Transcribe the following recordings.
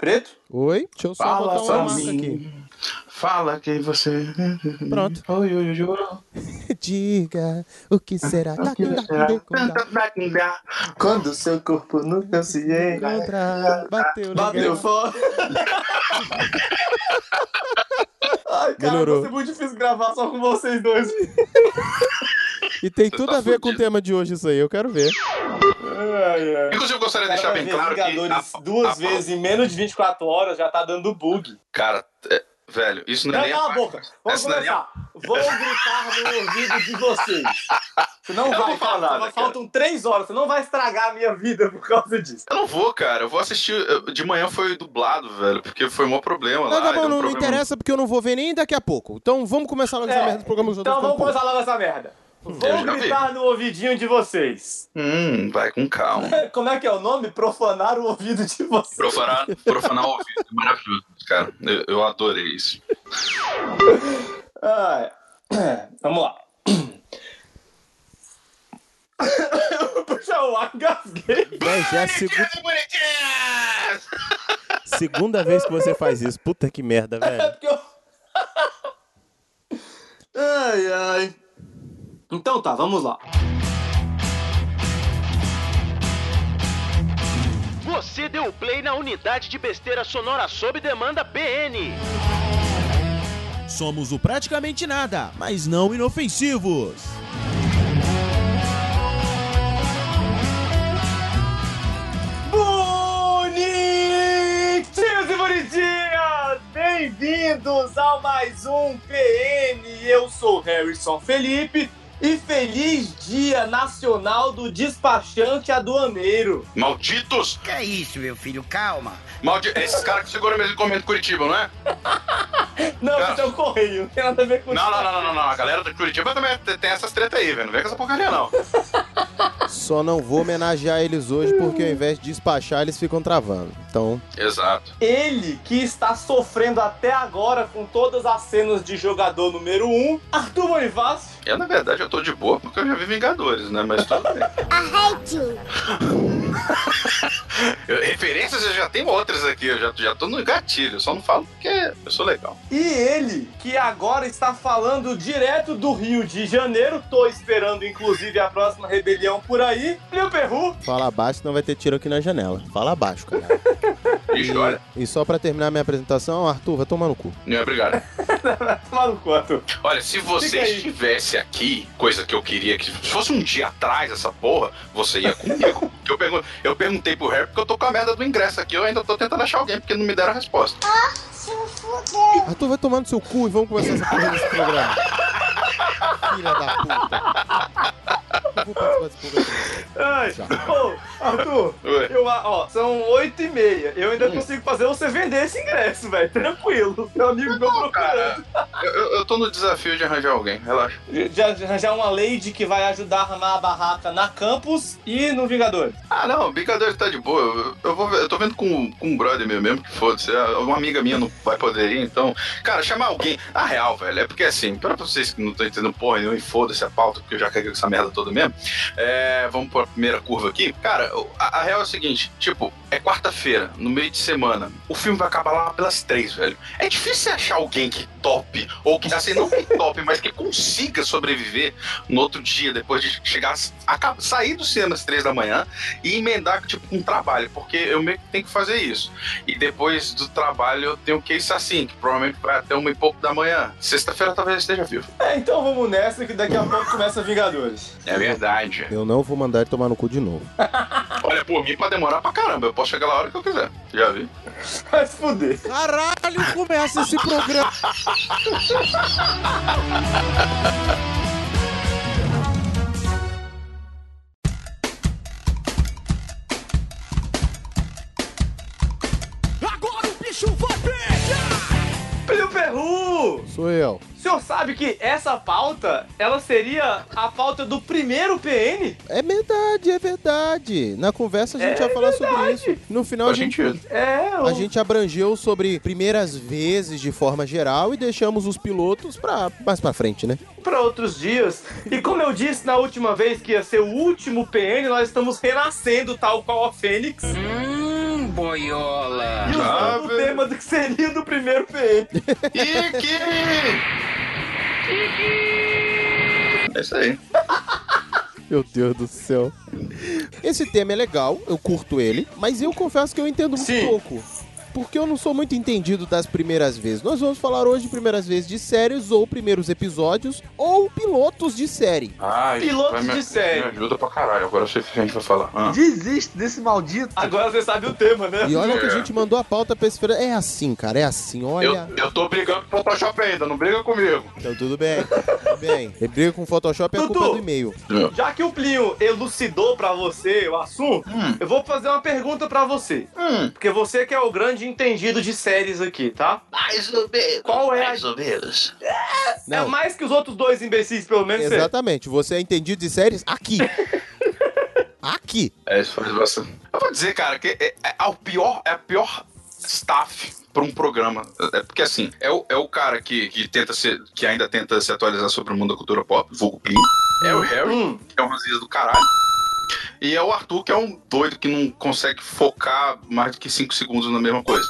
Preto? Oi? Deixa eu só Fala botar uma marca aqui. Fala quem você. Pronto. Oi, oi, oi, oi. Diga o que será. Tá, tá, tá, Quando seu corpo nunca se Encontrar. Bateu, Bateu legal. fora. Ai, cara, Melhorou. vai ser muito difícil gravar só com vocês dois. E tem tudo tá a ver com o fudido. tema de hoje isso aí, eu quero ver. Ai, ai. Inclusive, eu gostaria de Cara, deixar bem claro que. A- duas a- vezes em menos de 24 horas já tá dando bug. Cara, é, velho, isso não é Não, nem. cala a boca. Vamos Essa não é nem a- começar. Vou gritar no ouvido de vocês. Você não Eu não vai, vou falar cara. nada, Faltam três horas. Você não vai estragar a minha vida por causa disso. Eu não vou, cara. Eu vou assistir. De manhã foi dublado, velho, porque foi o maior problema Não, lá. tá bom, um não, não problema- interessa porque eu não vou ver nem daqui a pouco. Então vamos começar logo essa É, merda do programa Então vamos começar logo essa merda. Vou já vi. gritar no ouvidinho de vocês. Hum, vai com calma. Como é que é o nome? Profanar o ouvido de vocês. Profanar, profanar o ouvido. é Maravilhoso, cara. Eu, eu adorei isso. Ah, é. Vamos lá. Vou puxar o ar, engasguei. Já é segu- segunda vez que você faz isso. Puta que merda, É velho. porque eu... Ai, ai. Então tá, vamos lá. Você deu play na unidade de besteira sonora sob demanda BN. Somos o praticamente nada, mas não inofensivos. Bonitinhos e bonitinhas! Bem-vindos ao mais um PN. Eu sou Harrison Felipe e feliz Dia Nacional do Despachante Aduaneiro. Malditos! Que é isso, meu filho? Calma. Maldi... Esses caras que seguram e comentam Curitiba, não é? Não, Cara. isso é o correio, não tem nada a ver com Não, não, não, não, não, não. A galera de Curitiba também tem essas tretas aí, velho. Não vem com essa porcaria, não. Só não vou homenagear eles hoje porque ao invés de despachar, eles ficam travando. Então, Exato. Ele que está sofrendo até agora com todas as cenas de jogador número 1, um, Arthur Bonifácio. Eu, na verdade, eu tô de boa porque eu já vi Vingadores, né? Mas tudo bem. Eu- referências eu já tenho outras aqui, eu já, já tô no gatilho, eu só não falo porque eu sou legal. E ele que agora está falando direto do Rio de Janeiro, tô esperando inclusive a próxima rebelião por aí, Lio Perru. fala baixo, não vai ter tiro aqui na janela. Fala baixo, cara. Olha, E só pra terminar minha apresentação, Arthur, vai tomar no cu. não é obrigado. Tomar no cu, Arthur. Olha, se você estivesse aqui, coisa que eu queria que. Se fosse um dia atrás essa porra, você ia comigo. eu, pergun eu perguntei pro Harry porque eu tô com a merda do ingresso aqui, eu ainda tô tentando achar alguém porque não me deram a resposta. Arthur, vai tomar no seu cu e vamos começar essa porra desse programa. Filha da puta. Eu vou participar desse programa. Ai, Já. ô, Arthur, eu, ó, são oito e meia. Eu ainda consigo fazer você vender esse ingresso, velho. Tranquilo. Meu amigo meu procurando. Eu, eu- eu tô no desafio de arranjar alguém, relaxa. Já, já, já uma lady que vai ajudar a armar a barraca na campus e no Vingadores. Ah, não, o Vingadores tá de boa. Eu, eu vou ver- eu tô vendo com, com um brother meu mesmo, que foda-se. é, Uma amiga minha não vai poder ir, então. Cara, chamar alguém. A real, velho, é porque assim, pra vocês que não estão entendendo porra nenhuma e foda-se a pauta, porque eu já caguei com essa merda toda mesmo. É, vamos pra primeira curva aqui. Cara, a, a real é o seguinte: tipo, é quarta-feira, no meio de semana. O filme vai acabar lá pelas três, velho. É difícil achar alguém que tope, ou que, assim, não que tope, mas que consiga sobreviver no outro dia, depois de chegar, acaba, sair do cinema às três da manhã e emendar, tipo, com um trabalho, porque eu meio que tenho que fazer isso. E depois do trabalho eu tenho que ir assim, que provavelmente vai até uma e pouco da manhã. Sexta-feira talvez eu esteja vivo. É, então vamos nessa que daqui a pouco começa Vingadores. É verdade. Eu não vou mandar ele tomar no cu de novo. Olha, por mim pode demorar pra caramba, eu posso chegar lá a hora que eu quiser. Já vi. Vai se fuder. Caralho, começa esse programa. Perru! Sou eu. O senhor sabe que essa pauta, ela seria a pauta do primeiro PN? É verdade, é verdade. Na conversa a gente É ia falar sobre verdade. isso. No final a gente. É, o... a gente abrangeu sobre primeiras vezes de forma geral e deixamos os pilotos pra mais pra frente, né? para outros dias. E como eu disse na última vez que ia ser o último PN, nós estamos renascendo tal qual a Fênix. Hum, boiola. E os Ah, tema do que seria do primeiro PM. Ike! É isso aí. Meu Deus do céu. Esse tema é legal, eu curto ele, mas eu confesso que eu entendo muito Sim. pouco. Porque eu não sou muito entendido das primeiras vezes. Nós vamos falar hoje de primeiras vezes de séries, ou primeiros episódios, ou pilotos de série. Ai, Pilotos me- de série. Me ajuda pra caralho, agora eu sei o que a gente vai falar. Ah. Desiste desse maldito. Agora você sabe o tema, né? E olha que a É. gente mandou a pauta pra esse feira. É assim, cara, é assim, olha. Eu, eu tô brigando com o Photoshop ainda, não briga comigo. Então tudo bem, tudo bem. Ele briga com o Photoshop é a Tutu. culpa do e-mail. Já que o Plinho elucidou pra você o assunto, Hum. eu vou fazer uma pergunta pra você. Hum. Porque você que é o grande entendido de séries aqui, tá? Mais ou menos. Qual é a- Mais ou menos. É Não, mais que os outros dois imbecis, pelo menos. você. exatamente. Você é entendido de séries aqui. aqui. É, isso faz bastante. Eu vou dizer, cara, que é, é, é o pior, é a pior staff pra um programa. É porque assim, é o, é o cara que, que tenta ser, que ainda tenta se atualizar sobre o mundo da cultura pop, vulgo Plin. É o Harry, Hum, que é um ranzinza do caralho. E é o Arthur, que é um doido que não consegue focar mais do que 5 segundos na mesma coisa.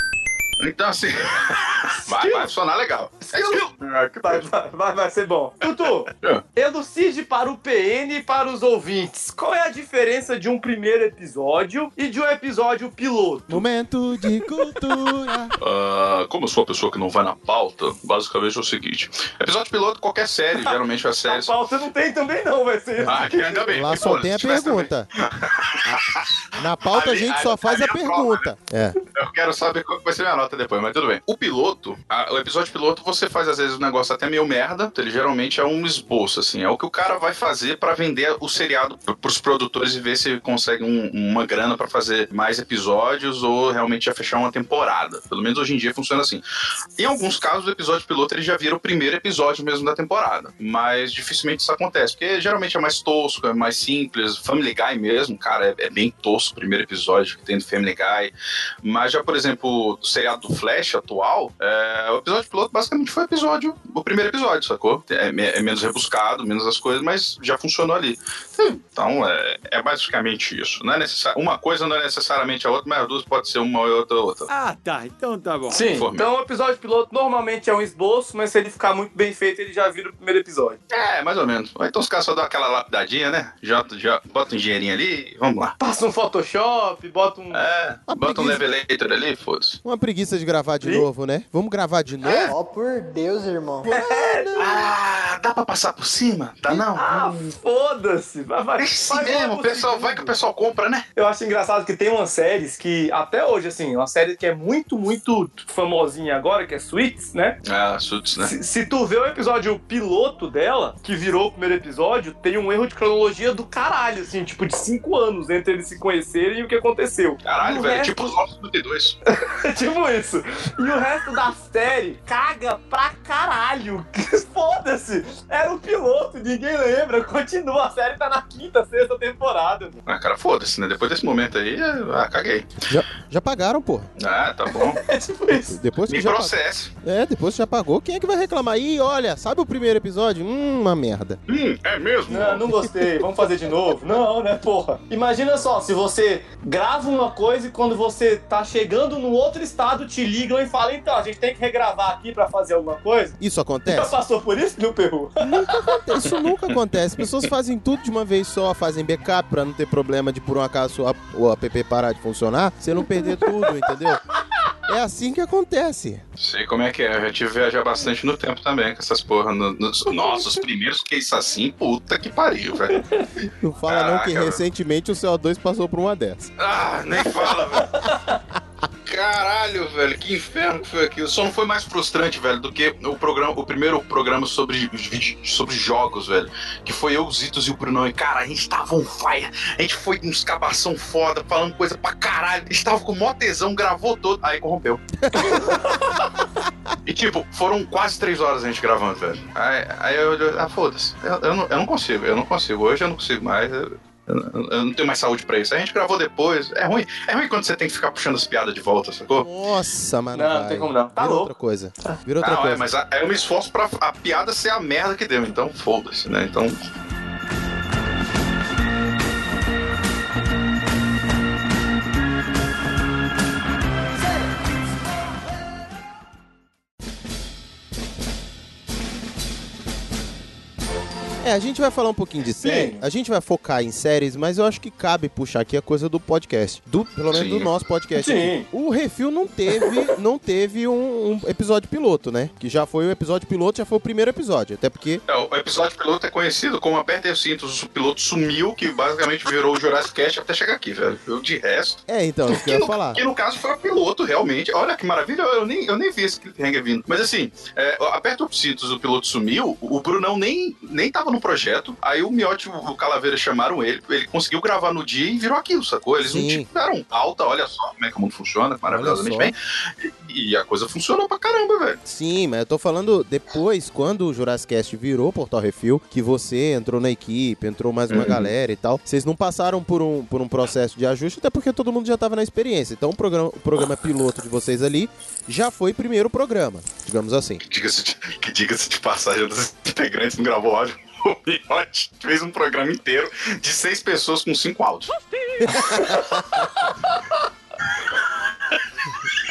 Então, assim, vai, vai funcionar legal. Ah, vai, vai, vai, ser bom. Tutu, É. elucide para o PN e para os ouvintes. Qual é a diferença de um primeiro episódio e de um episódio piloto? Momento de cultura. Ah, como eu sou uma pessoa que não vai na pauta, basicamente é o seguinte: episódio piloto, qualquer série, geralmente A séries. pauta não tem também não, vai ser. Ah, que ainda bem. Lá só tem a pergunta. Na pauta a Ali- gente só ali- faz a é a prova, pergunta. É. Eu quero saber qual vai ser minha nota depois, mas tudo bem. O piloto, a- o episódio piloto, você faz às vezes um negócio até meio merda. Ele geralmente é um esboço, assim. É o que o cara vai fazer pra vender o seriado pro- pros produtores e ver se consegue um- uma grana pra fazer mais episódios ou realmente já fechar uma temporada. Pelo menos hoje em dia funciona assim. Em alguns casos, o episódio piloto ele já vira o primeiro episódio mesmo da temporada. Mas dificilmente isso acontece, porque geralmente é mais tosco, é mais simples. Family Guy mesmo, cara, é, é bem tosco o primeiro episódio que tem do Family Guy. Mas já, por exemplo, do seriado do Flash atual, é, o episódio piloto basicamente foi o episódio, o primeiro episódio, sacou? É, é menos rebuscado, menos as coisas, mas já funcionou ali. Então, é, é basicamente isso. Não é necessário, uma coisa não é necessariamente a outra, mas as duas pode ser uma ou outra outra. Ah, tá. Então tá bom. Sim, Formei. então o episódio piloto normalmente é um esboço, mas se ele ficar muito bem feito, ele já vira o primeiro episódio. É, mais ou menos. Ou então os caras só dão aquela lapidadinha, né? Já, já bota um dinheirinho ali e vamos lá. Passa um Photoshop, bota um. É, Uma bota um preguiça. levelator ali, foda-se. Uma preguiça de gravar de Sim. novo, né? Vamos gravar de novo? Ó, por Deus, irmão. Ah, dá pra passar por cima? Dá não? Ah, foda-se! Vai, vai. Esse vai mesmo, o pessoal, vai que o pessoal compra, né? Eu acho engraçado que tem umas séries que, até hoje, assim, uma série que é muito, muito famosinha agora, que é Suits, né? Ah, suits, né? Se, se tu vê o episódio piloto dela, que virou o primeiro episódio, tem um erro de cronologia do caralho, assim, tipo, de cinco anos entre eles se conhecerem e o que aconteceu. Caralho, o velho, resto- tipo os 952. tipo isso. E o resto da série caga pra caralho. Foda-se. Era o piloto, ninguém lembra. Continua, a série tá na quinta, sexta temporada. Ah, cara, foda-se, né? Depois desse momento aí, ah, caguei. Já pagaram, pô. Ah, tá bom. É tipo isso. Depois que Me já pagou. processe. É, depois que já pagou, quem é que vai reclamar? Ih, olha, sabe o primeiro episódio? Hum, uma merda. Hum, é mesmo? Não, não gostei. Vamos fazer de novo? Não, né, porra? Imagina só, se você grava uma coisa e quando você tá chegando no outro estado, te ligam e falam, então, a gente tem que regravar aqui pra fazer alguma coisa. Isso Já acontece? passou por isso, meu perru? Isso nunca acontece. As pessoas fazem tudo de uma vez só, fazem backup pra não ter problema de por um acaso o- app parar de funcionar, você não perder tudo, entendeu? É assim que acontece. Sei como é que é. Eu já tive que viajar bastante no tempo também com essas porra. No, nos- nossa, os primeiros que isso assim, puta que pariu, velho. Não fala não que Caraca, recentemente o CO2 passou por uma dessas. Ah, nem fala, velho. Caralho, velho, que inferno que foi aquilo. Só não foi mais frustrante, velho, do que o programa, o primeiro programa sobre, sobre jogos, velho. Que foi eu, Zitos e o Brunão. E, cara, a gente tava on fire. A gente foi uns cabação foda, falando coisa pra caralho. A gente tava com mó tesão, gravou todo. Aí corrompeu. e, tipo, foram quase três horas a gente gravando, velho. Aí, aí eu olhei, ah, foda-se. Eu, eu não, eu não consigo, eu não consigo. Hoje eu não consigo mais. Eu, eu- não tenho mais saúde pra isso. A gente gravou depois. É ruim. É ruim quando você tem que ficar puxando as piadas de volta, sacou? Nossa, mano. Não, não tem como não. Tá Vira louco. outra coisa. Vira outra Não, coisa. é, mas é um esforço pra a piada ser a merda que deu. Então, foda-se, né? Então. É, a gente vai falar um pouquinho de série, Sim. a gente vai focar em séries, mas eu acho que cabe puxar aqui a coisa do podcast, do pelo menos Sim. do nosso podcast. Sim. aqui. O Refil não teve, não teve um, um episódio piloto, né? Que já foi o episódio piloto, já foi o primeiro episódio, até porque É, o episódio piloto é conhecido como Apertem os Cintos, o piloto sumiu, que basicamente virou o Jurassic Cast até chegar aqui, velho. Eu de resto. é, então, isso que eu ia falar. que no caso foi o piloto, realmente. Olha que maravilha, eu nem, eu nem vi esse cliffhanger vindo. Mas assim, é, aperta os cintos, o piloto sumiu, o Brunão nem, nem tava no projeto. Aí o Miotti e o Calaveira chamaram ele, ele conseguiu gravar no dia e virou aquilo, sacou? Eles Sim. não tiveram alta, olha só como é que o mundo funciona, maravilhosamente bem. E, e a coisa funcionou pra caramba, velho. Sim, mas eu tô falando depois, quando o Jurassic Cast virou Portal Refil, que você entrou na equipe, entrou mais uma Uhum. galera e tal, vocês não passaram por um, por um processo de ajuste, até porque todo mundo já tava na experiência. Então o programa, o programa piloto de vocês ali já foi primeiro programa, digamos assim. Que diga-se de, diga-se de passagem dos integrantes não gravou áudio. O Miotti fez um programa inteiro de seis pessoas com cinco áudios.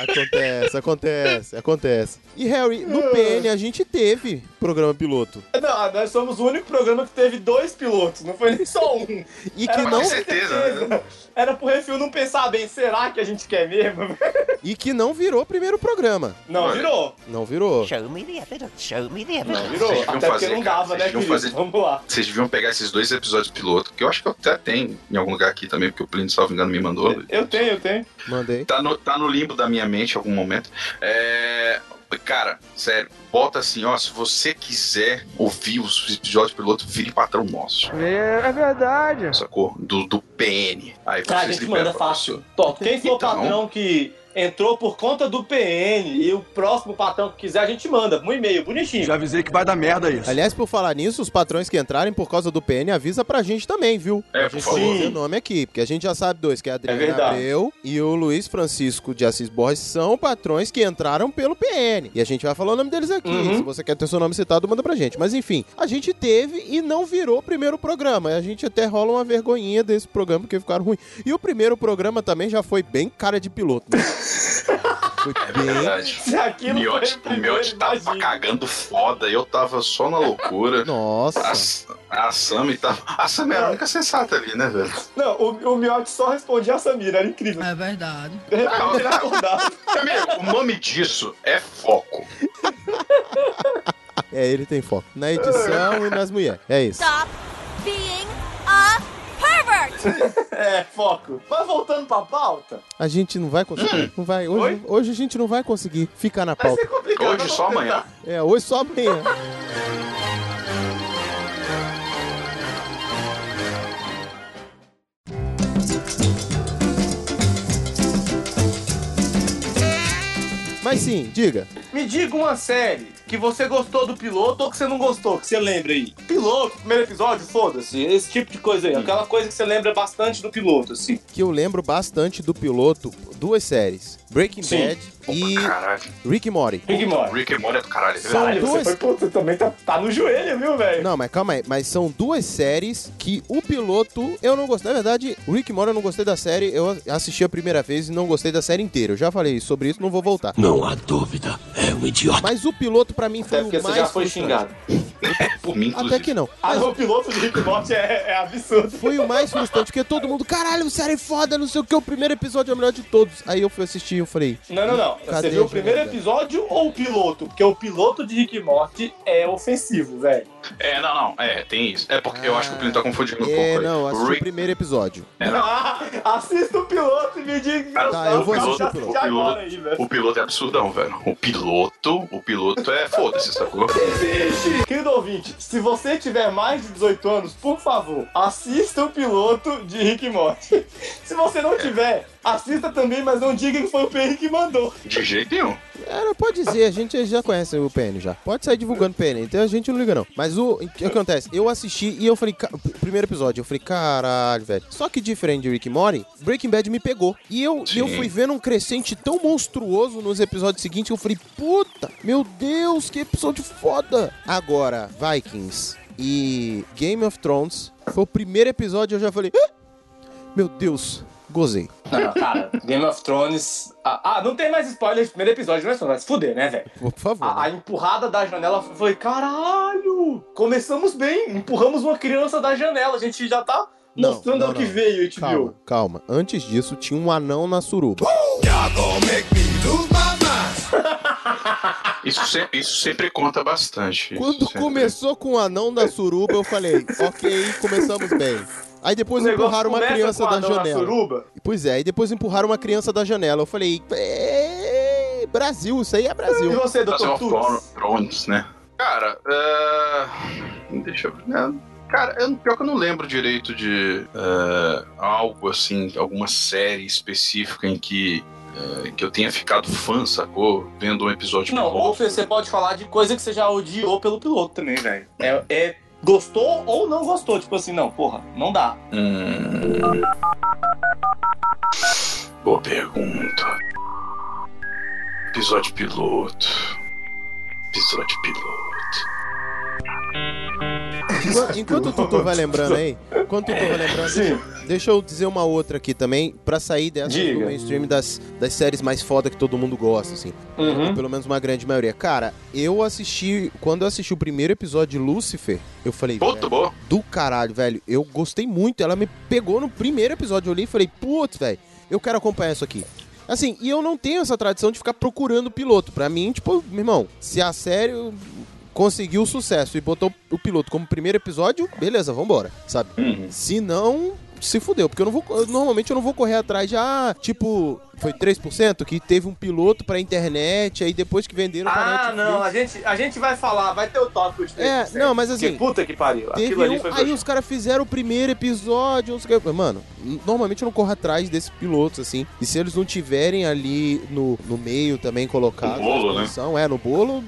Acontece, acontece, acontece. E Harry, no PN a gente teve programa piloto. Não, nós somos o único programa que teve dois pilotos, não foi nem só um. E que Era não, pra ter certeza, né? Era pro Refil não pensar bem, será que a gente quer mesmo? e que não virou primeiro programa. Não, virou. Não virou. Show me the evidence. Show me the evidence. Não, virou. Até porque fazer, não cara, dava, vocês né, querido? fazer. Vamos lá. Vocês deviam pegar esses dois episódios piloto, que eu acho que eu até tenho em algum lugar aqui também, porque o Plínio, salvo engano, me mandou. Eu tenho, eu tenho. Mandei. Tá no, tá no limbo da minha mente em algum momento. É. Cara, sério, bota assim, ó, se você quiser ouvir os episódios piloto, vire patrão nosso. É, é verdade. Sacou? Do, do PN. Aí Cara, a gente liberam manda fácil. Top. Quem for Então. patrão que entrou por conta do PN e o próximo patrão que quiser, a gente manda. Um e-mail, bonitinho. Já avisei que vai dar merda isso. Aliás, por falar nisso, os patrões que entrarem por causa do PN, avisa pra gente também, viu? É, a gente dizer o nome aqui, porque a gente já sabe dois, que é a Adriana verdade. Abreu e o Luiz Francisco de Assis Borges são patrões que entraram pelo PN. E a gente vai falar o nome deles aqui. Uhum. Se você quer ter seu nome citado, manda pra gente. Mas enfim, a gente teve e não virou o primeiro programa. A gente até rola uma vergonhinha desse programa, porque ficaram ruim. E o primeiro programa também já foi bem cara de piloto, né? Foi É bem verdade. Se aquilo O Miotti, foi o primeiro, Miotti tava imagina. cagando foda, eu tava só na loucura. Nossa. A, a Sammy tava. A Sammy era a única sensata ali, né, velho? Não, o, o Miotti só respondia a Samira, era incrível. É verdade. De repente ele acordava. O nome disso é foco. É, ele tem foco. Na edição e nas mulheres. É isso. Stop being a! É, foco. Mas voltando pra pauta, A gente não vai conseguir. Não vai. Hoje, Oi? hoje a gente não vai conseguir ficar na vai pauta. ser complicado. Hoje só vamos amanhã. tentar. É, hoje só amanhã. Mas sim, diga. Me diga uma série que você gostou do piloto ou que você não gostou, que você lembra aí. Piloto, primeiro episódio, foda-se. Esse tipo de coisa aí. Aquela coisa que você lembra bastante do piloto, assim. Que eu lembro bastante do piloto, duas séries. Breaking Sim. Bad Opa, e caralho. Rick Morty. Rick Morty. Rick Morty é do caralho. é São. Caralho, você duas- foi, pô, você também tá, tá no joelho, viu, velho? Não, mas calma aí. Mas são duas séries que o piloto eu não gostei. Na verdade, Rick Morty eu não gostei da série. Eu assisti a primeira vez e não gostei da série inteira. Eu já falei sobre isso, não vou voltar. Não há dúvida, é um idiota. Mas o piloto pra mim foi Até o você mais já foi frustrante. xingado. Por mim, inclusive. Até que não. Ah, Mas o piloto de Rick Morty é, é absurdo. foi o mais frustrante, porque todo mundo, caralho, série foda, não sei o que, o primeiro episódio é o melhor de todos. Aí eu fui assistir eu falei, Não, não, não. Você viu o primeiro episódio ou o piloto? Porque o piloto de Rick Morty é ofensivo, velho. É, não, não. É, tem isso. É porque eu acho que o Plínio tá confundindo um pouco. é, não, assisti o Rick- primeiro episódio. É, não. Ah, assista o piloto e me diga. Cara, Tá, eu vou assistir já o piloto. assiste agora aí, velho. O piloto é absurdão, velho. O piloto, o piloto é foda-se, sacou? Existe. Querido ouvinte, se você tiver mais de 18 anos, por favor, assista o piloto de Rick Morty. Se você não tiver, assista também, mas não diga que foi o PN que mandou. De jeito nenhum. É, pode dizer, a gente já conhece o PN já. Pode sair divulgando PN, então a gente não liga não. Mas o, o que acontece? Eu assisti e eu falei, ca- primeiro episódio, eu falei, caralho, velho. Só que diferente de Rick e Morty, Breaking Bad me pegou. E eu, Sim. eu fui vendo um crescente tão monstruoso nos episódios seguintes que eu falei, puta, meu Deus, que episódio foda. Agora, Vikings e Game of Thrones, foi o primeiro episódio eu já falei, "Ah, meu Deus, gozei. Não, não, cara, Game of Thrones. Ah, ah, não tem mais spoiler de primeiro episódio, não é só vai se fuder, né, velho? Por favor. A, a empurrada da janela foi, caralho! Começamos bem, empurramos uma criança da janela, a gente já tá Não, mostrando não, o que não. veio, HBO. Calma, calma. Antes disso, tinha um anão na suruba. Isso, se- isso sempre conta bastante. Quando sempre- começou com o anão da suruba, eu falei, ok, começamos bem. Aí depois O empurraram uma criança da janela. Pois é, aí depois empurraram uma criança da janela. Eu falei, "É, Brasil, isso aí é E Brasil. você, Nossa, Dr. Thrones, né? Cara, é... deixa eu ver. né? Cara, eu, pior que eu não lembro direito de é, algo assim, alguma série específica em que, é, que eu tenha ficado fã, sacou? Vendo um episódio Não, ou piloto. você pode falar de coisa que você já odiou pelo piloto também, velho. É, é gostou ou não gostou. Tipo assim, não, porra, não dá. Hum... Boa pergunta. Episódio piloto. Episódio piloto. Enquanto, o Tutu vai lembrando aí, enquanto o Tutu vai lembrando, Sim. deixa eu dizer uma outra aqui também, pra sair dessa Diga. do mainstream das, das séries mais foda que todo mundo gosta, assim. Uhum. Pelo menos uma grande maioria. Cara, eu assisti, quando eu assisti o primeiro episódio de Lucifer, eu falei, Puta, velho, do caralho, velho, eu gostei muito. Ela me pegou no primeiro episódio, eu olhei e falei, putz, velho, eu quero acompanhar isso aqui. Assim, e eu não tenho essa tradição de ficar procurando piloto. Pra mim, tipo, meu irmão, se a série conseguiu sucesso e botou o piloto como primeiro episódio, beleza, vambora, sabe? Uhum. Se não, se fudeu, porque eu não vou, eu- normalmente eu não vou correr atrás de, ah, tipo, foi 3% que teve um piloto pra internet, aí depois que venderam pra Ah, não, a gente, a gente vai falar, vai ter o tópico de 3%. É, não, mas assim, Que puta que pariu. Aquilo ali um, foi aí os caras fizeram o primeiro episódio. uns que- Mano, normalmente eu não corro atrás desses pilotos, assim. E se eles não tiverem ali no, no meio também colocados. No bolo, né? É, no bolo.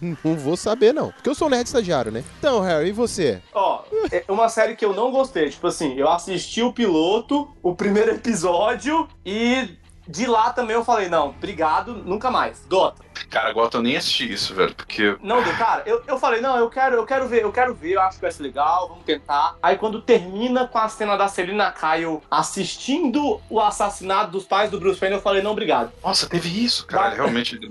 Não vou saber, não. Porque eu sou nerd estagiário, né? Então, Harry, e você? Ó, é uma série que eu não gostei. Tipo assim, eu assisti o piloto, o primeiro episódio, e de lá também eu falei, não, obrigado, nunca mais. Gotham. Cara, Gotham eu nem assisti isso, velho, porque Não, do cara, eu, eu falei, não, eu quero, eu quero ver, eu quero ver, eu acho que vai ser legal, vamos tentar. Aí quando termina com a cena da Selina Kyle assistindo o assassinato dos pais do Bruce Wayne, eu falei, não, obrigado. Nossa, teve isso, cara. Vai. Realmente,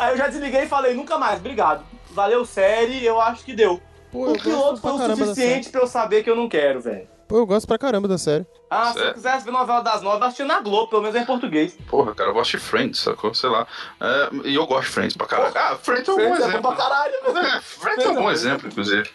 Aí eu já desliguei e falei, nunca mais, obrigado. Valeu série, eu acho que deu. Pô, o piloto foi o suficiente pra eu saber que eu não quero, velho. Pô, eu gosto pra caramba da série. Ah, se eu Certo. quisesse ver novela das nove, eu assistia na Globo, pelo menos é em português. Porra, cara, eu gosto de Friends, sacou? Sei lá. É, e eu gosto de Friends pra caralho. Ah, Friends é um bom Friends é bom exemplo. pra caralho, velho. É, Friends é um bom exemplo, inclusive.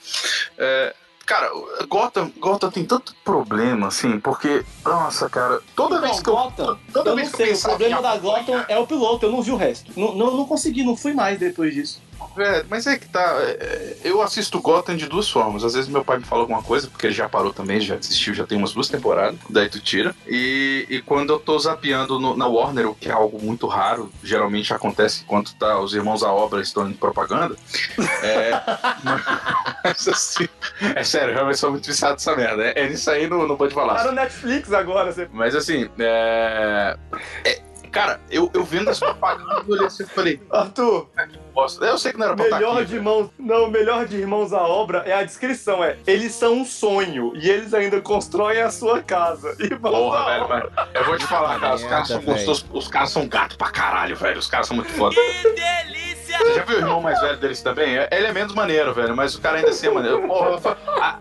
É, cara, Gotham, Gotham tem tanto problema, assim, porque, nossa, cara, toda vez Não, que eu. Gotham, toda eu vez não que eu sei, o problema em da Gotham é o piloto, eu não vi o resto. Não, não, não consegui, não fui mais depois disso. É, mas é que tá. é, Eu assisto Gotham de duas formas. Às vezes meu pai me fala alguma coisa, porque ele já parou também, já assistiu, já tem umas duas temporadas, daí tu tira. E, e quando eu tô zapeando no- na Warner, o que é algo muito raro, geralmente acontece enquanto tá, os irmãos à obra estão em propaganda. É, mas assim, é sério, realmente sou muito viciado nessa merda. É, é nisso aí não, não pode falar. Tá no Netflix agora, você. Mas assim, é. é- Cara, eu, eu vendo as propagandas, eu olhei assim e falei, Arthur, bosta. Eu sei que não era pra estar melhor aqui, de velho. irmãos. Não, o melhor de irmãos à obra é a descrição. É eles são um sonho e eles ainda constroem a sua casa. Irmãos Porra, velho, obra. mas eu vou te falar, cara, os caras são velho. gostosos, os caras são gato pra caralho, velho. Os caras são muito foda. Que delícia! Você já viu o irmão mais velho deles também? Ele é menos maneiro, velho, mas o cara ainda assim é maneiro. Porra,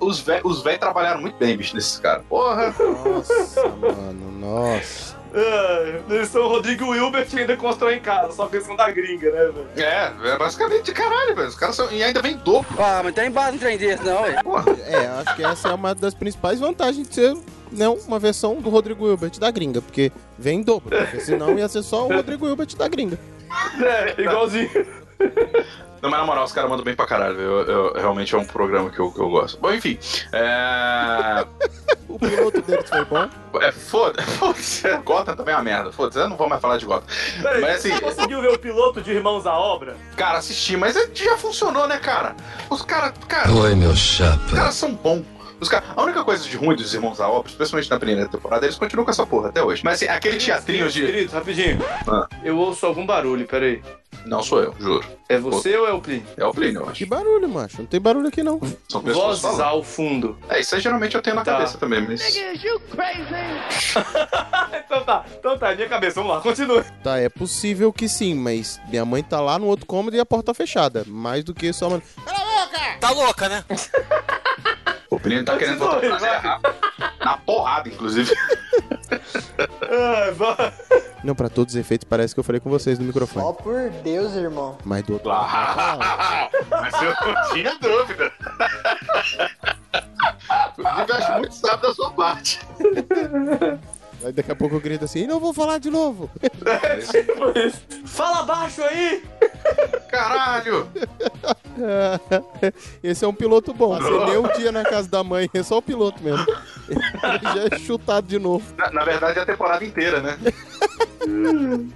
os velhos os velhos trabalharam muito bem, bicho, nesses caras. Porra! Nossa, mano, nossa. É, eles são o Rodrigo Wilbert e ainda constroem casa, só que eles são da gringa, né, velho? É, é basicamente de caralho, velho. Os caras são. E ainda vem dobro. Ah, mas tem base em trem desse, não. Porra. É, acho que essa é uma das principais vantagens de ser né, uma versão do Rodrigo Hilbert da gringa, porque vem em dobro, porque senão ia ser só o Rodrigo Hilbert da gringa. É, igualzinho. Não, mas na moral, os caras mandam bem pra caralho. velho. Eu, eu- realmente é um programa que eu, que eu gosto. Bom, enfim. É. O piloto deles foi bom. é foda. Foda-se. Gotham também é uma merda. Foda-se, eu não vou mais falar de Gotham. Peraí, Mas assim- você conseguiu ver o piloto de Irmãos à Obra? Cara, assisti, mas já funcionou, né, cara? Os caras. Cara, Oi, meu os chapa. caras são bons. Os cara... A única coisa de ruim dos irmãos à obra, especialmente na primeira temporada, eles continuam com essa porra até hoje. Mas assim, aquele teatrinho de. Querido, rapidinho. Ah. Eu ouço algum barulho, peraí. Não sou eu, juro. É você ou é o Plínio? É o Plínio, eu Que acho. barulho, macho. Não tem barulho aqui, não. São pessoas Vozes falando. ao fundo. É, isso aí geralmente eu tenho na Tá. cabeça também, mas. então tá, então tá, minha cabeça, vamos lá, continua. Tá, é possível que sim, mas minha mãe tá lá no outro cômodo e a porta tá fechada. Mais do que só, mano. Tá louca, né? O Plínio tá querendo botar pra fazer vai. rápido. Na porrada, inclusive. Não, pra todos os efeitos, parece que eu falei com vocês no microfone. Ó por Deus, irmão. Mas do outro lado. Mas eu não tinha dúvida. Inclusive, eu acho muito sábio da sua parte. Aí daqui a pouco eu grito assim, não vou falar de novo. Fala baixo aí! Caralho! Esse é um piloto bom. Você nem um dia na casa da mãe, é só o piloto mesmo. Ele já é chutado de novo. Na, na verdade, é a temporada inteira, né?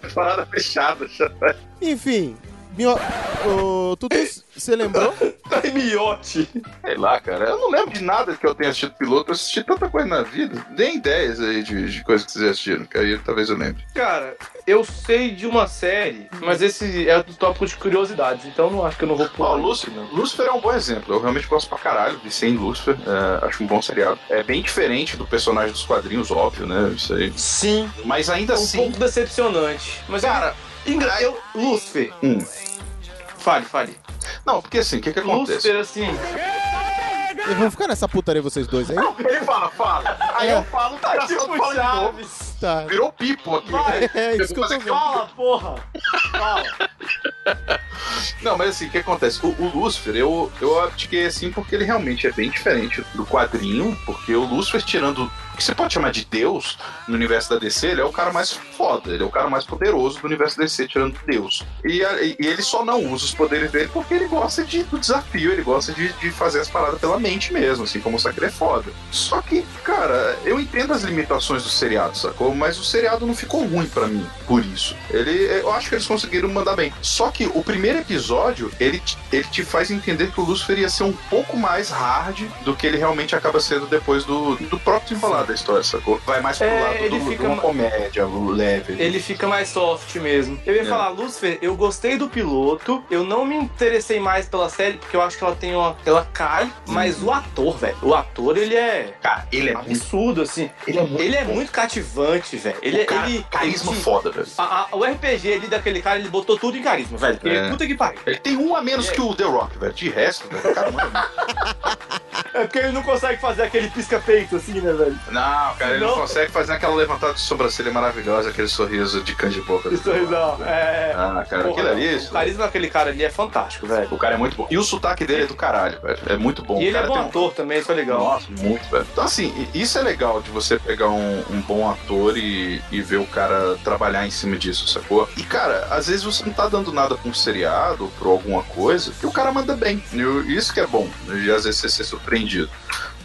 temporada fechada. Enfim, minho... Ô, Tutu, você lembrou? Tá em miote. Sei lá, cara. Eu não lembro de nada que eu tenha assistido piloto. Eu assisti tanta coisa na vida. Nem ideias aí de, de coisas que vocês assistiram. Que aí talvez eu lembre. Cara, eu sei de uma série, mas esse é do tópico de curiosidades, então não acho que eu não vou Ó, pular. Lúcifer, não. Lúcifer é um bom exemplo. Eu realmente gosto pra caralho de ser em Lúcifer. É, acho um bom seriado. É bem diferente do personagem dos quadrinhos, óbvio, né? Isso aí. Sim. Mas ainda É um assim. pouco decepcionante. Mas Cara, Ingra... eu, Lúcifer. Hum. Fale, fale. não, porque assim, o que que acontece? Lúcifer, assim. E vão ficar nessa putaria vocês dois aí? Ele fala, fala. Aí É. eu falo, tá, Tá tipo fala. Chaves. Tá. Virou pipo aqui. Vai. É isso que eu tô vendo. Fala, porra. Fala. Não, mas assim, o que acontece? O, o Lúcifer, eu, eu abdiquei assim porque ele realmente é bem diferente do quadrinho, porque o Lúcifer, tirando que você pode chamar de Deus no universo da DC, ele é o cara mais foda, ele é o cara mais poderoso do universo DC, tirando Deus. E, e ele só não usa os poderes dele porque ele gosta de, do desafio, ele gosta de, de fazer as paradas pela mente mesmo, assim, como que ele é foda. Só que, cara, eu entendo as limitações do seriado, sacou? Mas o seriado não ficou ruim pra mim por isso. Ele, eu acho que eles conseguiram mandar bem. Só que o primeiro episódio, ele, ele te faz entender que o Lucifer ia ser um pouco mais hard do que ele realmente acaba sendo depois do, do próprio da história, sacou? Vai mais pro É, lado ele do, fica de uma ma- comédia, o leve. Ele fica mais soft mesmo. Eu ia É. falar, Lucifer, eu gostei do piloto. Eu não me interessei mais pela série, porque eu acho que ela tem uma. Ela cai, mas o ator, velho. O ator, ele é. Cara, ele é muito. Absurdo, assim. Ele é muito. Ele é muito cativante, velho. Ele, cara, ele, carisma ele foda, velho. O RPG ali daquele cara, ele botou tudo em carisma, velho. Porque É. puta que pariu. Ele tem um a menos É. que o The Rock, velho. De resto, velho, o cara manda É porque ele não consegue fazer aquele pisca-peito assim, né, velho? Não, cara, ele não Não. consegue fazer aquela levantada de sobrancelha maravilhosa, aquele sorriso de cã de boca. Isso aí, não. É. Ah, cara, Porra, aquilo ali. O carisma daquele cara ali é fantástico, velho. O cara é muito bom. E o sotaque dele é do caralho, velho. É muito bom. E ele é cara bom tem um- ator também, isso é legal. Nossa, muito, velho. Então, assim, isso é legal de você pegar um, um bom ator e, e ver o cara trabalhar em cima disso, sacou? E, cara, às vezes você não tá dando nada pra um seriado, pra alguma coisa, que o cara manda bem. E isso que é bom. E às vezes você ser surpreendido.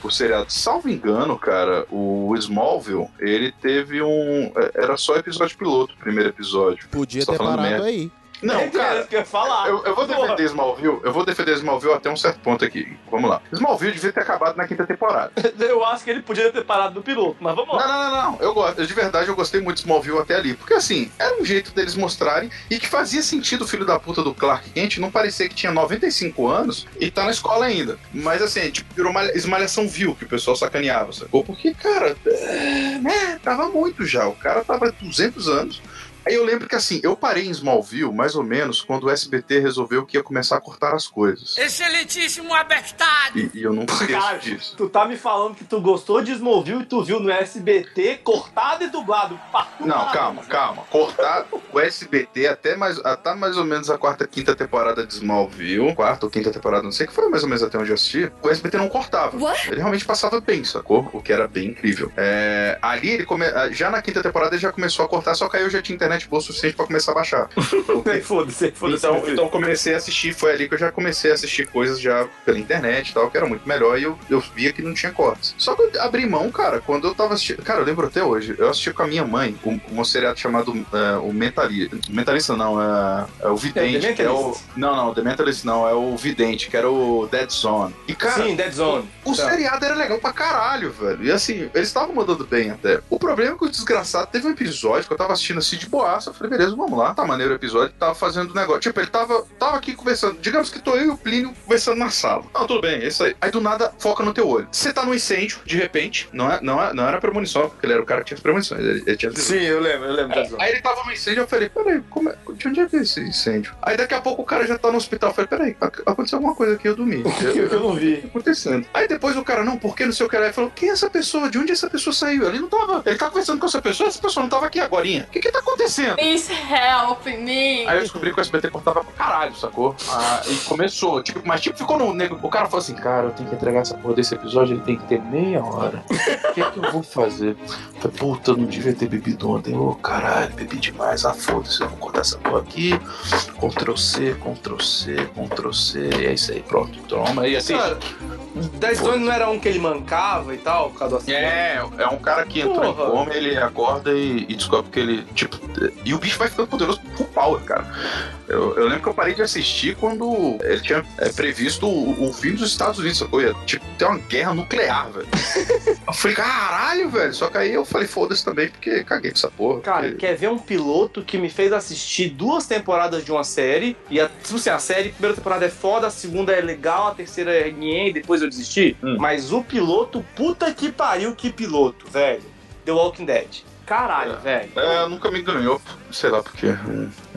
Por seriado. Salvo engano, cara, o Smallville, ele teve um. é, Era só episódio piloto, primeiro episódio. Podia ter parado merda. aí. Não, É cara. isso que eu ia falar. Eu, eu vou Porra. defender Smallville, eu vou defender Smallville até um certo ponto aqui. Vamos lá. Smallville devia ter acabado na quinta temporada. Eu acho que ele podia ter parado no piloto, mas vamos Não, lá. não, não, não. Eu gosto. De verdade, eu gostei muito de Smallville até ali. Porque assim, era um jeito deles mostrarem e que fazia sentido o filho da puta do Clark Kent não parecer que tinha 95 anos e tá na escola ainda. Mas assim, tipo, virou uma esmalhação vil que o pessoal sacaneava, sacou? Porque, cara, é, né, tava muito já. O cara tava 200 anos. Aí eu lembro que assim, eu parei em Smallville mais ou menos quando o SBT resolveu que ia começar a cortar as coisas. Excelentíssimo abestado! E, e eu nunca esqueço Cara, disso. tu tá me falando que tu gostou de Smallville e tu viu no SBT cortado e dublado. Não, calma, calma. Cortar o SBT até mais, até mais ou menos a quarta, quinta temporada de Smallville. Quarta ou quinta temporada, não sei, que foi mais ou menos até onde eu assisti. O SBT não cortava. What? Ele realmente passava bem, sacou? O que era bem incrível. É, ali, ele come... já na quinta temporada, ele já começou a cortar, só que aí eu já tinha internet boa o suficiente pra começar a baixar. Nem Foda-se, foda-se. Então, filho. então comecei a assistir, foi ali que eu já comecei a assistir coisas já pela internet e tal, que era muito melhor, e eu, eu via que não tinha cortes. Só que eu abri mão, cara, quando eu tava assistindo. Cara, eu lembro até hoje, eu assisti com a minha mãe um, um seriado chamado é, O Mentalista. Mentalista não, é, é o Vidente, É, é o. Não, não, The Mentalist não, é o Vidente, que era o Dead Zone. E, cara, Sim, Dead Zone. o Tá. seriado era legal pra caralho, velho. E assim, eles estavam mandando bem até. O problema é que o desgraçado teve um episódio que eu tava assistindo assim de boaça. Eu falei, beleza, vamos lá. Tá maneiro o episódio, tava fazendo negócio. Tipo, ele tava, tava aqui conversando. Digamos que tô eu e o Plínio conversando na sala. Ah, tudo bem, é isso aí. Aí do nada foca no teu olho. Você tá no incêndio, de repente. Não, é, não, é, não era premonição, porque ele era o cara que tinha as premonições. Ele, ele tinha Sim, eu lembro, eu lembro. É, aí ele tava no incêndio, eu falei, peraí, como é, de onde é que é esse incêndio? Aí daqui a pouco o cara já tá no hospital. Eu falei, peraí, ac- aconteceu alguma coisa aqui, eu dormi. Eu, eu não vi. tá acontecendo? Aí depois o cara, não, por que não sei o que lá? Ele falou, quem é essa pessoa? De onde essa pessoa saiu? Ele não tava. Ele tava conversando com essa pessoa, essa pessoa não tava aqui agorinha. O que que tá acontecendo? Please help me. Aí eu descobri que o SBT cortava pra caralho, sacou? Ah, e começou, tipo, mas tipo, ficou no nego. O cara falou assim, cara, eu tenho que entregar essa porra desse episódio, ele tem que ter meia hora. O que é que eu vou fazer? Eu Falei, puta, eu não devia ter bebido ontem. Ô, caralho, bebi demais. Ah, foda-se, eu vou cortar essa porra aqui. Ctrl C, Ctrl C, Ctrl C. E é isso aí, pronto. Toma. E assim. Cara, 10 anos não era um que ele mancava e tal, por causa do acidente? É, é um cara que entrou Porra. em coma, ele acorda e, e descobre que ele, tipo, e o bicho vai ficando poderoso por power, cara. Eu, eu lembro que eu parei de assistir quando ele tinha é, previsto o, o fim dos Estados Unidos, sacou? Ia, tipo, ter uma guerra nuclear, velho. eu falei, caralho, velho. Só que aí eu falei, foda-se também, porque caguei com essa porra. Cara, porque- quer ver um piloto que me fez assistir duas temporadas de uma série? E a, tipo assim, a série, a primeira temporada é foda, a segunda é legal, a terceira é nhém, depois eu desisti. Hum. Mas o piloto, puta que pariu, que piloto, velho. The Walking Dead. Caralho, velho. É, nunca me ganhou, sei lá porque.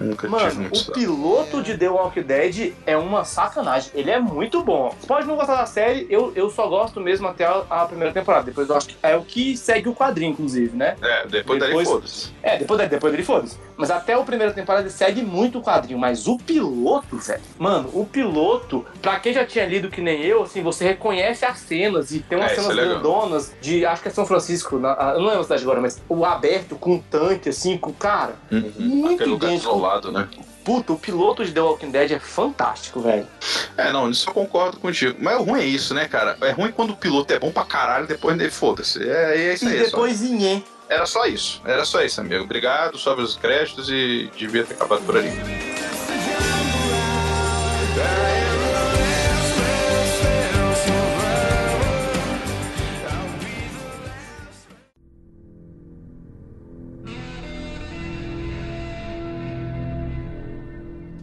Nunca tive Mano, muito o piloto de The Walking Dead é uma sacanagem. Ele é muito bom. Você pode não gostar da série, eu, eu só gosto mesmo até a, a primeira temporada. Depois eu acho que é o que segue o quadrinho, inclusive, né? É, depois, Depois- foda-se. É, depois, depois dele foda-se. Mas até a primeira temporada ele segue muito o quadrinho. Mas o piloto, velho. Mano, o piloto, pra quem já tinha lido que nem eu, assim, você reconhece as cenas e tem umas É, isso cenas é grandonas de. Acho que é São Francisco, na- eu não lembro a cidade agora, mas o aberto com um tanque, assim, com. Cara, muito Uhum. Aquele lugar idêntico. Isolado, né? Puta, o piloto de The Walking Dead é fantástico, velho. É, não, isso eu concordo contigo. Mas o ruim é isso, né, cara? É ruim quando o piloto é bom pra caralho, depois dele foda-se. É, é isso E aí. é só- depois Inhê. Era só isso. Era só isso, amigo. Obrigado, sobe os créditos e devia ter acabado por ali.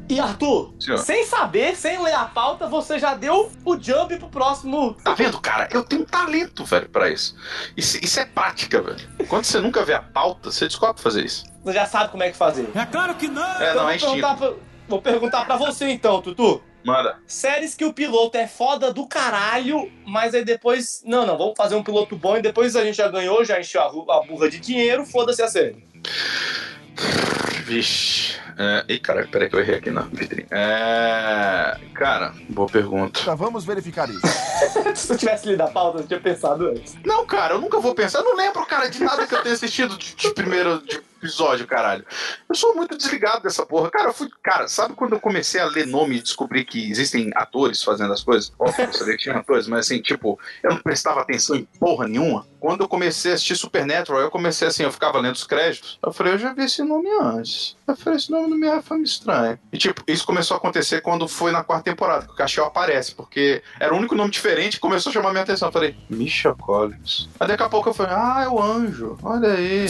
E Arthur, Senhor. sem saber, sem ler a pauta, você já deu o jump pro próximo. Tá vendo, cara? Eu tenho talento, velho, pra isso. Isso, isso é prática, velho. Quando você nunca vê a pauta, você descobre fazer isso. Você já sabe como é que fazer. É claro que não! É, Então não, é vou, perguntar instinto. pra, vou perguntar pra você então, Tutu. Manda. Séries que o piloto é foda do caralho, mas aí depois. Não, não, vamos fazer um piloto bom e depois a gente já ganhou, já encheu a, a burra de dinheiro, foda-se a série. Vixe. É... Ih, caralho, peraí que eu errei aqui na vitrine. É... Cara, boa pergunta. Tá, vamos verificar isso. Se eu tivesse lido a pauta, eu tinha pensado antes. Não, cara, eu nunca vou pensar. Eu não lembro, cara, de nada que eu tenha assistido de, de primeiro de episódio, caralho. Eu sou muito desligado dessa porra. Cara, eu fui. Cara, sabe quando eu comecei a ler nome e descobri que existem atores fazendo as coisas? Óbvio, eu sabia que tinha atores, mas assim, tipo, eu não prestava atenção em porra nenhuma. Quando eu comecei a assistir Supernatural, eu comecei assim, eu ficava lendo os créditos. Eu falei, eu já vi esse nome antes. Eu falei, esse nome não me foi me estranho. E tipo, isso começou a acontecer quando foi na quarta temporada, que o Castiel aparece, porque era o único nome diferente começou a chamar minha atenção. Eu falei, Misha Collins. Aí daqui a pouco eu falei, ah, é o anjo. Olha aí.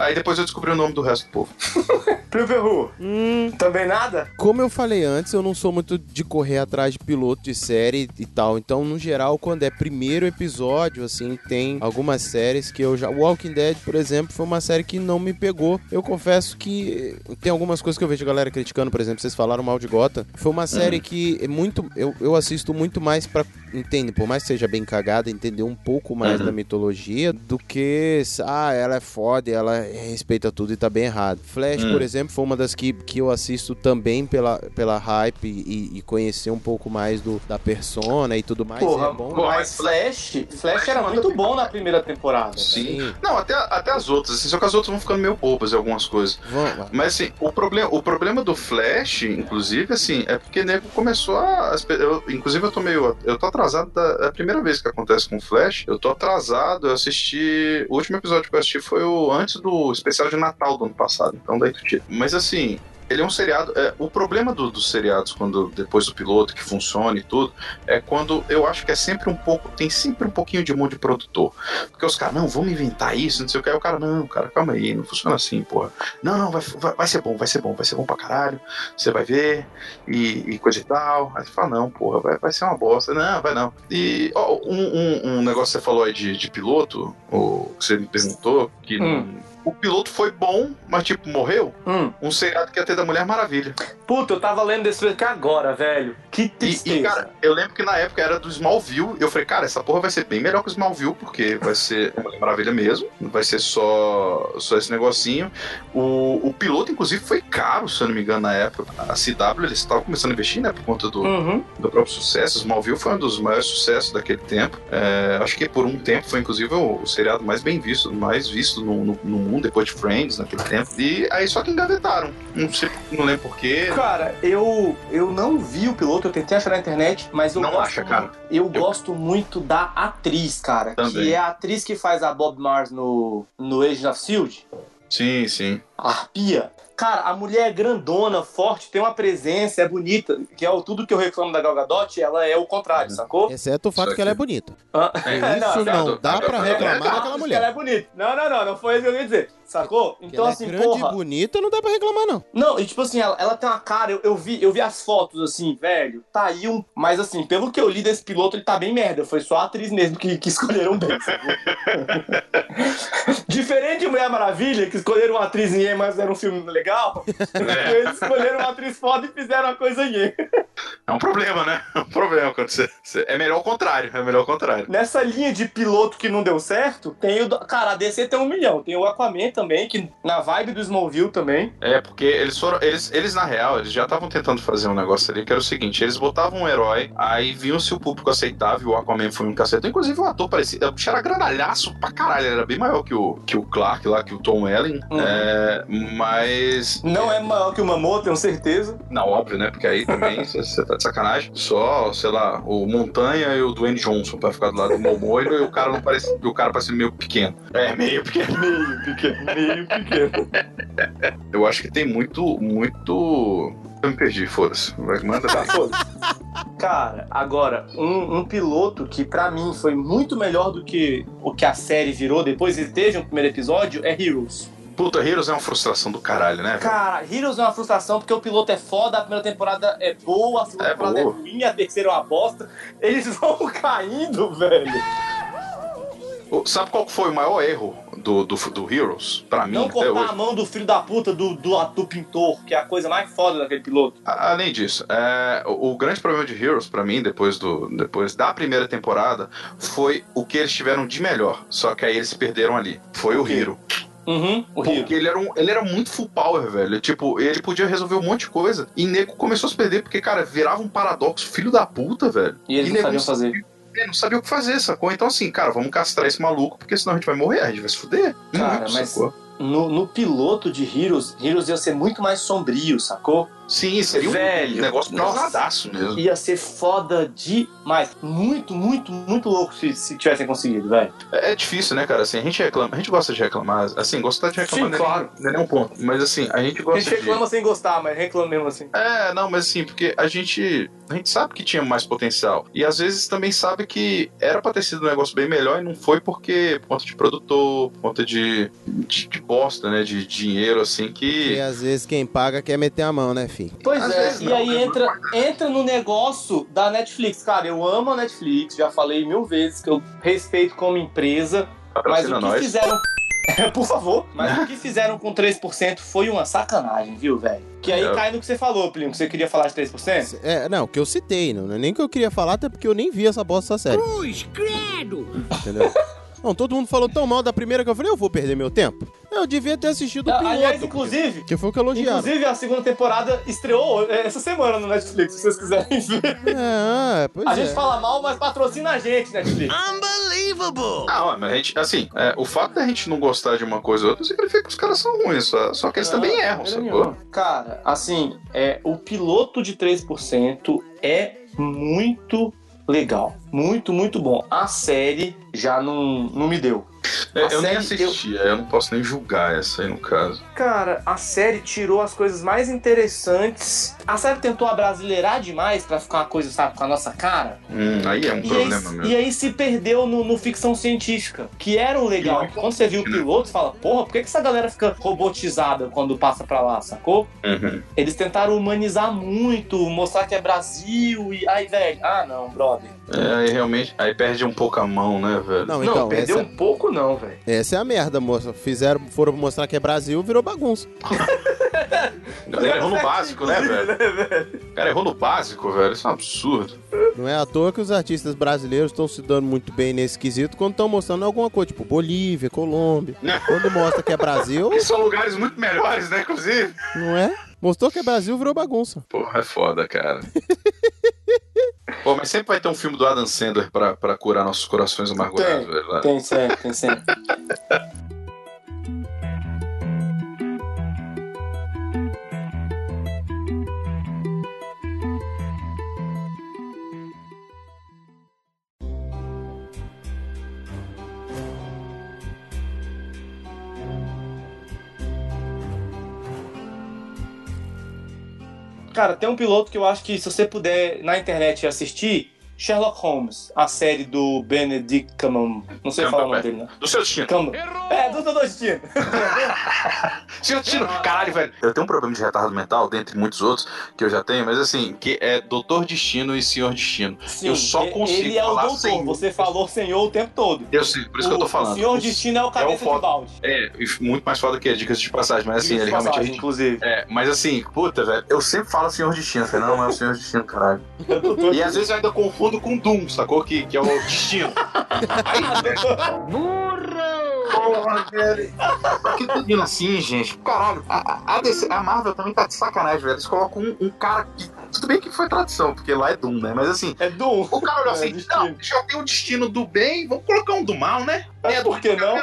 Aí depois eu descobri o nome do resto do povo. Plio Perru, Hum, também nada? como eu falei antes, eu não sou muito de correr atrás de piloto de série e tal. Então, no geral, quando é primeiro episódio, assim, tem algumas séries que eu já. Walking Dead, por exemplo, foi uma série que não me pegou. Eu confesso que tem algumas coisas que eu vejo a galera criticando, por exemplo, vocês falaram mal de Gota. Foi uma série que é muito. Eu, eu assisto muito mais pra. Entende? Por mais que seja bem cagada, entender um pouco mais Uhum. da mitologia do que. Ah, ela é foda, ela respeita tudo e tá bem errado. Flash, Hum. por exemplo, foi uma das que, que eu assisto também pela, pela hype e, e conhecer um pouco mais do, da persona e tudo mais. Porra, é bom. porra, mas Flash, Flash era muito bom na primeira temporada. Sim. Não, até, até as outras, assim, só que as outras vão ficando meio bobas em algumas coisas. Vamos lá. Mas assim, o problema, o problema do Flash, inclusive, assim, é porque nego começou a. Eu, inclusive, eu tô meio. Eu tô atrasado da. É a primeira vez que acontece com o Flash. Eu tô atrasado, eu assisti. O último episódio que eu assisti foi o antes do especial de Natal do ano passado. Então daí tu tira. Mas assim. Ele é um seriado. É, o problema do- dos seriados, quando depois do piloto que funciona e tudo, é quando eu acho que é sempre um pouco. Tem sempre um pouquinho de mão de produtor. Porque os caras, não, vamos inventar isso, não sei o que. Aí o cara, não, cara, calma aí, não funciona assim, porra. Não, não, vai, vai, vai ser bom, vai ser bom, vai ser bom pra caralho. Você vai ver, e, e coisa e tal. Aí você fala, não, porra, vai, vai ser uma bosta. Não, vai não. E ó, um, um, um negócio que você falou aí de, de piloto, o que você me perguntou, que Hum. não- o piloto foi bom, mas tipo, morreu. Hum. Um seriado que ia ter da Mulher Maravilha. Puta, eu tava lendo desse aqui agora, velho. Que E, tristeza. e, cara, eu lembro que na época era do Smallville. E eu falei, cara, essa porra vai ser bem melhor que o Smallville, porque vai ser a Mulher Maravilha mesmo. Não vai ser só, só esse negocinho. O, o piloto, inclusive, foi caro, se eu não me engano, na época. A CW, eles estavam começando a investir, né? Por conta do, Uhum. do próprio sucesso. Smallville foi um dos maiores sucessos daquele tempo. É, acho que por um tempo foi, inclusive, o, o seriado mais bem visto, mais visto no, no, no mundo, depois de Friends, naquele tempo. E aí só que engavetaram. Não sei, não lembro porquê. Cara, eu, eu não vi o piloto, eu tentei achar na internet, mas eu Não gosto, acha, cara. Eu, gosto muito da atriz, cara. Também. Que é a atriz que faz a Bob Mars no, no Agent of S.H.I.E.L.D. Sim, sim. A Arpia. Cara, a mulher é grandona, forte, tem uma presença, é bonita. Que é o, tudo que eu reclamo da Gal Gadot, ela é o contrário, sacou? Exceto o fato Isso que ela é bonita. Ah, Isso não dá pra reclamar Não, daquela Ela é mulher. bonita. Não, não, não, não foi isso que eu ia dizer. Sacou? Então, ela assim, é grande porra. e bonita, não dá pra reclamar, não. Não, e tipo assim, ela, ela tem uma cara, eu, eu vi, eu vi as fotos assim, velho, tá aí um. Mas assim, pelo que eu li desse piloto, ele tá bem merda. Foi só a atriz mesmo que, que escolheram bem. Diferente de Mulher Maravilha, que escolheram uma atriz em E, mas era um filme legal. Eles escolheram uma atriz foda e fizeram uma coisa em E. É um problema, né? É um problema quando você, você- É melhor o contrário, é melhor o contrário. Nessa linha de piloto que não deu certo, tem o. Cara, a DC tem um milhão. Tem o Aquaman também, que na vibe do Smallville também. É, porque eles foram. Eles, eles na real, eles já estavam tentando fazer um negócio ali que era o seguinte: eles botavam um herói, aí viam se o público aceitava e o Aquaman foi um cacete. Inclusive o ator parecia. O bicho era grandalhaço pra caralho, ele era bem maior que o, que o Clark lá, que o Tom Welling. Uhum. É, mas. Não é maior que o Mamô, tenho certeza. Não, óbvio, né? Porque aí também você tá de sacanagem. Só, sei lá, o Montanha e o Dwayne Johnson pra ficar do lado do Momoiro e o cara não parece. O cara parece meio pequeno. É, meio pequeno. Meio pequeno, meio pequeno. Eu acho que tem muito, muito. Eu me perdi, foda-se. Manda Tá, foda-se. Cara, agora, um, um piloto que pra mim foi muito melhor do que o que a série virou depois e teve um primeiro episódio é Heroes. Puta, Heroes é uma frustração do caralho, né? velho? Cara, Heroes é uma frustração porque o piloto é foda, a primeira temporada é boa, a segunda É temporada boa. é ruim, a terceira é uma bosta. Eles vão caindo, velho. O- Sabe qual foi o maior erro do, do, do Heroes? Pra mim, Não cortar hoje. a mão do filho da puta do, do, do pintor, que é a coisa mais foda daquele piloto. Além disso, é, o, o grande problema de Heroes, pra mim, depois, do, depois da primeira temporada, foi o que eles tiveram de melhor. Só que aí eles se perderam ali. Foi o quê? Hero. Uhum. Porque ele era, um, ele era muito full power, velho. Tipo, ele podia resolver um monte de coisa. E nego começou a se perder porque, cara, virava um paradoxo filho da puta, velho. E eles não nego sabiam fazer. É, não sabia o que fazer, sacou? Então, assim, cara, vamos castrar esse maluco, porque senão a gente vai morrer, a gente vai se fuder. Cara, Muito, mas- sacou? No, no piloto de Heroes, Heroes ia ser muito mais sombrio, sacou? Sim, seria Velho, um negócio pesadaço mesmo. Ia ser foda demais. Muito, muito, muito louco se, se tivessem conseguido, velho. É é difícil, né, cara? Assim, a gente reclama, a gente gosta de reclamar. Assim, gostar de reclamar Sim, é claro. não é nem um ponto. Mas assim, a gente A gosta gente de. reclama sem gostar, mas reclama mesmo assim. É, não, mas assim, porque a gente, a gente sabe que tinha mais potencial. E às vezes também sabe que era pra ter sido um negócio bem melhor e não foi porque, por conta de produtor, por conta de, de, de bosta, né? De dinheiro, assim, E que. às vezes quem paga quer meter a mão, né, filho? Pois Às é, vezes e não, aí mas entra, entra no negócio da Netflix. Cara, eu amo a Netflix, já falei mil vezes que eu respeito como empresa, mas o que nós. fizeram. Por favor, mas o que fizeram com 3% foi uma sacanagem, viu, velho? Que aí É. cai no que você falou, Plínio, que você queria falar de 3%? É, não, que eu citei, não é nem que eu queria falar, até porque eu nem vi essa bosta série. Cruz, credo! Entendeu? Não, todo mundo falou tão mal da primeira que eu falei, eu vou perder meu tempo. Eu devia ter assistido o piloto. Aliás, inclusive, Que foi o que elogiaram. Inclusive, a segunda temporada estreou essa semana no Netflix, se vocês quiserem ver. É, pois A é. gente fala mal, mas patrocina a gente, Netflix. Unbelievable! Ah, mas a gente, assim, é, o fato da gente não gostar de uma coisa ou outra significa que os caras são ruins, só, só que eles também erram, Não, sacou? Cara, assim, é, o piloto de 3% é muito legal. Muito, muito bom. A série já não, não me deu. É, eu nem série, assisti, eu... não posso nem julgar essa aí no caso. Cara, a série tirou as coisas mais interessantes. A série tentou abrasileirar demais pra ficar uma coisa, sabe, com a nossa cara. Hum, aí é um E problema aí, mesmo. e aí se perdeu no, no ficção científica, que era o legal. É Quando você viu o né? piloto, você fala, porra, por que, que essa galera fica robotizada quando passa pra lá, sacou? Uhum. Eles tentaram humanizar muito, mostrar que é Brasil e. Ai, velho. Ah, não, brother. É, aí realmente. Aí perde um pouco a mão, né, velho? Não, não, então, perdeu essa, um pouco, não, velho. essa é a merda, moça. Fizeram, foram mostrar que é Brasil, virou bagunça. Cara errou no básico, né, velho? O cara errou no básico, velho. Isso é um absurdo. Não é à toa que os artistas brasileiros estão se dando muito bem nesse quesito quando estão mostrando alguma coisa, tipo Bolívia, Colômbia. Quando mostra que é Brasil, E são lugares muito melhores, né, inclusive? não é? Mostrou que é Brasil, virou bagunça. Porra, é foda, cara. Pô, mas sempre vai ter um filme do Adam Sandler pra, pra curar nossos corações amargurados, Tem, velho. Tem sempre, tem sempre. Cara, tem um piloto que eu acho que se você puder na internet assistir, Sherlock Holmes, a série do Benedict Cumberbatch. Não sei falar o nome dele, né? Do seu destino. Cumber. É, do Doutor Destino. Seu destino. Caralho, velho. Eu tenho um problema de retardo mental, dentre muitos outros que eu já tenho, mas assim, que é Doutor Destino e Senhor Destino. Sim, Eu só consigo Ele é o doutor, sem- você falou senhor o tempo todo. Eu sei, por isso que eu tô O- falando. O senhor O- Destino é o cabeça foda. de balde. É, e muito mais foda que dicas de passagem, mas assim, Diga-se ele realmente é passagem, ridículo. inclusive. É, mas assim, puta, velho, eu sempre falo Senhor Destino. Eu falei, não, não é o Senhor Destino, caralho. E às vezes eu ainda confundo com Doom, sacou? Que, que é o Destino. Aí, velho. Porra, velho. Que pedindo assim, gente? Caralho, a, a, DC a Marvel também tá de sacanagem, velho. Eles colocam um, um cara que. Tudo bem que foi tradução, porque lá é Doom, né? Mas assim, É Doom. o cara olhou É, assim: destino. não, já tem o destino do bem, vamos colocar um do mal, né? É, por que não?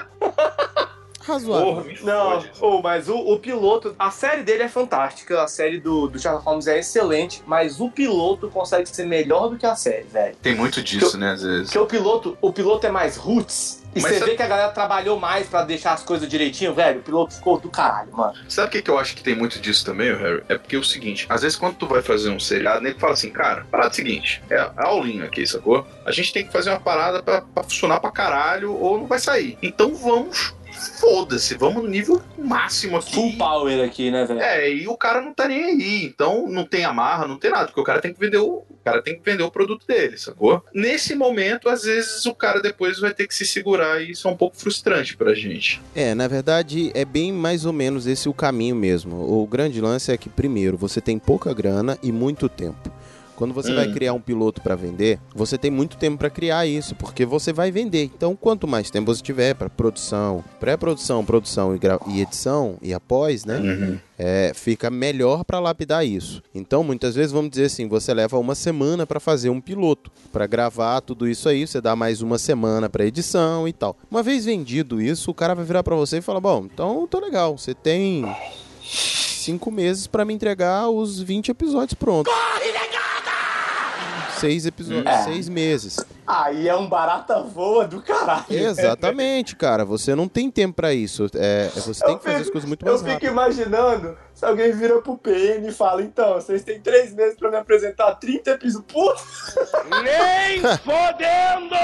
Razoável. Porra, me Não, oh, mas o, o piloto, a série dele é fantástica, a série do, do Sherlock Holmes é excelente, mas o piloto consegue ser melhor do que a série, velho. Tem muito disso, né, às vezes. Porque o piloto, o piloto é mais roots. E Mas você sabe- vê que a galera trabalhou mais pra deixar as coisas direitinho, velho. O piloto ficou do caralho, mano. Sabe o que, que eu acho que tem muito disso também, Harry? É porque é o seguinte, às vezes quando tu vai fazer um seriado, nem fala assim, cara, parada seguinte, é a aulinha aqui, sacou? A gente tem que fazer uma parada pra, pra funcionar pra caralho ou não vai sair. Então vamos, foda-se, vamos no nível máximo aqui. Full power aqui, né, velho? É, e o cara não tá nem aí, então não tem amarra, não tem nada, porque o cara tem que vender o, o cara tem que vender o produto dele, sacou? Nesse momento, às vezes o cara depois vai ter que se segurar e isso é um pouco frustrante pra gente. É, na verdade, é bem mais ou menos esse o caminho mesmo. O grande lance é que, primeiro, você tem pouca grana e muito tempo. Quando você Hum. vai criar um piloto para vender, você tem muito tempo para criar isso, porque você vai vender. Então, quanto mais tempo você tiver para produção, pré-produção, produção e, gra- e edição e após, né? Uhum. é, fica melhor para lapidar isso. Então, muitas vezes, vamos dizer assim, você leva uma semana para fazer um piloto, para gravar tudo isso aí, você dá mais uma semana para edição e tal. Uma vez vendido isso, o cara vai virar para você e falar: Bom, então tô legal, você tem cinco meses para me entregar os 20 episódios prontos. Seis episódios, É. seis meses. Aí é um barata voa do caralho. Exatamente, cara. Você não tem tempo para isso. É, você tem que fazer as coisas muito Eu mais fico rápido. imaginando se alguém vira pro PN e fala: então, vocês têm três meses pra me apresentar 30 episódios. Puta! Nem fodendo!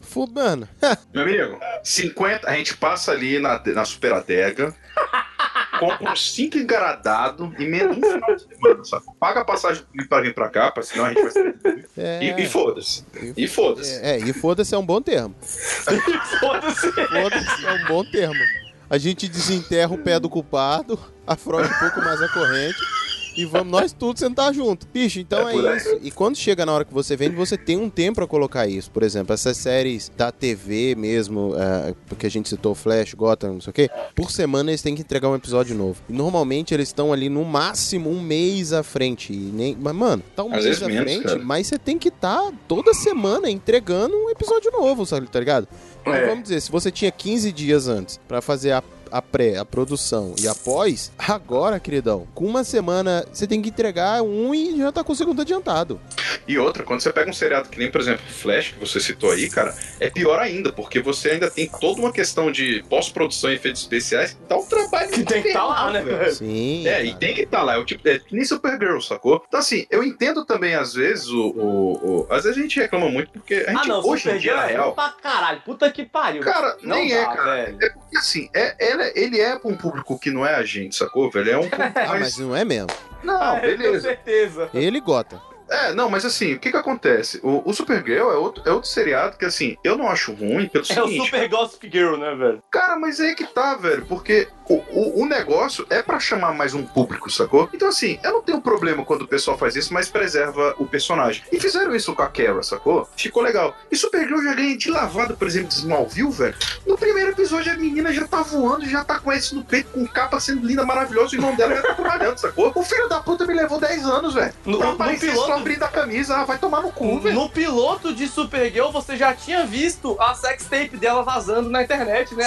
Fudando. Meu amigo, 50, a gente passa ali na, na super adega, compra uns 5 engaradados e menos um final de semana, sabe? Paga a passagem pra vir pra cá, pra senão a gente vai ser. É. E, e foda-se. E foda-se. É, é, e foda-se é um bom termo. Foda-se! Foda-se é um bom termo. A gente desenterra o pé do culpado, afrouxa um pouco mais a corrente e vamos nós tudo sentar junto. Bicho, então É é, isso. E quando chega na hora que você vende, você tem um tempo pra colocar isso. Por exemplo, essas séries da TV mesmo, é, porque a gente citou Flash, Gotham, não sei o quê, por semana eles têm que entregar um episódio novo. E normalmente eles estão ali no máximo um mês à frente. E nem, mas, mano, tá um Às mês à menos, frente, cara. mas você tem que estar toda semana entregando um episódio novo, sabe, tá ligado? Então, É. vamos dizer, se você tinha 15 dias antes pra fazer a, a pré, a produção e a pós, agora, queridão, com uma semana você tem que entregar um e já tá com o segundo adiantado. E outra, quando você pega um seriado que nem, por exemplo, Flash, que você citou aí, cara, é pior ainda, porque você ainda tem toda uma questão de pós-produção e efeitos especiais que dá um trabalho Que tem que estar lá, né, velho? Sim. É, e tem que estar lá. É, o tipo, é que nem Supergirl, sacou? Então, assim, eu entendo também, às vezes, o. o, o- às vezes a gente reclama muito, porque a gente, Ah, não, hoje em dia, é real. pra caralho. Puta que pariu. Cara, Não nem dá, é, cara. velho. É porque, assim, é, ele, é- ele é pra um público que não é a gente, sacou, velho? É um público Ah, mas não é mesmo. Não, Ah, beleza. certeza. Ele gota. É, não, mas assim, o que que acontece? O, o Supergirl é outro, é outro seriado que, assim, eu não acho ruim pelo É o seguinte. Super Gossip Girl, né, velho? Cara, mas aí que tá, velho, porque o, o, o negócio é pra chamar mais um público, sacou? Então, assim, eu não tenho problema quando o pessoal faz isso, mas preserva o personagem. E fizeram isso com a Kara, sacou? Ficou legal. E Supergirl já ganha de lavada, por exemplo, de Smallville, velho. No primeiro episódio, a menina já tá voando, já tá com esse no peito, com capa sendo linda, maravilhosa, e o irmão dela já tá trabalhando, sacou? O filho da puta me levou 10 anos, velho. No- no piloto- abrindo a camisa, vai tomar no cu, velho. No piloto de Supergirl, você já tinha visto a sex tape dela vazando na internet, né?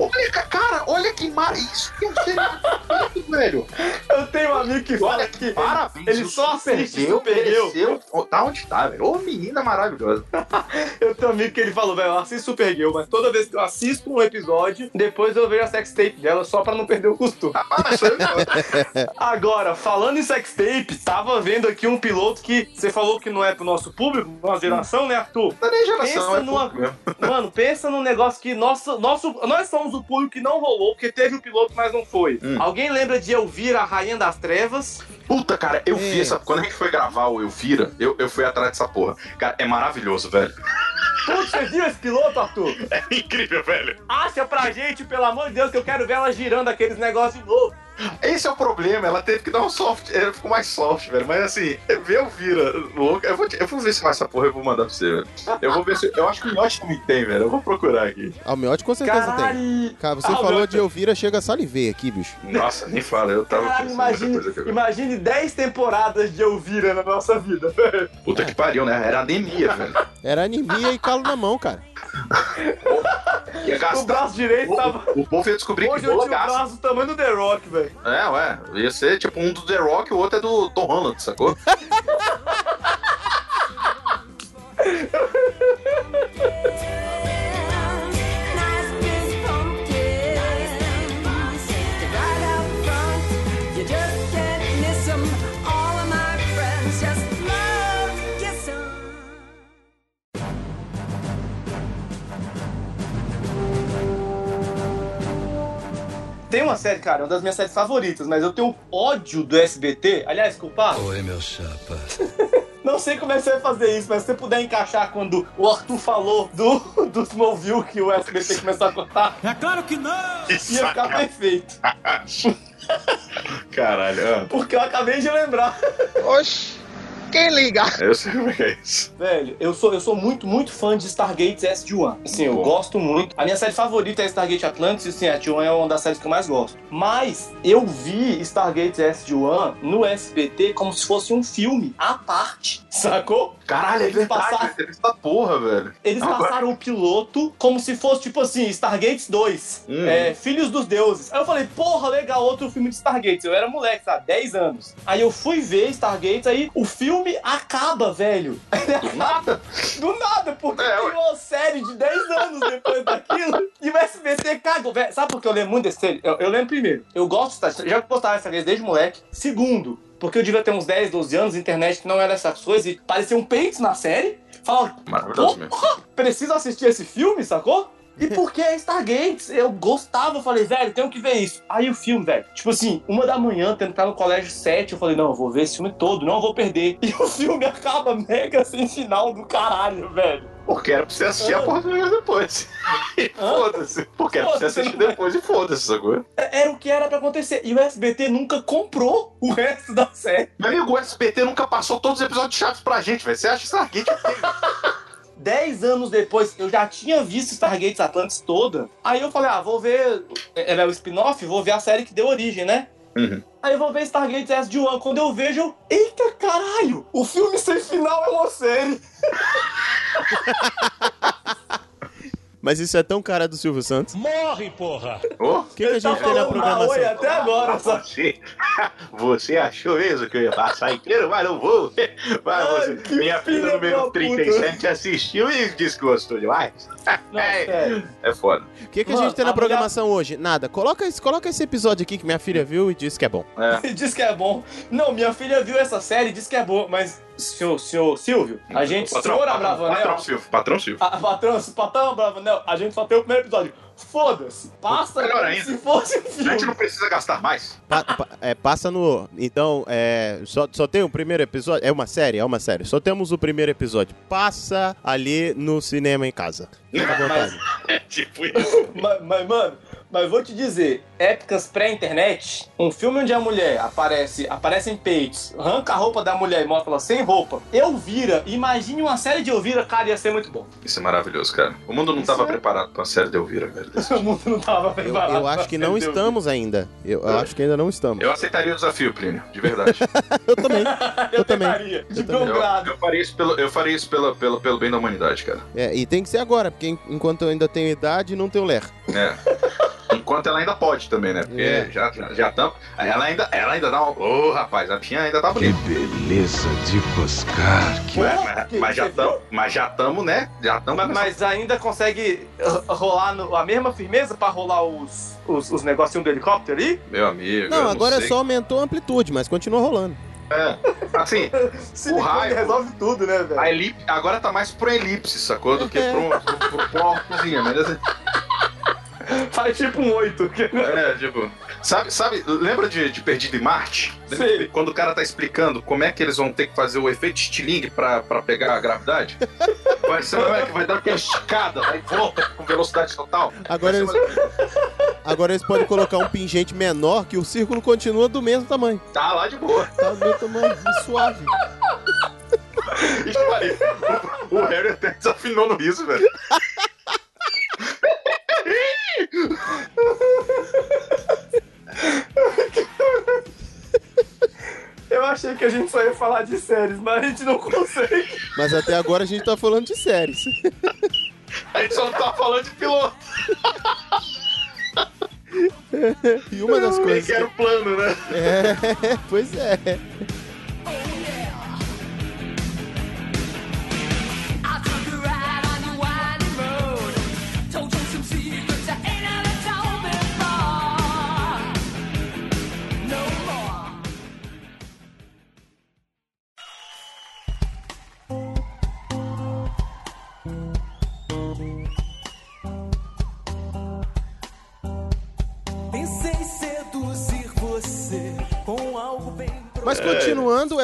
Olha, ca- cara, olha que mar... Isso que seriado perfeito, velho. Eu tenho um amigo que fala Olha, que Parabéns, ele só assiste Supergirl. mereceu- Tá onde tá, velho. Ô, menina maravilhosa. Eu tenho um amigo que ele falou, velho, eu assisto Supergirl, mas toda vez que eu assisto um episódio, depois eu vejo a sex tape dela só pra não perder o costume. Ah, eu. Agora, falando em sex tape, tava vendo aqui um piloto que você falou que não é pro nosso público, nossa geração, né, Arthur? Não é nem geração, Pensa é numa-. Mano, pensa num negócio que nosso, nosso, nós somos o público que não rolou, porque teve o piloto, mas não foi. Hum. Alguém lembra de Elvira, a Rainha das Trevas? Puta, cara, eu vi É. essa. Quando a gente foi gravar o Elvira, eu, eu fui atrás dessa porra. Cara, é maravilhoso, velho. Putz, você viu esse piloto, Arthur? É incrível, velho. Acha pra gente, pelo amor de Deus, que eu quero ver ela girando aqueles negócios de novo. Esse é o problema, ela teve que dar um soft. Ela ficou mais soft, velho. Mas assim, ver Elvira louca. Eu vou, te- eu vou ver se vai essa porra eu vou mandar pra você, velho. Eu vou ver se. Eu acho que o Yoshi também tem, velho. Eu vou procurar aqui. Ah, o Miotti com certeza tem. Caralho! Cara, você Ah, o falou Miotti- de Elvira, chega a salivei aqui, bicho. Nossa, nem fala. Eu tava Caralho, imagine, imagine 10 temporadas de Elvira na nossa vida, velho. Puta que pariu, né? Era anemia, velho. Era anemia e calo na mão, cara. Ia O gastar. braço direito tava. O povo ia descobrir Hoje que bola tinha o gasta. braço do tamanho do The Rock, velho. É, ué. Ia ser tipo um do The Rock e o outro é do Tom Holland, sacou? Tem uma série, cara, uma das minhas séries favoritas, mas eu tenho ódio do SBT. Aliás, culpado. Oi, meu chapa. Não sei como é que você vai fazer isso, mas se você puder encaixar quando o Arthur falou do, do Smallville que o SBT começou a cortar, É claro que não! ia ficar perfeito. Caralho, Porque eu acabei de lembrar. Oxi, quem liga? eu sei como é é isso. Velho, eu sou, eu sou muito, muito fã de Stargate SG-1. Assim, eu Bom. gosto muito. A minha série favorita é Stargate Atlantis, e sim, SG-1 é uma das séries que eu mais gosto. Mas eu vi Stargate SG-1 no SBT como se fosse um filme à parte, sacou? Caralho, é Eles verdade. passaram- Teve essa porra, velho. Eles Agora- passaram o piloto como se fosse, tipo assim, Stargates 2. Hum. é, Filhos dos Deuses. Aí eu falei, porra, legal, outro filme de Stargates. Eu era moleque, sabe? 10 anos. Aí eu fui ver Stargates, aí o filme acaba, velho. Ele acaba do nada, porque É, tem uma série de 10 anos depois daquilo. E o SBT cagou, velho. Sabe por que eu lembro muito desse série? Eu, eu lembro primeiro, eu gosto, de já gostava Stargates desde moleque. Segundo, porque eu devia ter uns 10, 12 anos, internet não era essas coisas, e pareciam peitos na série. Falava, Maravilhoso mesmo. Porra, preciso assistir esse filme, sacou? E porque é Stargates, eu gostava, eu falei, velho, tenho que ver isso. Aí o filme, velho, tipo assim, uma da manhã, tendo que estar no colégio sete, eu falei, não, eu vou ver esse filme todo, não vou perder. E o filme acaba mega sem final do caralho, velho. Porque era pra você assistir a porra filme depois. E foda-se. Porque era pra você assistir não- depois e foda-se, sacou? É- Era o que era pra acontecer. E o SBT nunca comprou o resto da série. Meu amigo, o SBT nunca passou todos os episódios chaves pra gente, velho. Você acha Stargate? Dez anos depois, eu já tinha visto Stargate Atlantis toda. Aí eu falei, ah, vou ver. Ela é o spin-off, vou ver a série que deu origem, né? Uhum. Aí eu vou ver Stargate SG-1. Quando eu vejo, eu, eita caralho! O filme sem final é uma série. Mas isso é tão cara do Silvio Santos. O Morre, porra! Ô, que, que a tá gente tem na da Oi programação? até agora, só. Você, você achou mesmo que eu ia passar inteiro, mas não vou. Mas Ai, você, minha filha número puta. 37 assistiu e disse que gostou demais. Não, é, é foda. O que, que a Mano, gente tem na a mulher- programação hoje? Nada. Coloca esse, coloca esse episódio aqui que minha filha viu e disse que é bom. É. Diz que é bom. Não, minha filha viu essa série e disse que é boa, mas, senhor, senhor Silvio, a gente, senhor patrão, Abravanel, patrão Silvio, patrão Silvio. a, patrão, patrão Abravanel, a gente só tem o primeiro episódio. Foda-se, passa Melhor ainda. se fosse um A gente filme. não precisa gastar mais. Pa- pa- é, passa no. Então, é, só, só tem o primeiro episódio. É uma série, é uma série. Só temos o primeiro episódio. Passa ali no cinema em casa. Fica à vontade. É tipo isso. Mas, mas, mano, mas vou te dizer, épocas pré-internet, um filme onde a mulher aparece, aparece em peitos, arranca a roupa da mulher e mostra ela sem roupa, Elvira, imagine uma série de Elvira, cara, ia ser muito bom. Isso é maravilhoso, cara. O mundo não Isso estava é- preparado pra uma série de Elvira, velho. O mundo não tava Eu, preparado. eu pra acho que não estamos ainda. Eu, eu acho que ainda não estamos. Eu aceitaria o desafio, Plínio, de verdade. Eu também. Eu, Eu também. tentaria, de Eu bom também. Eu, grado. eu faria isso, pelo, eu faria isso pelo, pelo, pelo bem da humanidade, cara. É, e tem que ser agora, porque en- enquanto eu ainda tenho idade, não tenho ler. É. Enquanto ela ainda pode também, né? Porque É. já, já, já tam- Ela ainda, ela ainda dá uma. Ô, rapaz, a bichinha ainda tá bonita. beleza de coscar. Pô, Mas, mas- que- mas já estamos, mas já estamos, né? Já estamos. Mas, mas ainda consegue rolar no- a mesma firmeza pra rolar os, os, os negocinhos do helicóptero ali? Meu amigo. eu Não, agora é sei. só aumentou a amplitude, mas continua rolando. É. Assim, Silicone raio- resolve tudo, né, velho? a elip... agora tá mais pro elipse, sacou? Do que pro, pro, pro, pro altozinho, mas assim, Faz tipo um oito. É, tipo. Sabe, sabe, lembra de, de Perdido em Marte? Sei. Quando o cara tá explicando como é que eles vão ter que fazer o efeito estilingue pra, pra pegar a gravidade? Vai ser uma que vai dar aquela esticada, vai e volta com velocidade total. Agora eles, agora eles podem colocar um pingente menor que o círculo continua do mesmo tamanho. Tá lá de boa. Tá do mesmo tamanho, e suave. Ixi, Maria, o, o Harry até desafinou no riso, velho. Eu achei que a gente só ia falar de séries, mas a gente não consegue. Mas até agora a gente tá falando de séries. A gente só não tá falando de piloto. E uma das coisas. que era o plano, né? É, pois é.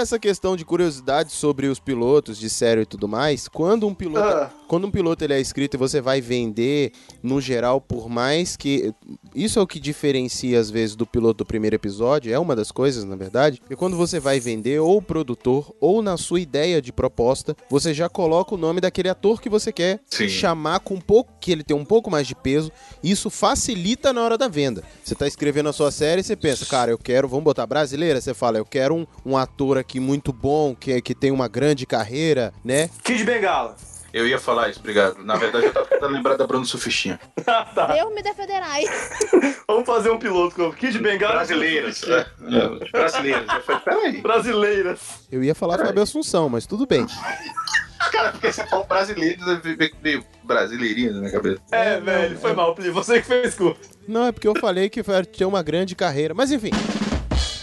Essa questão de curiosidade sobre os pilotos de série e tudo mais, quando um piloto, Ah. quando um piloto ele é escrito e você vai vender no geral, por mais que isso é o que diferencia às vezes do piloto do primeiro episódio, é uma das coisas, na verdade, porque quando você vai vender ou o produtor ou na sua ideia de proposta, você já coloca o nome daquele ator que você quer Sim. chamar com um pouco que ele tem um pouco mais de peso. Isso facilita na hora da venda. Você tá escrevendo a sua série e você pensa, cara, eu quero, vamos botar brasileira, você fala, eu quero um, um ator aqui muito bom, que, que tem uma grande carreira, né? Kid Bengala. Eu ia falar isso, obrigado. Na verdade, eu tava tentando lembrar da Bruno Sufistinha. Deus me defenderai. Vamos fazer um piloto com Kid Bengala. Brasileiras. É, é, brasileiras. Eu falei, peraí. Brasileiras. Eu ia falar Fábio Assunção, mas tudo bem. Cara, porque você falou brasileiro, deve ver meio brasileirinho na minha cabeça. É, É, velho, foi é. mal, Pli. Você que fez curto. Não, é porque eu falei que vai ter uma grande carreira, mas enfim.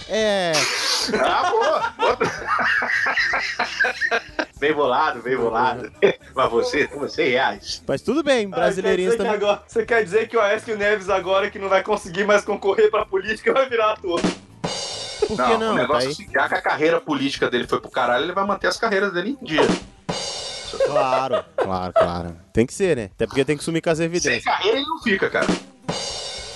É. Ah, boa! Outra. bem bolado, bem bolado. Mas você, você reais. Mas tudo bem, brasileirinhos Ah, quer dizer que também. agora- Você quer dizer que o Aécio Neves agora, que não vai conseguir mais concorrer pra política, vai virar ator. Por que o não? Tá negócio é aí. assim, já que a carreira política dele foi pro caralho, ele vai manter as carreiras dele em dia. Claro, claro, claro. Tem que ser, né? Até porque tem que sumir com as Sem evidências. carreira ele não fica, cara.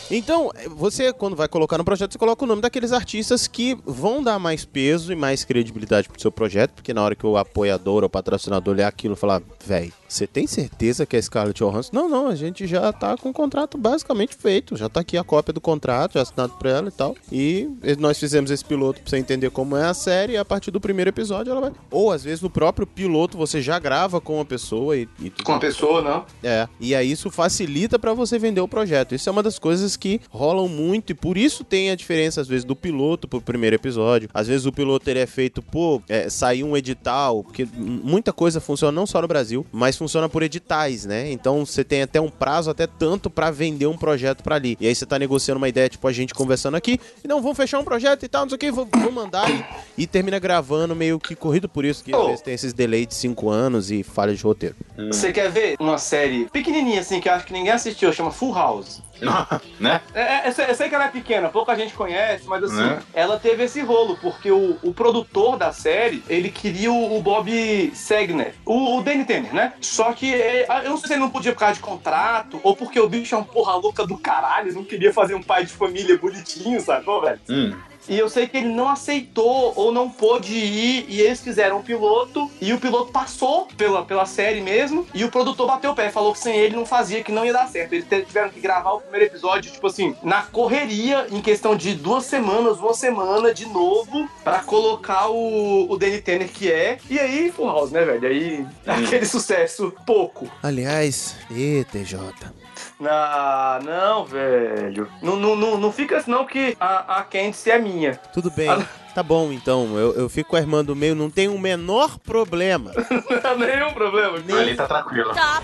Então, você, quando vai colocar no projeto, você coloca o nome daqueles artistas que vão dar mais peso e mais credibilidade pro seu projeto, porque na hora que o apoiador ou patrocinador olhar aquilo e falar, véi, Você tem certeza que é Scarlett Johansson? Não, não, a gente já tá com o contrato basicamente feito. Já tá aqui a cópia do contrato, já assinado pra ela e tal. E nós fizemos esse piloto pra você entender como é a série. E a partir do primeiro episódio ela vai. Ou às vezes no próprio piloto você já grava com a pessoa e. e Com a pessoa, não? É. E aí isso facilita pra você vender o projeto. Isso é uma das coisas que rolam muito. E por isso tem a diferença, às vezes, do piloto pro primeiro episódio. Às vezes o piloto ele é feito por é, sair um edital. Porque muita coisa funciona não só no Brasil, mas funciona por editais, né? Então você tem até um prazo, até tanto pra vender um projeto pra ali. E aí você tá negociando uma ideia, tipo a gente conversando aqui, e não, vamos fechar um projeto e tal, não sei o que, vou, vou mandar e, e termina gravando meio que corrido por isso, que às Oh. vezes tem esses delay de 5 anos e falha de roteiro. Você quer ver uma série pequenininha assim que eu acho que ninguém assistiu, chama Full House? né? É, é, eu, sei, que ela é pequena, pouca gente conhece, mas assim, Né? ela teve esse rolo, porque o, o produtor da série, ele queria o, o Bob Segner, o, o Danny Tanner, né? Só que é, eu não sei se ele não podia por causa de contrato, ou porque o bicho é um porra louca do caralho, não queria fazer um pai de família bonitinho, sacou, velho? Hum. E eu sei que ele não aceitou ou não pôde ir, e eles fizeram um piloto, e o piloto passou pela, pela série mesmo, e o produtor bateu o pé, falou que sem ele não fazia, que não ia dar certo. Eles tiveram que gravar o primeiro episódio, tipo assim, na correria, em questão de duas semanas, uma semana de novo, pra colocar o, o Danny Tanner que é. E aí, Full House, né, velho? Aí, aquele sucesso pouco. Aliás, e TJ. Ah, não, velho. Não, não, não, não fica assim, não, que a, a Candice é minha. Tudo bem. Ah. Tá bom, então. Eu, eu fico com a irmã do meio, não tem o menor problema. Não dá nenhum problema. Ali tá tranquilo. Stop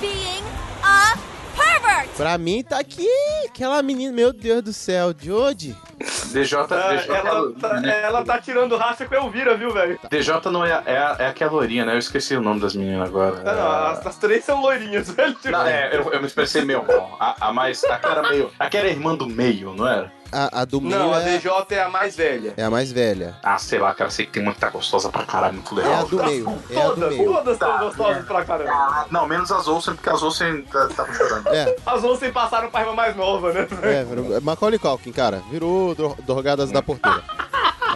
being a pervert! Pra mim tá aqui aquela menina, meu Deus do céu, Jodie. DJ, Ah, DJ, ela, tá, ela tá tirando racha com a Elvira, viu, velho? DJ não é, é, a- é aquela lourinha, né? Eu esqueci o nome das meninas agora. Não, as, as três são loirinhas, velho. Não, é, eu, eu me expressei meio mal. A, a mais. Aquela era meio. Aquela era irmã do meio, não era? A, a do meio Não, a é, DJ é a mais velha. é a mais velha. Ah, sei lá, cara, sei que tem uma que tá gostosa pra caralho, muito É a legal. do meio. É a do meio. todas Tá. são gostosas pra caramba. Não, menos as Olsen, porque as Olsen tá- tava chorando. É, As Olsen passaram pra irmã mais nova, né? é, virou- Macaulay Culkin, cara. Virou dro- drogadas da porteira.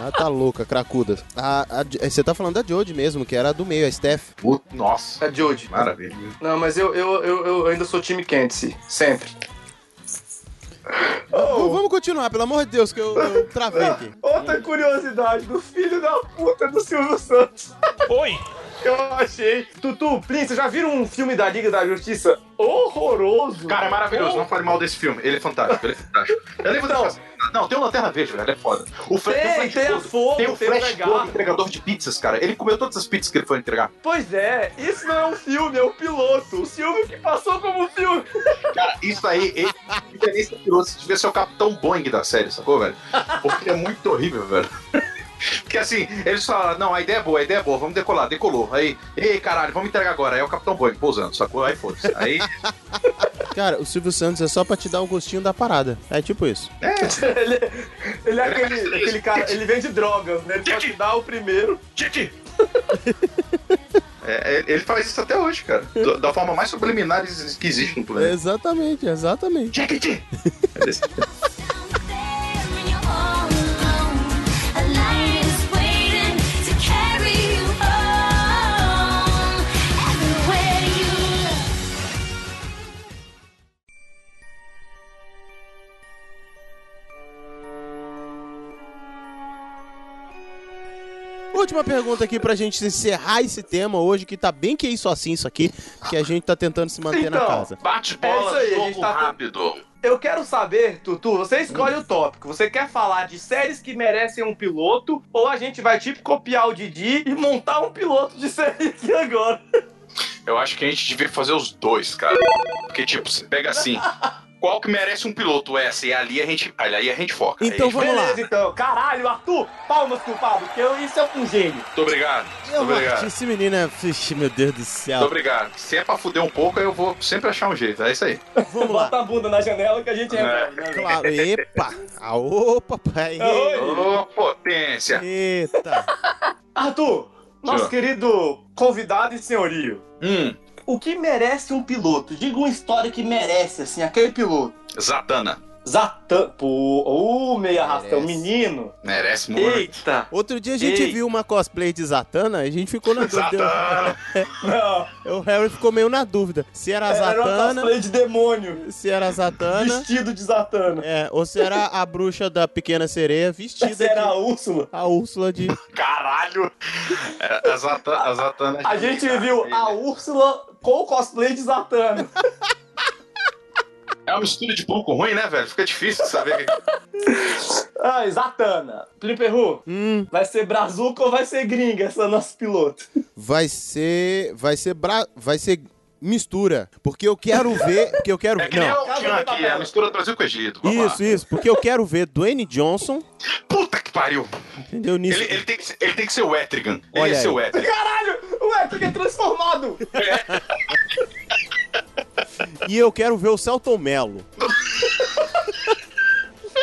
Ah, tá louca, cracudas. A, a- você tá falando da Jodie mesmo, que era a do meio, a Steph. Puta, Nossa, É Jodie. maravilha. Não, mas eu, eu, eu, eu ainda sou time Candice. Sempre. V- Vamos continuar, pelo amor de Deus, que eu, eu travei aqui. Outra curiosidade do filho da puta do Silvio Santos. Oi! Eu achei. Tutu, Prince, vocês já viram um filme da Liga da Justiça horroroso? Cara, é maravilhoso, não fale mal desse filme. Ele é fantástico, ele é fantástico. Eu lembro Não. dessa- Não, tem o Lanterna Verde, velho, é foda. O Fre- Tem, o Flash tem a Gordon- Fogo, tem o tem o Flash. Gordon, entregador de pizzas, cara. Ele comeu todas as pizzas que ele foi entregar. Pois é, isso não é um filme, é um piloto. O filme que passou como filme. Cara, isso aí, ele, do piloto, se devia ser o Capitão Boeing da série, sacou, velho? Porque é muito horrível, velho. Porque assim, eles falaram, não, a ideia é boa, a ideia é boa, vamos decolar, decolou. Aí, ei, caralho, vamos entregar agora. Aí é o Capitão Boeing pousando, sacou? Aí foda-se. Aí, Cara, o Silvio Santos é só pra te dar um gostinho da parada. É tipo isso. ele, ele é aquele, aquele cara, ele vende drogas, né? Ele só te dá o primeiro. Titi! É, é, ele faz isso até hoje, cara. Da forma mais subliminar que existe no planeta. Exatamente, exatamente. Jequiti! Última pergunta aqui pra gente encerrar esse tema hoje, que tá bem que isso assim, isso aqui, que a gente tá tentando se manter na Então, casa. Bate É isso bola, aí, a jogo gente tá- rápido. Eu quero saber, Tutu, você escolhe o tópico. Você quer falar de séries que merecem um piloto ou a gente vai tipo copiar o Didi e montar um piloto de série aqui agora? Eu acho que a gente devia fazer os dois, cara. Porque, tipo, você pega assim. Qual que merece um piloto? Essa, e ali a gente, aí a gente foca. Então gente... vamos lá. Beleza, então. Caralho, Arthur, palmas culpado, porque eu- isso é um gênio. Muito obrigado. Muito Eu obrigado. esse menino é... Ixi, meu Deus do céu. Muito obrigado. Se é pra fuder um pouco, eu vou sempre achar um jeito. É isso aí. Vamos lá. Bota a bunda na janela que a gente É. resolve, né? Claro, epa! Aô, papai! Oi. Ô, potência. Eita! Arthur, nosso Senhor. querido convidado e senhorio. Hum, O que merece um piloto? Diga uma história que merece, assim, aquele piloto. Zatanna. Zatan. Pô, uh, meio arrastão. Merece. Menino. Merece muito. Eita. Outro dia a gente Ei. viu uma cosplay de Zatanna e a gente ficou na dúvida. Zatanna. Não. O Harry ficou meio na dúvida. Se era a Era uma Zatanna, cosplay de demônio. se era a Zatanna, Vestido de Zatanna. é, ou se era a bruxa da pequena sereia vestida Essa era de... a Úrsula. A Úrsula de... Caralho! É, A Zatan- a Zatanna. A gente viu a Úrsula com o cosplay de Zatanna. É uma mistura de pouco ruim, né, velho? Fica difícil de saber. Ai, Zatanna. Fliperru, Hum, vai ser brazuca ou vai ser gringa essa nossa piloto? vai ser... Vai ser... Bra... Vai ser mistura. Porque eu quero ver... Porque eu quero... É que nem Não. o Tchan aqui, é a mistura do Brasil com o Egito. Isso, isso. Porque eu quero ver Dwayne Johnson, Puta que pariu! entendeu? Nisso. Ele, ele tem, que, ser- ele tem que ser o Etrigan. Ele Olha ia ser aí. o Etrigan. Caralho, o Epic é transformado. E eu quero ver o Celton Mello.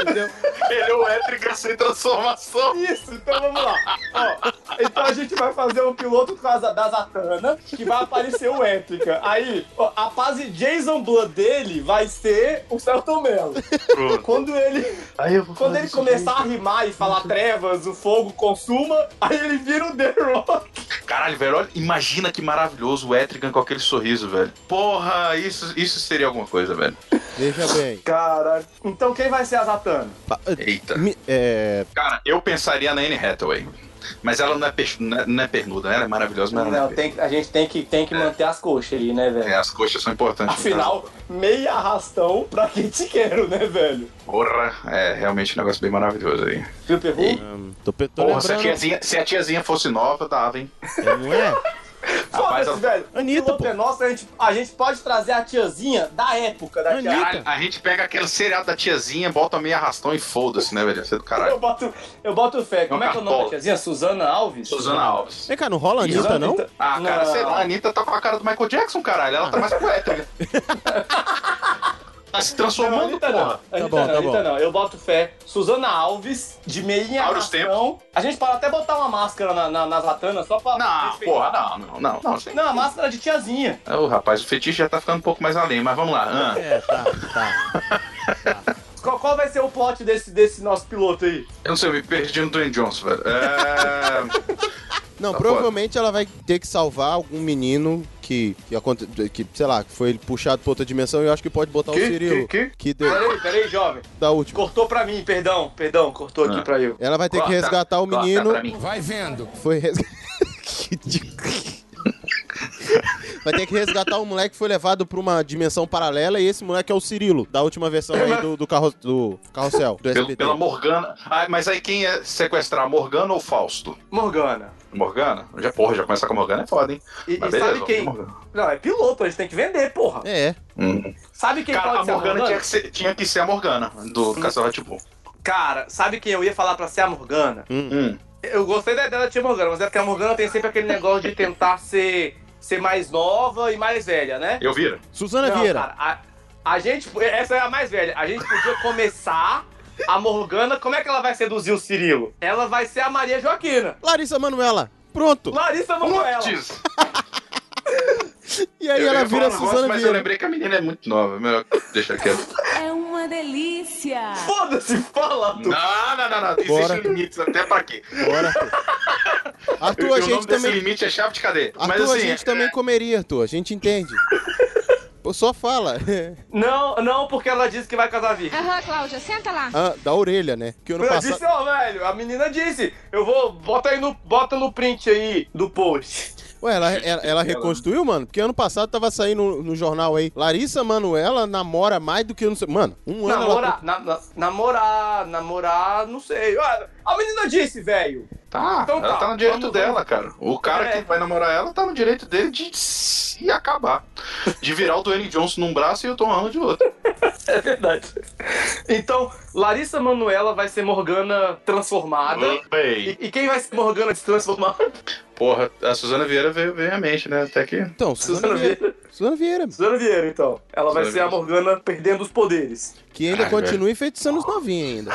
entendeu? Ele é o Etrigan sem transformação. Isso, então vamos lá. Ó, então a gente vai fazer um piloto por causa da Zatanna, que vai aparecer o Épica. Aí, ó, a fase Jason Blood dele vai ser o Celton Mello. Quando ele, Aí eu vou quando ele começar a rimar e falar trevas, o fogo consuma, aí ele vira o The Rock. Caralho, velho, olha, imagina que maravilhoso o Etrigan com aquele sorriso, velho. Porra, isso, isso seria alguma coisa, velho. Veja bem. Caralho. Então quem vai ser a Zatanna? Pa- Eita. Mi- É, Cara, eu pensaria na Anne Hathaway. Mas ela não é, peix- não é, não é pernuda, né? Ela é maravilhosa, mas não, Não, é tem, a gente tem que, tem que manter as coxas aí, né, É, velho? as coxas são importantes. Afinal, meia arrastão pra quem te quero, né, velho? Porra, é realmente um negócio bem maravilhoso aí. Viu, Perru? hum, tô, tô Porra, se a, tiazinha, se a tiazinha fosse nova, dava, hein? É, Não é? Foda-se, velho. Anitta, pô. é nosso, a gente, a gente pode trazer a tiazinha da época da Anitta. Caralho, a gente pega aquele seriado da tiazinha, bota meio arrastão e foda-se, né, velho? Você é do Eu caralho. boto, eu boto fé. Como é que é o nome da tiazinha? Suzana Alves? Suzana Alves. Vem cá, não rola a Anitta, Suzana não? Anitta- Ah, cara, Não. sei lá, a Anitta tá com a cara do Michael Jackson, caralho. Ela tá mais poética. tá se Não, transformando, Anitta não. porra. Anitta bom, não, tá Anitta bom. não. Eu boto fé. Suzana Alves, de meinha Abre os arrastão. A gente pode até botar uma máscara na, na, na Zatana só pra... Não, respeitar. porra, não, não, não. Não. Não, a máscara de tiazinha. Ô, rapaz, o fetiche já tá ficando um pouco mais além, mas vamos lá. Ah, É, tá, tá. Qual, qual vai ser o plot desse, desse nosso piloto aí? eu não sei, eu me perdi no Dwayne Johnson, velho. É... Não, Tá provavelmente ela vai ter que salvar algum menino que, que, aconte- que, sei lá, que foi puxado pra outra dimensão e eu acho que pode botar o Que? Cirilo. Que? Que deu Peraí, peraí, jovem. da última. Cortou pra mim, perdão, perdão, cortou aqui Ah. pra eu. Ela vai ter que Corta, resgatar o corta menino. pra mim. Vai vendo. Foi resgatar. que. Vai ter que resgatar o moleque que foi levado pra uma dimensão paralela e esse moleque é o Cirilo, da última versão aí do, do, carro, do carrossel, do SBT. pela Morgana. Ah, mas aí quem ia sequestrar, Morgana ou Fausto? Morgana. Morgana? Já, porra, já começar com a Morgana é foda, hein? E, Mas e beleza, sabe quem? Morgana. Não, é piloto, a gente tem que vender, porra. É, Hum. Sabe quem Cara, pode a ser a Morgana Morgana? tinha que, ser, tinha que ser a Morgana, do Castelo Rá-Tim-Bum. Cara, sabe quem eu ia falar pra ser a Morgana? Hum. Eu gostei da ideia da tia Morgana, mas é porque a Morgana tem sempre aquele negócio de tentar ser, ser mais nova e mais velha, né? Eu vira? Suzana Não, Vieira. cara, a, a gente. Essa é a mais velha. A gente podia começar a Morgana. Como é que ela vai seduzir o Cirilo? Ela vai ser a Maria Joaquina. Larissa Manuela. Pronto. Larissa Manoela. E aí Eu ela vira negócio, Suzana Mas eu Vieira. lembrei que a menina é muito nova. Melhor deixar quieto. É uma delícia. Foda-se, fala, tu. Não, não, não, não. Existem limites até pra quê? Bora, Arthur. O a nome gente desse também. limite é chave de cadeia. Arthur, Mas assim, a gente também comeria, Arthur. A gente entende. Pô, Só fala. Não, não, porque ela disse que vai casar virgem. Aham, Cláudia, senta lá. Ah, da orelha, né? Que ano Ela passado. disse, ó, velho, a menina disse, eu vou, bota aí no, bota no print aí do post. Ué, ela, ela, ela reconstruiu, mano? Porque ano passado tava saindo no, no jornal aí. Larissa Manuela namora mais do que eu não sei. Mano, um ano Namorar, ela. na- na- namorar, namorar, não sei. A menina disse, velho. Tá, Então ela tá, tá no direito vamos- dela, cara. O cara É. que vai namorar ela tá no direito dele de se acabar. De virar o Dwayne Johnson num braço e o Tom Holland de outro. É verdade. Então, Larissa Manuela vai ser Morgana transformada. E, e quem vai ser Morgana destransformada? Porra, a Suzana Vieira veio, veio à mente, né? Até que. Então, Suzana Suzana Vieira. Vieira. Suzana Vieira. Suzana Vieira, então. Ela vai Suzana ser a Morgana perdendo os poderes. Que ainda Ai, continua enfeitiçando os novinhos ainda.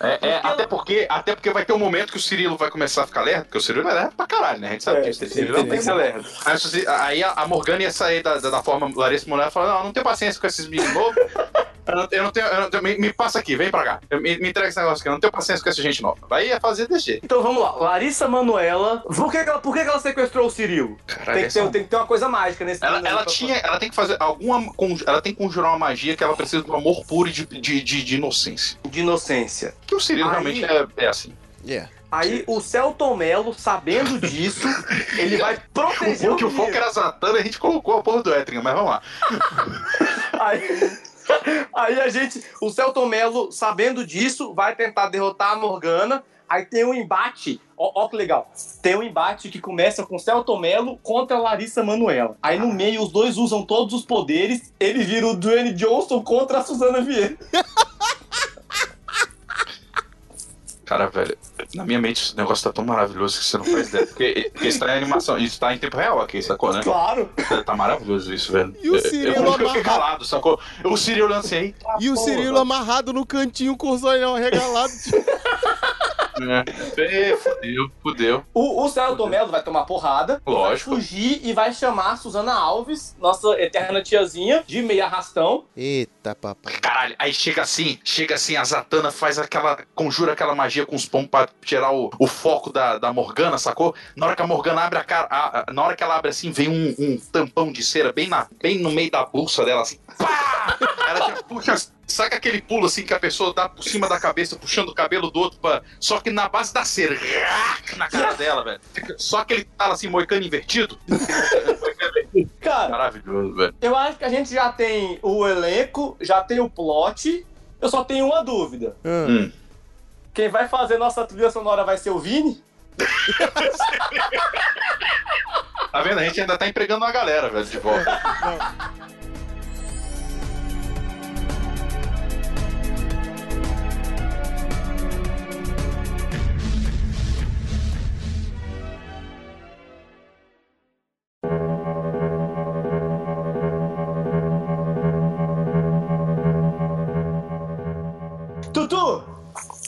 É, é, até, porque, até porque vai ter um momento que o Cirilo vai começar a ficar lerdo, porque o Cirilo é lerdo pra caralho, né? A gente sabe É, disso. tem, O tem, Cirilo tem não que ser lerdo. Aí, a Suzy- aí a, a Morgana ia sair da, da, da forma Larissa Manoela e falar: Não, não tenho paciência com esses meninos novos. Eu não, tenho. eu não tenho- me, me passa aqui, vem pra cá. Eu- Me, me entrega esse negócio aqui. Eu não tenho paciência com essa gente nova. Vai é fazer desse jeito. Então vamos lá, Larissa Manuela. Por que, que ela, por que, que ela sequestrou o Cirilo? Caralho, Tem que, ter, tem que ter uma coisa mágica nesse Ela, menino ela tinha, ela tem que fazer alguma. Ela tem que conjurar uma magia que ela precisa do amor puro e de, de, de, de inocência. de inocência. Que o Cirilo Aí- realmente é, é assim. Yeah. Aí o Celton Mello, sabendo disso, ele vai proteger O o que o foco era Zatanna, a gente colocou a porra do Etringa, mas vamos lá. Aí, aí a gente, o Celton Mello, sabendo disso, vai tentar derrotar a Morgana. Aí tem um embate, ó, ó que legal. Tem um embate que começa com Celton Mello contra Larissa Manuela. Aí no meio os dois usam todos os poderes, ele vira o Dwayne Johnson contra a Suzana Vieira. Cara, velho, na minha mente esse negócio tá tão maravilhoso que você não faz ideia. Porque, porque isso tá em animação, isso tá em tempo real aqui, sacou, né? Claro. Tá maravilhoso isso, velho. E o É, Cirilo eu, eu fiquei amarrado. calado, sacou? O Cirilo assim, eita, E o porra. Cirilo amarrado no cantinho com os olhos arregalados. É, é, fudeu, fudeu. O, o Celton Mello vai tomar porrada, Lógico. vai fugir e vai chamar a Suzana Alves, nossa eterna tiazinha, de meio arrastão. Eita, papai. Caralho, aí chega assim, chega assim, a Zatanna faz aquela. conjura aquela magia com os pombos pra tirar o, o foco da, da Morgana, sacou? Na hora que a Morgana abre a cara. a- a- na hora que ela abre assim, vem um, um tampão de cera bem, na, bem no meio da bolsa dela, assim. Pá! Ela já puxa. Saca aquele pulo assim que a pessoa dá por cima da cabeça, puxando o cabelo do outro, pra, só que na base da cera. Na cara dela, velho. Só aquele tala assim, moicano invertido. Cara, Maravilhoso, velho. eu acho que a gente já tem o elenco, já tem o plot. Eu só tenho uma dúvida. Ah, Hum. Quem vai fazer nossa trilha sonora vai ser o Vini? Tá vendo? A gente ainda tá empregando uma galera, velho, de volta.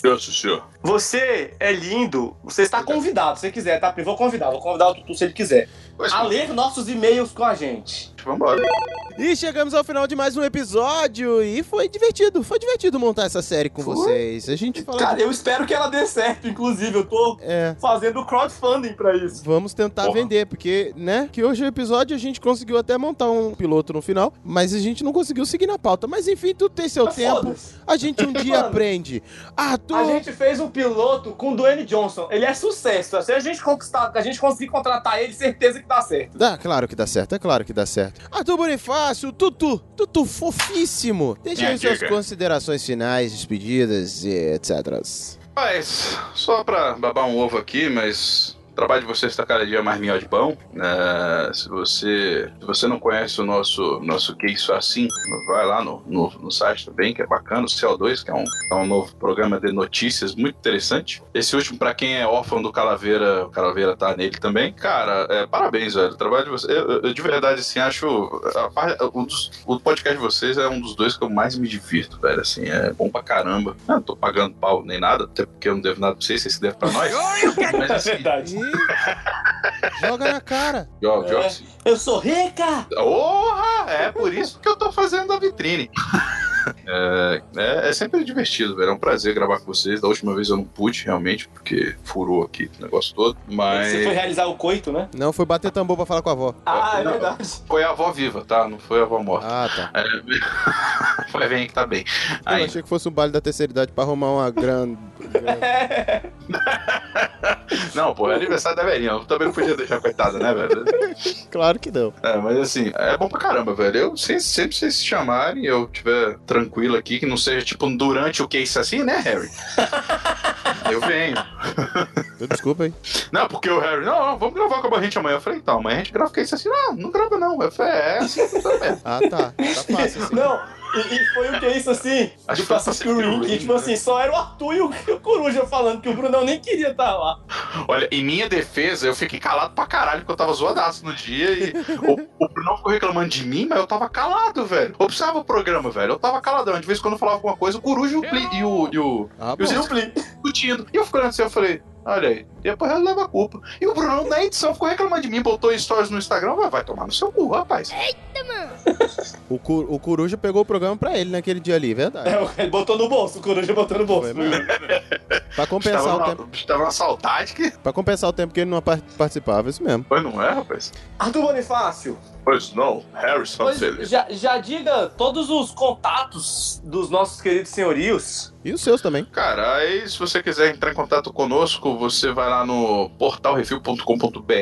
Nossa senhor. você é lindo. Você está convidado, se você quiser, tá? Eu vou convidar, vou convidar o Tutu se ele quiser. Pois, A ler nossos e-mails com a gente. Vambora. E chegamos ao final de mais um episódio e foi divertido, foi divertido montar essa série com Foi. vocês. A gente fala Cara, de... eu espero que ela dê certo, inclusive. Eu tô É, fazendo crowdfunding pra isso. vamos tentar Porra. vender, porque, né, que hoje o episódio a gente conseguiu até montar um piloto no final, mas a gente não conseguiu seguir na pauta. Mas enfim, tudo tem seu Mas tempo. A gente um dia Mano, aprende. Arthur, A gente fez um piloto com o Dwayne Johnson. Ele é sucesso. Se a gente conquistar, a gente conseguir contratar ele, certeza que dá certo. Dá, claro que dá certo, é claro que dá certo. Arthur Bonifácio, Tutu, Tutu fofíssimo. Deixa aí suas considerações finais, despedidas e etc. Mas, só pra babar um ovo aqui, mas o trabalho de vocês está cada dia mais melhor de pão. né? se, você, se você não conhece o nosso, nosso Que Isso Assim, vai lá no, no, no site também, que é bacana, o CO2, que é um, é um novo programa de notícias muito interessante. Esse último, pra quem é órfão do Calaveira, o Calaveira tá nele também. Cara, é, parabéns, velho. O trabalho de vocês. Eu, eu- de verdade, assim, acho. a um dos- o podcast de vocês é um dos dois que eu mais me divirto, velho. Assim, é bom pra caramba. Eu não tô pagando pau nem nada, até porque eu não devo nada pra vocês, vocês devem pra nós. Mas É assim, verdade. Ih, joga na cara. joga, joga É. assim. Eu sou rica! Porra! É por isso que eu tô fazendo a vitrine. É, é, é sempre divertido, velho. É um prazer gravar com vocês. Da última vez eu não pude, realmente, porque furou aqui o negócio todo. Mas Você foi realizar o coito, né? Não, foi bater tambor pra falar com a avó. Ah, é Não. verdade. foi a avó viva, tá? Não foi a avó morta. Ah, tá. É, Vai ver que tá bem. Eu Aí, achei que fosse um baile da terceira idade pra arrumar uma grande. não, pô, é aniversário da velhinha. Eu também não podia deixar coitada, né, velho? claro que não. É, mas assim, é bom pra caramba, velho. Eu sempre, sempre vocês se chamarem, eu tiver tranquilo aqui, que não seja tipo durante o isso assim, né, Harry? eu venho. Desculpa aí. Não, porque o Harry, não, não, vamos gravar com a gente amanhã. Eu falei, então, amanhã a gente grava o que isso assim. Não, não grava não. Eu falei, é assim que também. Ah, tá. Tá fácil assim. Não, e, e foi o que é isso assim? Acho do que foi Pacific Rim, que tipo né? assim, só era o Arthur e o, e o Coruja falando que o Brunão nem queria estar lá. Olha, em minha defesa, eu fiquei calado pra caralho, porque eu tava zoadaço no dia e o, o Bruno ficou reclamando de mim, mas eu tava calado, velho. Observa o programa, velho. Eu tava caladão. De vez em quando eu falava alguma coisa, o Coruja e o, Pli- e o, e o, Ah, e o discutindo. E eu fico olhando assim, eu falei, olha aí, E depois ela leva a culpa. E o Bruno, na edição, ficou reclamando de mim, botou stories no Instagram, vai, vai tomar no seu cu, rapaz. O, cu- o Coruja pegou o programa pra ele naquele dia ali, verdade. É, ele botou no bolso, o coruja botou no bolso. Foi. Pra compensar Estava o na, tempo. estava na saudade que. Pra compensar o tempo que ele não par- participava, isso mesmo. Pois não é, rapaz? Arthur Bonifácio, Pois não, Harrison pois, Felipe. já, já diga todos os contatos dos nossos queridos senhorios. E os seus também. Cara, aí se você quiser entrar em contato conosco, você vai lá no portalrefil.com.br.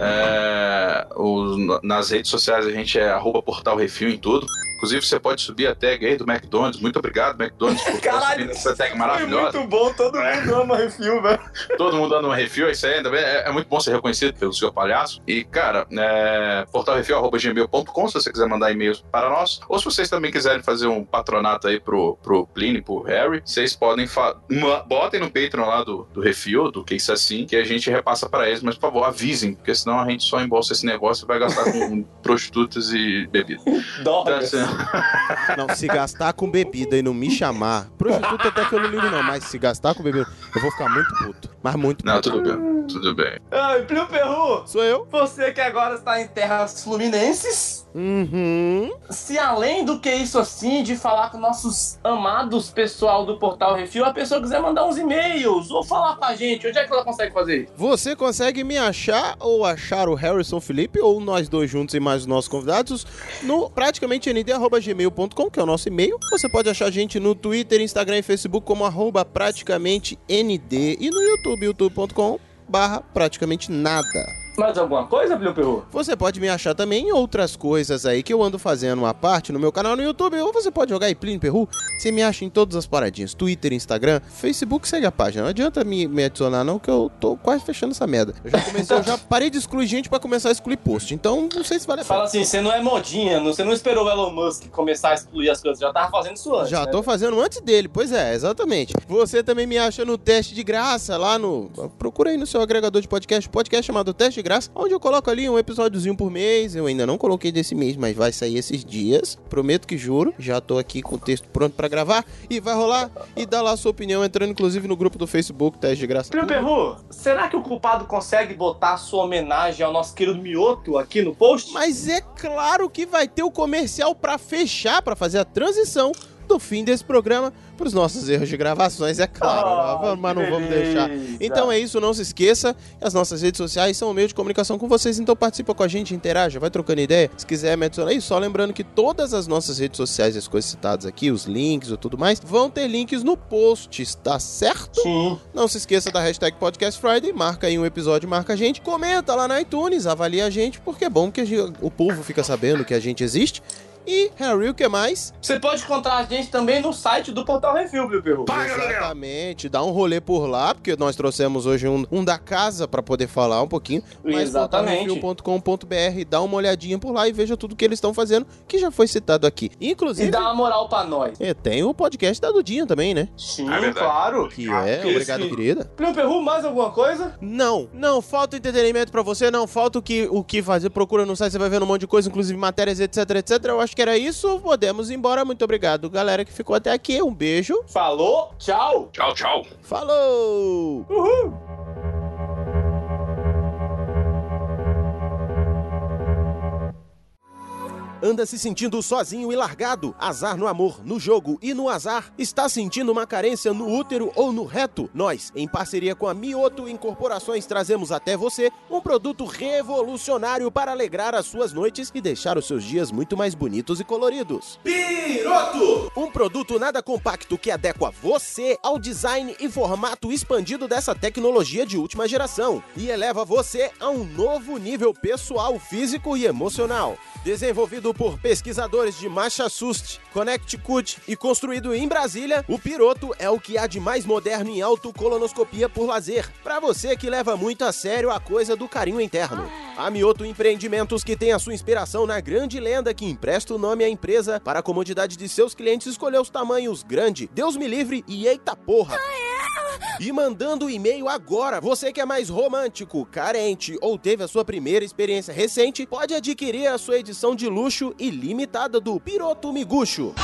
É, os- nas redes sociais a gente é arroba portalrefil em tudo. Inclusive, você pode subir a tag aí do McDonald's. Muito obrigado, McDonald's, por Caralho, essa tag Foi maravilhosa. muito bom, todo mundo ama refil, velho. Todo mundo um refil, é isso aí ainda bem. É, é muito bom ser reconhecido pelo seu palhaço. E, cara, é, portalrefil.gmail.com se você quiser mandar e-mails para nós. Ou se vocês também quiserem fazer um patronato aí pro, pro Pliny, pro Harry, vocês podem fa- ma- botem no Patreon lá do, do Refil, do Que Isso Assim, que a gente repassa para eles. Mas, por favor, avisem, porque senão a gente só embolsa esse negócio e vai gastar com prostitutas e bebida. Então, Drogas. assim, Não, se gastar com bebida e não me chamar, prostituta até que eu não ligo não, mas se gastar com bebida, eu vou ficar muito puto. Mas muito não, puto. tudo bem, tudo bem. Ai, Plio Perru, Sou eu. você que agora está em terras fluminenses, Uhum. se além do que isso assim, de falar com nossos amados pessoal do Portal Refil, a pessoa quiser mandar uns e-mails ou falar com a gente, onde é que ela consegue fazer isso? Você consegue me achar ou achar o Harrison Felipe ou nós dois juntos e mais os nossos convidados no praticamente nd@gmail.com, que é o nosso e-mail. Você pode achar a gente no Twitter, Instagram e Facebook como arroba praticamente nd e no YouTube, youtube.com barra praticamente nada. Mais alguma coisa, Plio Perru? Você pode me achar também em outras coisas aí que eu ando fazendo uma parte no meu canal no YouTube, ou você pode jogar aí Plínio Perru. Você me acha em todas as paradinhas: Twitter, Instagram, Facebook, segue a página. Não adianta me, me adicionar, não, que eu tô quase fechando essa merda. Eu já comecei, eu já parei de excluir gente pra começar a excluir post. Então, não sei se vale a Fala pena. assim, você não é modinha, não- você não esperou o Elon Musk começar a excluir as coisas, já tava fazendo isso antes. Já né? tô fazendo antes dele, pois é, exatamente. Você também me acha no teste de graça lá no. Procura aí no seu agregador de podcast, podcast chamado Teste de Graça, onde eu coloco ali um episódiozinho por mês. Eu ainda não coloquei desse mês, mas vai sair esses dias. Prometo que juro. Já tô aqui com o texto pronto pra gravar e vai rolar. E dá lá a sua opinião, entrando inclusive no grupo do Facebook, Teste de Graça. Plio Perru, será que o culpado consegue botar sua homenagem ao nosso querido Mioto aqui no post? Mas é claro que vai ter o comercial pra fechar, pra fazer a transição do fim desse programa pros nossos erros de gravações, é claro, Ah, mas não vamos deixar. Então é isso, não se esqueça. As nossas redes sociais são o meio de comunicação com vocês, então participa com a gente, interaja, vai trocando ideia. Se quiser me adicionar aí, só lembrando que todas as nossas redes sociais, as coisas citadas aqui, os links e tudo mais, vão ter links no post, está certo? Sim. Não se esqueça da hashtag Podcast Friday, marca aí um episódio, marca a gente, comenta lá na iTunes, avalia a gente, porque é bom que gente- o povo fica sabendo que a gente existe. E, Harry, o que mais? Você pode encontrar a gente também no site do Portal Refil, Plio Perru. Exatamente, dá um rolê por lá, porque nós trouxemos hoje um, um da casa pra poder falar um pouquinho. Mas Exatamente. portalrefil.com.br, dá uma olhadinha por lá e veja tudo que eles estão fazendo, que já foi citado aqui. E Inclusive, dá uma moral pra nós. é, tem o podcast da Dudinha também, né? Sim, É claro. Que é, Esse- obrigado, querida. Plio Perru, mais alguma coisa? Não, não, falta entretenimento pra você, não falta o que, o que fazer. Procura no site, você vai vendo um monte de coisa, inclusive matérias, etc, etc. Eu acho que era isso. Podemos ir embora. Muito obrigado, galera que ficou até aqui. Um beijo. Falou, tchau. Tchau, tchau. Falou! Anda se sentindo sozinho e largado? Azar no amor, no jogo e no azar? Está sentindo uma carência no útero ou no reto? Nós, em parceria com a Mioto Incorporações, trazemos até você um produto revolucionário para alegrar as suas noites e deixar os seus dias muito mais bonitos e coloridos. Piroto! Um produto nada compacto que adequa você ao design e formato expandido dessa tecnologia de última geração e eleva você a um novo nível pessoal, físico e emocional. Desenvolvido por pesquisadores de Massachusetts, Connecticut e construído em Brasília, o Piroto é o que há de mais moderno em autocolonoscopia por lazer, para você que leva muito a sério a coisa do carinho interno. A Mioto Empreendimentos que tem a sua inspiração na grande lenda que empresta o nome à empresa para a comodidade de seus clientes escolher os tamanhos grande, Deus me livre e eita porra. E mandando o e-mail agora, você que é mais romântico, carente ou teve a sua primeira experiência recente, pode adquirir a sua edição de luxo e limitada do Piroto Miguxo.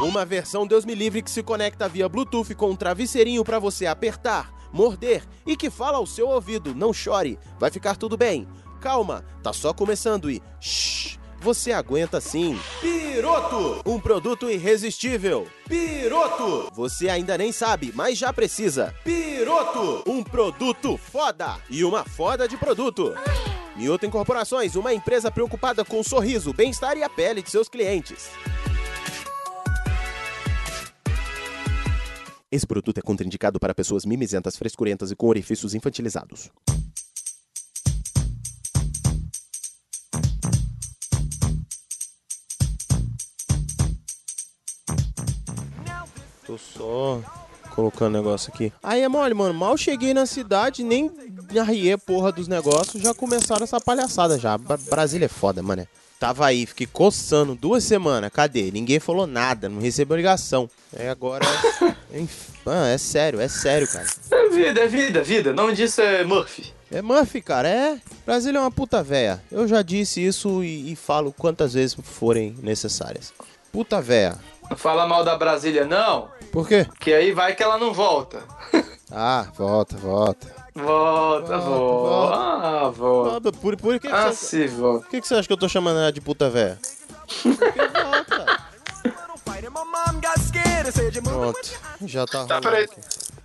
Uma versão Deus me livre que se conecta via Bluetooth com um travesseirinho para você apertar, morder e que fala ao seu ouvido: não chore, vai ficar tudo bem. Calma, tá só começando e. Shh, você aguenta sim. Piroto! Um produto irresistível. Piroto! Você ainda nem sabe, mas já precisa. Piroto! Um produto foda! E uma foda de produto. Mioto Incorporações, uma empresa preocupada com o sorriso, bem-estar e a pele de seus clientes. Esse produto é contraindicado para pessoas mimizentas, frescurentas e com orifícios infantilizados. Tô só colocando o negócio aqui. Aí é mole, mano. Mal cheguei na cidade, nem arriei porra dos negócios, já começaram essa palhaçada já. Bra- Brasília é foda, mano. Tava aí, fiquei coçando duas semanas. Cadê? Ninguém falou nada, não recebeu ligação. É agora. Enf- ah, é sério, é sério, cara. É vida, é vida, é vida. O nome disso é Murphy. É Murphy, cara, é. Brasília é uma puta véia. Eu já disse isso e, e falo quantas vezes forem necessárias. Puta véia. Não fala mal da Brasília, não. Por quê? Que aí vai que ela não volta. Ah, volta, volta. Volta, Volta, volta. Ah, volta. Por, por que, que Ah, você, se volta. por que, que você acha que eu tô chamando ela de puta véia? Pronto, já tá Tá, peraí. aqui.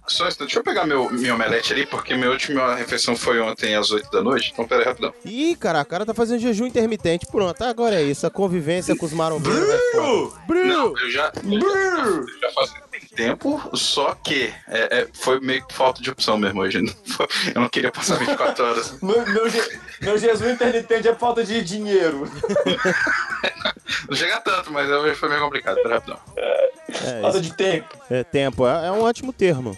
Só instante, deixa eu pegar meu, minha omelete ali, porque minha última refeição foi ontem às 8 da noite. Então, peraí, rapidão. Ih, cara, a cara tá fazendo jejum intermitente. Pronto, agora é isso. A convivência com os marombeiros vai foda. Não, eu já, eu já fazia tem tempo, só que é, é, foi meio que falta de opção mesmo hoje. Não foi- Eu não queria passar 24 horas. Meu, meu, je- meu Jesus intermitente é falta de dinheiro. Não chega tanto, mas hoje foi meio complicado. Peraí, rapidão. É, Falta isso. de tempo. é tempo, é, é um ótimo termo.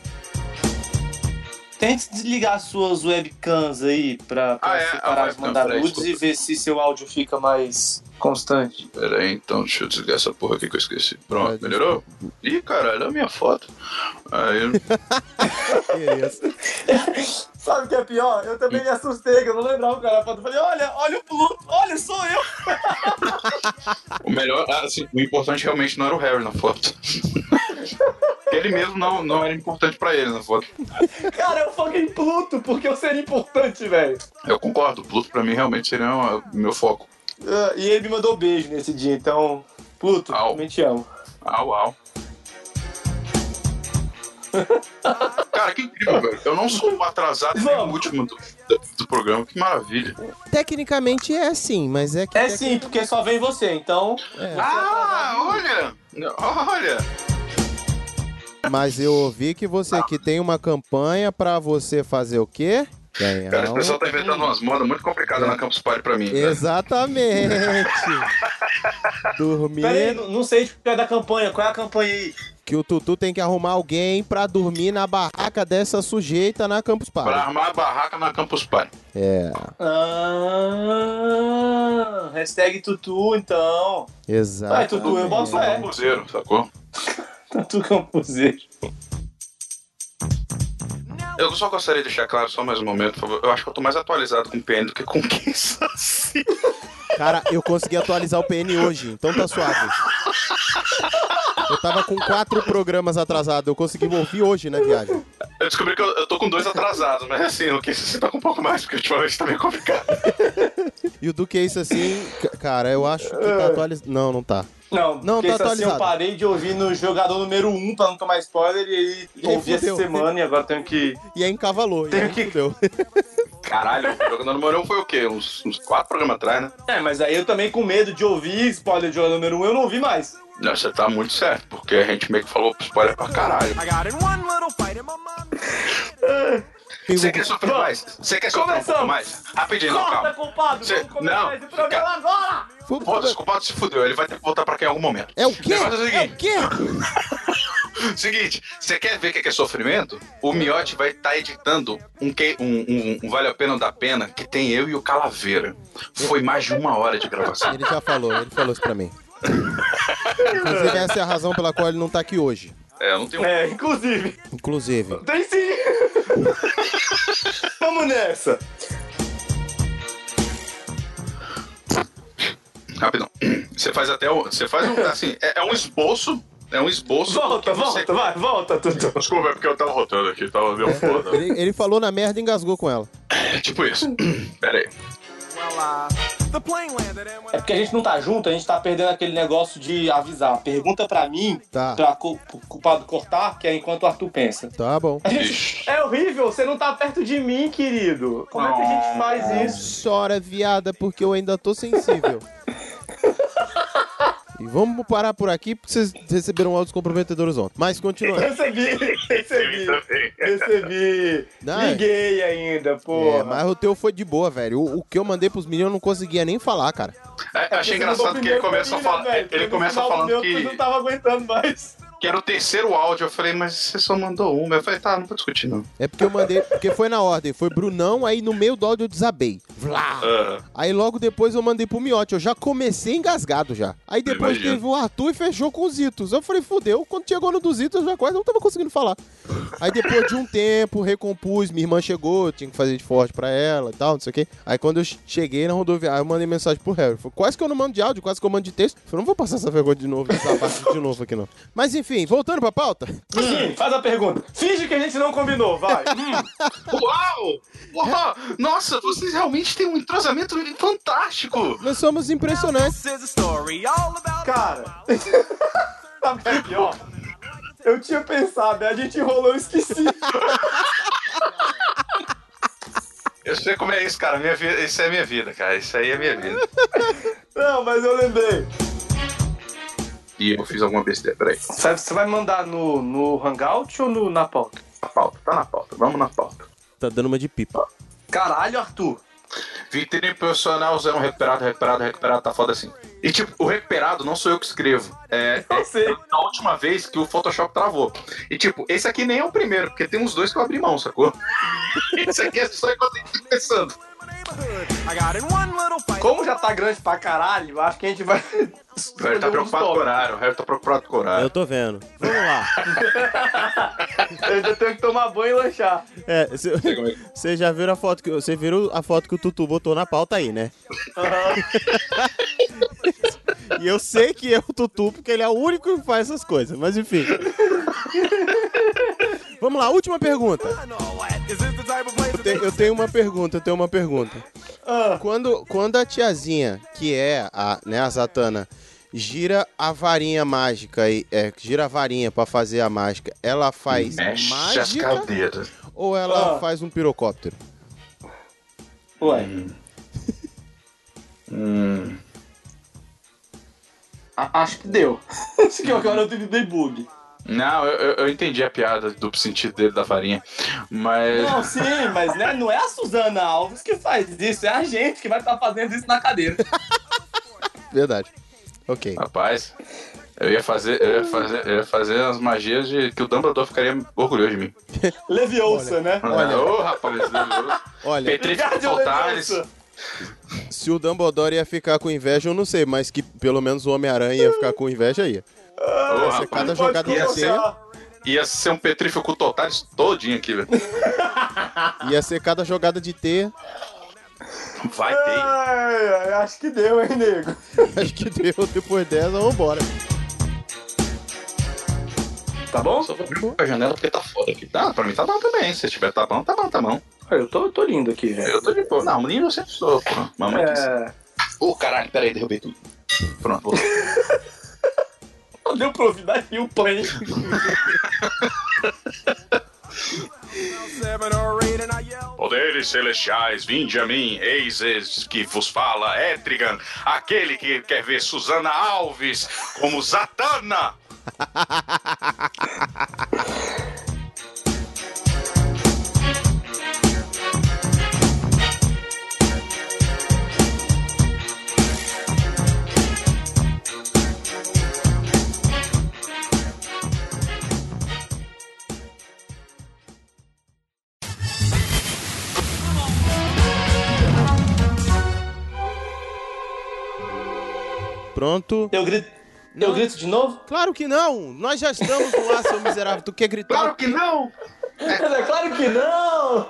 Tente desligar suas webcams aí pra, pra Ah, é, parar de mandar nudes e ver se seu áudio fica mais constante. Peraí, então, deixa eu desligar essa porra aqui que eu esqueci. Ah, Pronto, melhorou? Ih, caralho, é a minha foto. Aí, Sabe o que é pior? Eu também me assustei, que eu não lembrava o cara. Eu falei, olha, olha o Pluto, olha, sou eu. o melhor, ah, assim, o importante realmente não era o Harry na foto. ele mesmo não, não era importante pra ele na foto. Cara, eu fucking Pluto, porque eu seria importante, velho. Eu concordo, o Pluto pra mim realmente seria o meu foco. Ah, E ele me mandou beijo nesse dia, então, Pluto, Au. também te amo. Au, au. Cara, que incrível, velho. Eu não sou o atrasado nem o último do, do, do programa. Que maravilha. Tecnicamente é sim, mas é que. É sim, porque só vem você, então. É. Ah, olha! Olha! Mas eu ouvi que você aqui tem uma campanha pra você fazer o quê? Ganhar Cara, esse um- pessoal tá inventando umas modas muito complicadas na Campus Party pra mim. Exatamente. Dormir. Pera aí, não, não sei de qual é da campanha, qual é a campanha aí? Que o Tutu tem que arrumar alguém pra dormir na barraca dessa sujeita na Campus Pra Party. armar a barraca na Campus Party. É, Ah, hashtag Tutu, então. exato. Vai, Tutu, eu boto fé. campuseiro, sacou? Tutu Campuseiro. Eu só gostaria de deixar claro, só mais um momento, por favor. Eu acho que eu tô mais atualizado com o PN do que com quem Saci. Cara, eu consegui atualizar o PN hoje, então tá suave. Eu tava com quatro programas atrasados, eu consegui ouvir hoje na viagem. Eu descobri que eu, eu tô com dois atrasados, mas assim, o que você tá com um pouco mais, porque ultimamente tá meio complicado. E o do que isso assim, cara, eu acho que tá atualizado. Não, não tá. Não, Não, tá isso assim eu atualizado. parei de ouvir no jogador número 1 um, pra não tomar spoiler e aí E ouvi essa semana e agora tenho que. E aí encavalou, e aí que- fudeu. Caralho, o jogador número um foi o quê? Uns, uns quatro programas atrás, né? É, mas aí eu também com medo de ouvir spoiler de jogador número 1, um, eu não ouvi mais. Não, você tá muito certo, porque a gente meio que falou spoiler pra caralho. Você quer sofrer mais? Você quer sofrer um pouco mais? Rapidinho, não, Corta, calma. culpado! Cê- não, programa cara- agora! Foda-se, o culpado se fudeu, ele vai ter que voltar pra cá em algum momento. É o quê? é o É o quê? Seguinte, você quer ver o que que é sofrimento? O Miotti vai estar editando um, que- um, um- um Vale a Pena ou da Pena que tem eu e o Calaveira. Foi mais de uma hora de gravação. Ele já falou, ele falou isso pra mim. Inclusive, essa é a razão pela qual ele não tá aqui hoje. É, eu não tenho. É, inclusive. Inclusive. Tem sim! Vamos nessa! Rapidão. Você faz até o. Você faz um. Assim, é, é um esboço É um esboço. Volta, que você- volta, vai, volta, Tutu. Desculpa, é porque eu tava rotando aqui, tava meio foda. Ele, ele falou na merda e engasgou com ela. É tipo isso. Pera aí. É porque a gente não tá junto, a gente tá perdendo aquele negócio de avisar. Pergunta pra mim, Tá. pra culpado cortar, que é enquanto o Arthur pensa. Tá bom. Gente- é horrível, você não tá perto de mim, querido. Como é que a gente faz isso? Chora, viada, porque eu ainda tô sensível. E vamos parar por aqui, porque vocês receberam áudios comprometedores ontem. Mas continuando. Recebi, recebi, recebi. Não, é- Liguei ainda, pô. É, mas o teu foi de boa, velho. O, o que eu mandei pros meninos eu não conseguia nem falar, cara. É, achei engraçado que ele começa a falar. Ele começa falando Eu que, não tava aguentando mais. Que era o terceiro áudio. Eu falei, mas você só mandou um. Eu falei, tá, não vou discutir, não. É porque eu mandei, porque foi na ordem. Foi Brunão, aí no meio do áudio eu desabei. Vlá. Ah, Aí logo depois eu mandei pro Miote. Eu já comecei engasgado já. Aí depois teve o Arthur e fechou com os Itos. Eu falei, fudeu. Quando chegou no dos Itos, eu já quase não tava conseguindo falar. Aí depois de um tempo, recompus. Minha irmã chegou, tinha que fazer de forte pra ela e tal, não sei o quê. Aí quando eu cheguei na rodoviária, eu mandei mensagem pro Harry. Falei, quase que eu não mando de áudio, quase que eu mando de texto. Eu falei, não vou passar essa vergonha de novo, essa parte de novo aqui não. Mas enfim, voltando pra pauta. Sim, faz a pergunta. Finge que a gente não combinou, vai. Hum, Uau! Uau! Nossa, vocês realmente têm um entrosamento fantástico! Nós somos impressionantes. cara. Sabe o que é pior? Eu tinha pensado, a gente enrolou, eu esqueci. Eu sei como é isso, cara. Minha vida, isso é minha vida, cara. Isso aí é minha vida. Não, mas eu lembrei. E eu fiz alguma besteira, peraí. Você você vai mandar no, no Hangout ou no, na pauta? Na pauta, tá na pauta. Vamos na pauta. Tá dando uma de pipa. Caralho, Arthur. Vitrine profissional usando recuperado, recuperado, recuperado, tá foda assim. E tipo, o recuperado não sou eu que escrevo. É, Eu sei. a última vez que o Photoshop travou. E tipo, esse aqui nem é o primeiro, porque tem uns dois que eu abri mão, sacou? esse aqui é só enquanto a gente tá começando. Como já tá grande pra caralho, eu acho que a gente vai. O Harry tá preocupado com o horário, o Harry tá preocupado com o horário. Eu tô vendo. Vamos lá. Eu ainda tenho que tomar banho e lanchar. É, você já viram a foto que você viram a foto que o Tutu botou na pauta aí, né? e eu sei que é o Tutu porque ele é o único que faz essas coisas, mas enfim. Vamos lá, última pergunta. Eu, te- eu tenho uma pergunta, eu tenho uma pergunta. Quando, quando a tiazinha, que é a, né, a Zatanna, gira a varinha mágica e é, gira a varinha pra fazer a mágica, ela faz Mexe as mágica cadeiras. ou ela Ah. faz um pirocóptero? Ué. Hum. a- acho que deu. Acho que agora eu dei bug. Não, eu, eu- entendi a piada do sentido dele da varinha. Mas. Não, sim, mas né, não é a Suzana Alves que faz isso, é a gente que vai estar fazendo isso na cadeira. Verdade. Ok. Rapaz, eu ia fazer, eu ia fazer, eu ia fazer as magias de que o Dumbledore ficaria orgulhoso de mim. Leviosa, né? Olha. Ô, rapaz, Deus. Olha, Voltares. Leviosa. se o Dumbledore ia ficar com inveja, eu não sei, mas que pelo menos o Homem-Aranha ia ficar com inveja aí. Ô, Ia ser rapaz, cada jogada de colocar. teia, ia ser um Petrífico Totares todinho aqui, velho. ia ser cada jogada de teia. Vai ter. Ai, ai, acho que deu, hein, nego? Acho que deu depois dessa, vambora. Tá bom? Só vou abrir a janela porque tá foda aqui. Tá, pra mim tá bom também. Se tiver tá bom, tá bom, tá bom. Eu tô, tô lindo aqui, velho. Eu tô de boa. Não, menino eu sempre sou, pô. Mamãe. É. Ô, caralho, peraí, derrubei tudo. Pronto, voltou. Não deu pra ouvir daí o play. Poderes celestiais, vinde a mim, eis esse que vos fala, Etrigan, aquele que quer ver Susana Alves como Zatanna. Pronto. Eu grito. Eu grito de novo? Claro que não! Nós já estamos no ar, seu miserável. Tu quer gritar? Claro que não! É claro que não!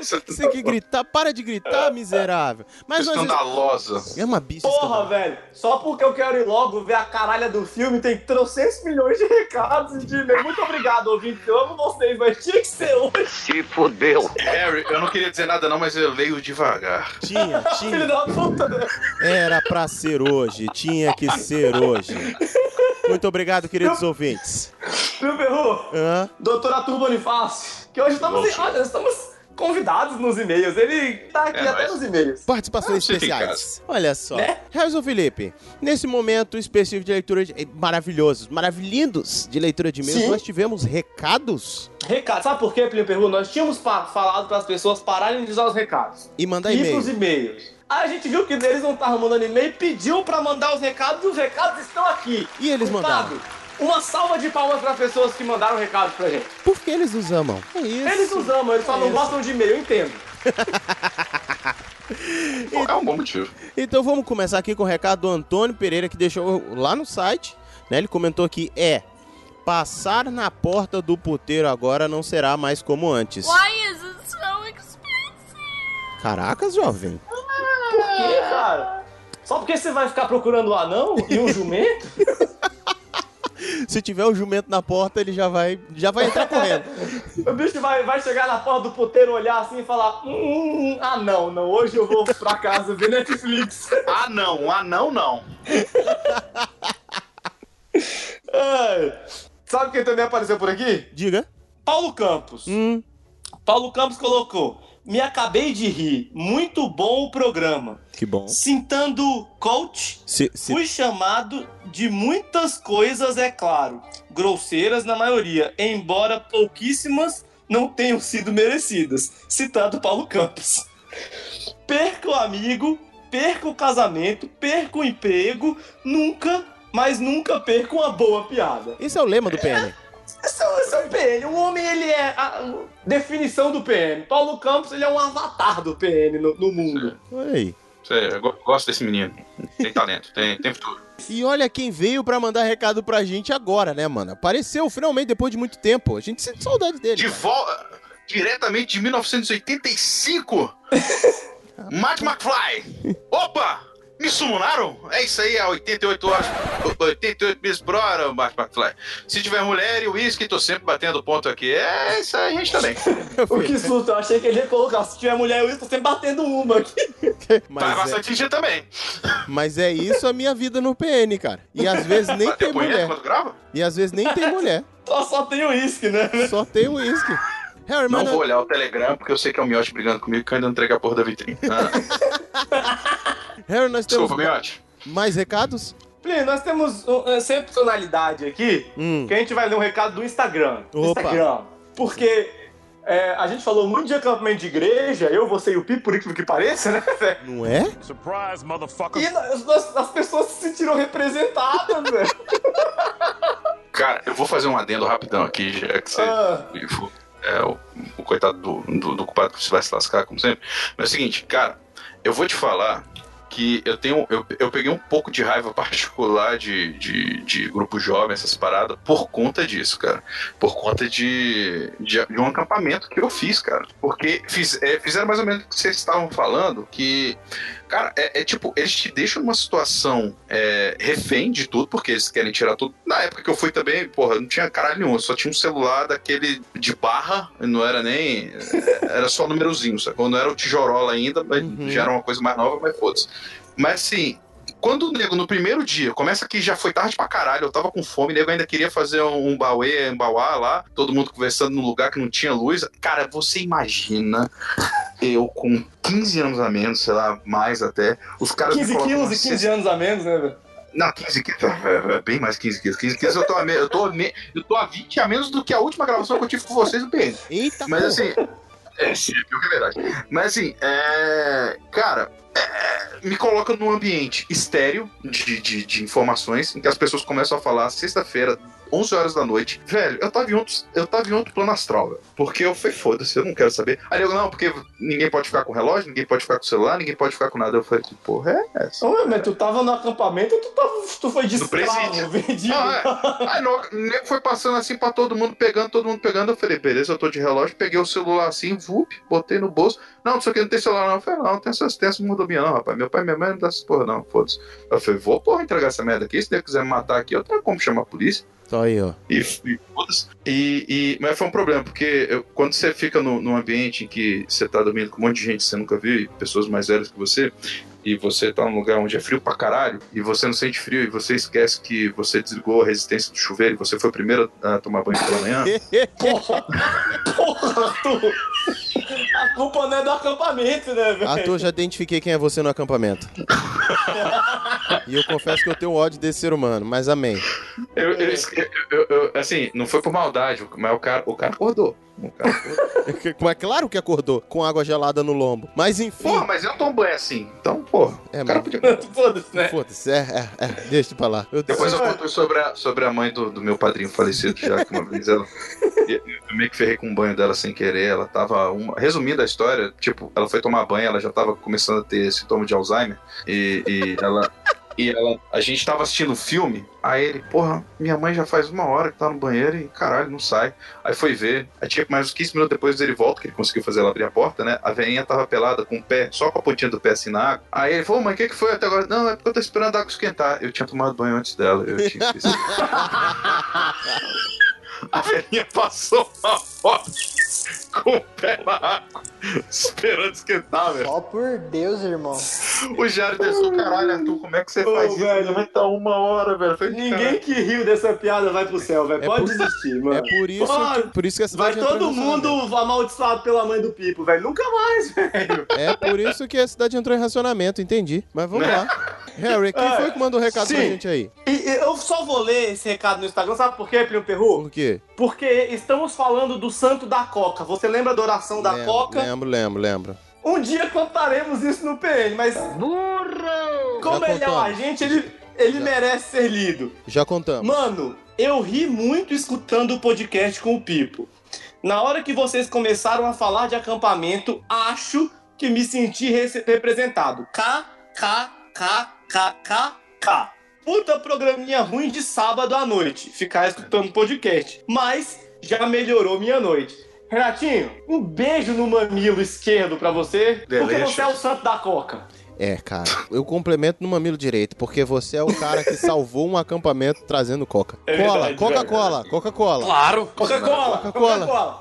Você tem que gritar, para de gritar, miserável. Mas nós. Escandalosa. É uma bicha Porra, velho, só porque eu quero ir logo ver a caralha do filme, tem 300 milhões de recados de e-mail. Muito obrigado, ouvinte. Eu amo vocês, mas tinha que ser hoje. Se fudeu. Harry, eu não queria dizer nada não, mas eu leio devagar. Tinha, Filho tinha. da puta. né? Era pra ser hoje, tinha que ser hoje. Muito obrigado, queridos ouvintes. Viu, Perru? Hã? Doutor Arthur Bonifácio, que hoje estamos, Voltou. olha, estamos convidados nos e-mails. Ele tá aqui É, até mas- nos e-mails. Participações especiais. Olha só. Né? Harrison Felipe, nesse momento específico de leitura de... eh, maravilhosos, maravilhindos de leitura de e-mails, Sim. nós tivemos recados Recado, sabe por quê, Plínio? Nós tínhamos pa- falado para as pessoas pararem de usar os recados. e mandar ir pros e-mail. e-mails. Aí a gente viu que eles não estavam mandando e-mail, pediu pra mandar os recados e os recados estão aqui. E eles mandaram. Fábio, Uma salva de palmas para pessoas que mandaram recados pra gente. Porque eles nos amam. É isso. Eles nos amam, eles só não Isso. gostam de e-mail, eu entendo. É um bom motivo. Então vamos começar aqui com o recado do Antônio Pereira, que deixou lá no site. Né? Ele comentou que é. Passar na porta do puteiro agora não será mais como antes. Why is it so? Caracas, jovem. Por quê, cara? Só porque você vai ficar procurando um anão e um jumento? Se tiver o jumento na porta, ele já vai, já vai entrar correndo. o bicho vai, vai chegar na porta do puteiro, olhar assim e falar: hum, hum, ah não, não, hoje eu vou pra casa ver Netflix. Ah, não. Ah, não, não. Ai. Sabe quem também apareceu por aqui? Diga. Paulo Campos. Hum, Paulo Campos colocou: Me acabei de rir, muito bom o programa. que bom. Citando coach, Se, se- fui chamado de muitas coisas, é claro, grosseiras na maioria, embora pouquíssimas não tenham sido merecidas. Citando Paulo Campos. Perco o amigo, perco o casamento, perco o emprego, nunca, mas nunca perco uma boa piada. Esse é o lema do PN. Esse é, o- esse é o PN. O homem, ele é a definição do PN. Paulo Campos, ele é um avatar do PN no, no mundo. Oi. Sei, eu go- gosto desse menino. Tem talento, tem, tem futuro. E olha quem veio pra mandar recado pra gente agora, né, mano? Apareceu finalmente depois de muito tempo. A gente sente saudade dele. De volta, diretamente de 1985, Matt McFly. Opa! Me sumunaram? É isso aí, há 88 horas, 88 meses por hora, Matt McFly. Se tiver mulher e uísque, tô sempre batendo ponto aqui. É isso aí, a gente também. O que susto, eu achei que ele ia colocar. Se tiver mulher, eu estou sempre batendo uma aqui. Vai Mas é, bastante gente também. mas é isso a minha vida no PN, cara. E às vezes nem Bateu tem mulher. E às vezes nem tem mulher. Só, só tem uísque, né? Só tem uísque. Harry, Não vou olhar o Telegram, porque eu sei que é o Miotti brigando comigo, que eu ainda não entreguei a porra da vitrine. Ah, Harry, nós temos desculpa, mais recados? Plínio, nós temos uh, excepcionalidade aqui, Hum. que a gente vai ler um recado do Instagram. Opa. Instagram. Porque é, a gente falou muito de acampamento de igreja, eu, você e o Pi, por incrível que pareça, né? velho? Não é? E nós- nós- as pessoas se sentiram representadas, velho. Cara, eu vou fazer um adendo rapidão aqui, já que você. Ah. É, o, o coitado do, do, do culpado que você vai se lascar, como sempre. Mas é o seguinte, cara, eu vou te falar que eu tenho. Eu, eu peguei um pouco de raiva particular de, de, de grupo jovem, essas paradas, por conta disso, cara. Por conta de, de, de um acampamento que eu fiz, cara. Porque fiz, é, fizeram mais ou menos o que vocês estavam falando, que. Cara, é, é tipo, eles te deixam numa situação é, refém de tudo, porque eles querem tirar tudo. Na época que eu fui também, porra, não tinha caralho nenhum, só tinha um celular daquele de barra, não era nem. Era só númerozinho, sacou? Não era o tijorola ainda, mas Uhum. já era uma coisa mais nova, mas foda-se. Mas assim. Quando o nego, no primeiro dia, começa que já foi tarde pra caralho, eu tava com fome, o nego ainda queria fazer um, um bauê, um bauá lá, todo mundo conversando num lugar que não tinha luz. Cara, você imagina eu com 15 anos a menos, sei lá, mais até, os caras me 15 colocam quilos e 15 anos a menos, né, velho? não, 15 quilos. é, é Bem mais 15 quilos. 15 quilos eu tô, a me- eu, tô a me- eu tô a 20 a menos do que a última gravação que eu tive com vocês no PN. Eita, Mas porra. assim. É, sim, é verdade. Mas assim, é. Cara, me coloca num ambiente estéreo de, de, de informações em que as pessoas começam a falar sexta-feira, 11 horas da noite. Velho, eu tava em outro, eu tava em outro plano astral, velho. Porque eu falei, foda-se, eu não quero saber. Aí eu, não, porque ninguém pode ficar com relógio, ninguém pode ficar com celular, ninguém pode ficar com nada. Eu falei, que porra é essa? Ô, mas tu tava no acampamento ou tu, tava, tu foi de escravo, vendido? Não, é. Aí nego foi passando assim pra todo mundo pegando, todo mundo pegando. Eu falei, beleza, eu tô de relógio, peguei o celular assim, vup, botei no bolso. Não, não sei o que, não tem celular não. Eu falei, não, não tem essas, essas mordomia não, rapaz. Meu pai e minha mãe não dá essas porra não, foda-se. Eu falei, vou, porra, entregar essa merda aqui. Se ele quiser me matar aqui, eu tenho como chamar a polícia. Só aí, ó. E, e. E, mas foi um problema, porque eu- quando você fica no, num ambiente em que você tá dormindo com um monte de gente que você nunca viu, pessoas mais velhas que você, e você tá num lugar onde é frio pra caralho, e você não sente frio, e você esquece que você desligou a resistência do chuveiro, e você foi o primeiro a tomar banho pela manhã. Porra, porra, Arthur. A culpa não é do acampamento, né, velho? Arthur, já identifiquei quem é você no acampamento. e eu confesso que eu tenho ódio desse ser humano, mas amém. Eu, eu eu- assim, não foi por maldade, mas o cara, o cara acordou. O cara. Mas claro que acordou com água gelada no lombo. Mas enfim. Porra, mas eu tomo banho assim, então, porra. É, cara podia. Foda-se, né? Foda-se, é, é, é, deixa pra lá. Eu- Depois eu conto sobre a, sobre a mãe do, do meu padrinho falecido, já que uma vez ela. Eu meio que ferrei com o banho dela sem querer. Ela tava. Uma, resumindo a história, tipo, ela foi tomar banho, ela já tava começando a ter sintoma de Alzheimer. E, e ela. E ela, a gente tava assistindo um filme, aí ele, porra, minha mãe já faz uma hora que tá no banheiro e caralho, não sai. Aí foi ver, aí tinha mais uns 15 minutos depois ele volta, que ele conseguiu fazer ela abrir a porta, né? A veinha tava pelada com o pé, só com a pontinha do pé assim na água. Aí ele falou, mãe, o que que foi até agora? Não, é porque eu tô esperando a água esquentar. Eu tinha tomado banho antes dela, eu tinha esquecido. A velhinha passou uma foto com o pé na água, esperando esquentar, velho. Só por Deus, irmão. O Jário desceu, caralho, Arthur, como é que você Ô, faz isso? velho. Vai estar uma hora, velho. Falei, Ninguém "Caralho." que riu dessa piada vai pro céu, velho. É Pode por- desistir, mano. É por isso, Mano, que, por isso que a Vai todo mundo amaldiçoado pela mãe do Pipo, velho. Nunca mais, velho. É por isso que a cidade entrou em racionamento, entendi. Mas vamos lá. Harry, quem foi que mandou o recado pra sim. gente aí? E, eu só vou ler esse recado no Instagram, sabe por quê, Primo Perru? Por quê? Porque estamos falando do santo da Coca. Você lembra da oração da lembro, Coca? Lembro, lembro, lembro. Um dia contaremos isso no PN, mas Burro! como Já ele é um contamos. agente, ele, ele merece ser lido. Já contamos. Mano, eu ri muito escutando o podcast com o Pipo. Na hora que vocês começaram a falar de acampamento, acho que me senti representado. K, K, K, K, K, K. Puta programinha ruim de sábado à noite, ficar escutando podcast. Mas já melhorou minha noite. Renatinho, um beijo no mamilo esquerdo pra você, porque Delicious. você é o santo da coca. É, cara, eu complemento no mamilo direito, porque você é o cara que salvou um acampamento trazendo coca. É Cola, verdade, Coca-Cola, Coca-Cola. Claro! Coca-Cola, Coca-Cola.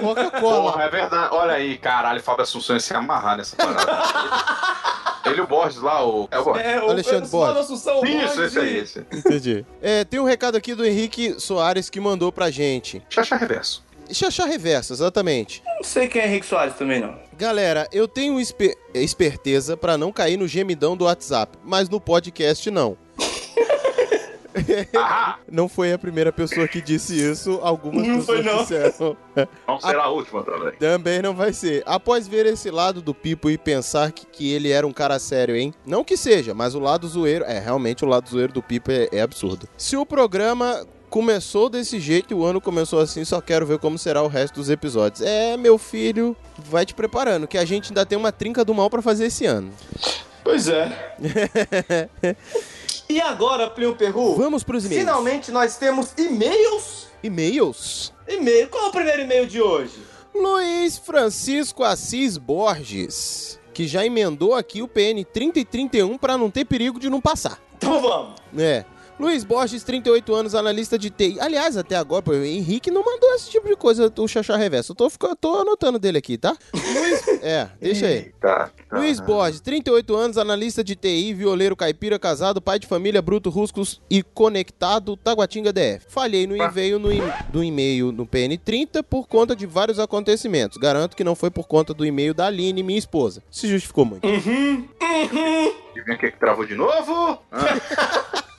Coca-Cola. Porra, é verdade. Olha aí, caralho, Fábio Assunção ia se amarrar nessa parada. Ele o Borges lá, o. É o Borges. É, o Alexandre Borges. Assunção Isso, Borges esse aí, esse. Entendi. É, tem um recado aqui do Henrique Soares que mandou pra gente. Chacha reverso. Xaxá reverso, exatamente. Não sei quem é Henrique Soares também, não. Galera, eu tenho espe- esperteza pra não cair no gemidão do WhatsApp, mas no podcast não. Ah, Não foi a primeira pessoa que disse isso, algumas Não foi, pessoas não. disseram. não será a última também. Também não vai ser. Após ver esse lado do Pipo e pensar que, que ele era um cara sério, hein? Não que seja, mas o lado zoeiro. É, realmente o lado zoeiro do Pipo é, é absurdo. Se o programa começou desse jeito o ano começou assim, só quero ver como será o resto dos episódios. É, meu filho, vai te preparando, que a gente ainda tem uma trinca do mal pra fazer esse ano. Pois é. e agora, Plio Perru? Vamos pros e-mails. Finalmente nós temos e-mails. E-mails. E-mail. Qual é o primeiro e-mail de hoje? Luiz Francisco Assis Borges, que já emendou aqui o PN 30 e 31 pra não ter perigo de não passar. Então vamos. É. Luiz Borges, 38 anos, analista de TI. Aliás, até agora, o Henrique não mandou esse tipo de coisa, o Xaxá Reverso. Eu tô, fica- tô anotando dele aqui, tá? Luiz... É, deixa aí. Tá. tá. Luiz Borges, 38 anos, analista de TI, violeiro caipira, casado, pai de família, bruto, ruscos e conectado, Taguatinga DF. Falhei no envio no do e-mail no PN30 por conta de vários acontecimentos. Garanto que não foi por conta do e-mail da Aline, minha esposa. Se justificou muito. Adivinha o que que travou de novo? Ah,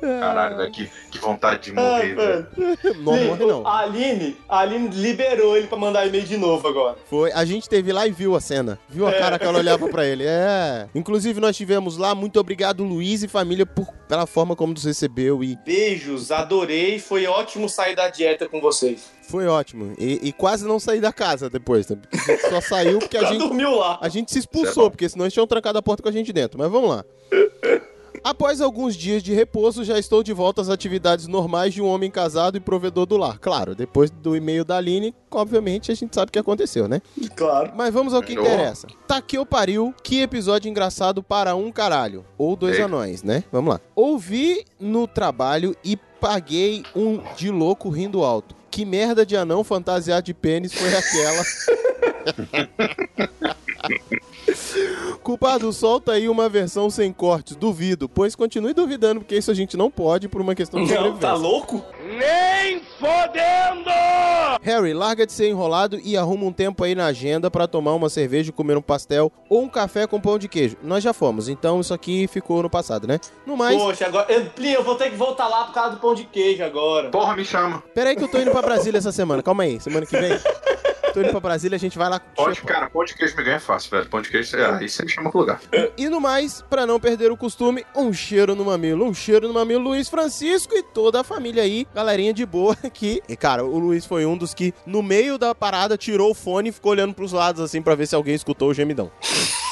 Caralho, velho, que, que vontade de morrer, velho. velho. Não Sim, morre, não. A Aline, a Aline liberou ele pra mandar e-mail de novo agora. Foi. A gente teve lá e viu a cena. Viu a É. cara que ela olhava pra ele. É. Inclusive, nós tivemos lá. Muito obrigado, Luiz e família, por, pela forma como nos recebeu. E Beijos, adorei. Foi ótimo sair da dieta com vocês. foi ótimo. E, e quase não saí da casa depois. Tá? Porque a gente só saiu porque a gente. dormiu lá. A gente se é expulsou, porque senão eles tinham trancado a porta com a gente dentro. Mas vamos lá. Após alguns dias de repouso, já estou de volta às atividades normais de um homem casado e provedor do lar. Claro, depois do e-mail da Aline, obviamente a gente sabe o que aconteceu, né? Claro. Mas vamos ao que interessa. Tá que eu pariu, que episódio engraçado para um caralho. Ou dois Eita. anões, né? Vamos lá. Ouvi no trabalho e paguei um de louco rindo alto. Que merda de anão fantasiado de pênis foi aquela? Culpado, solta aí uma versão sem cortes, duvido, pois continue duvidando, porque isso a gente não pode por uma questão de Não, tá louco? Nem fodendo! Harry, larga de ser enrolado e arruma um tempo aí na agenda pra tomar uma cerveja, comer um pastel ou um café com pão de queijo. Nós já fomos, então isso aqui ficou no passado, né? No mais, Poxa, agora. Eu, Plin, eu vou ter que voltar lá por causa do pão de queijo agora. Porra, me chama. peraí que eu tô indo pra Brasília essa semana. Calma aí, semana que vem. Tô indo pra Brasília, a gente vai lá. Pode, cara, pão de queijo me ganha fácil, velho. Pão de queijo, é, aí você me chama pro lugar. E no mais, pra não perder o costume, um cheiro no mamilo, um cheiro no mamilo, Luiz Francisco e toda a família aí, galerinha de boa que, e cara, o Luiz foi um dos que no meio da parada tirou o fone e ficou olhando pros lados assim pra ver se alguém escutou o gemidão.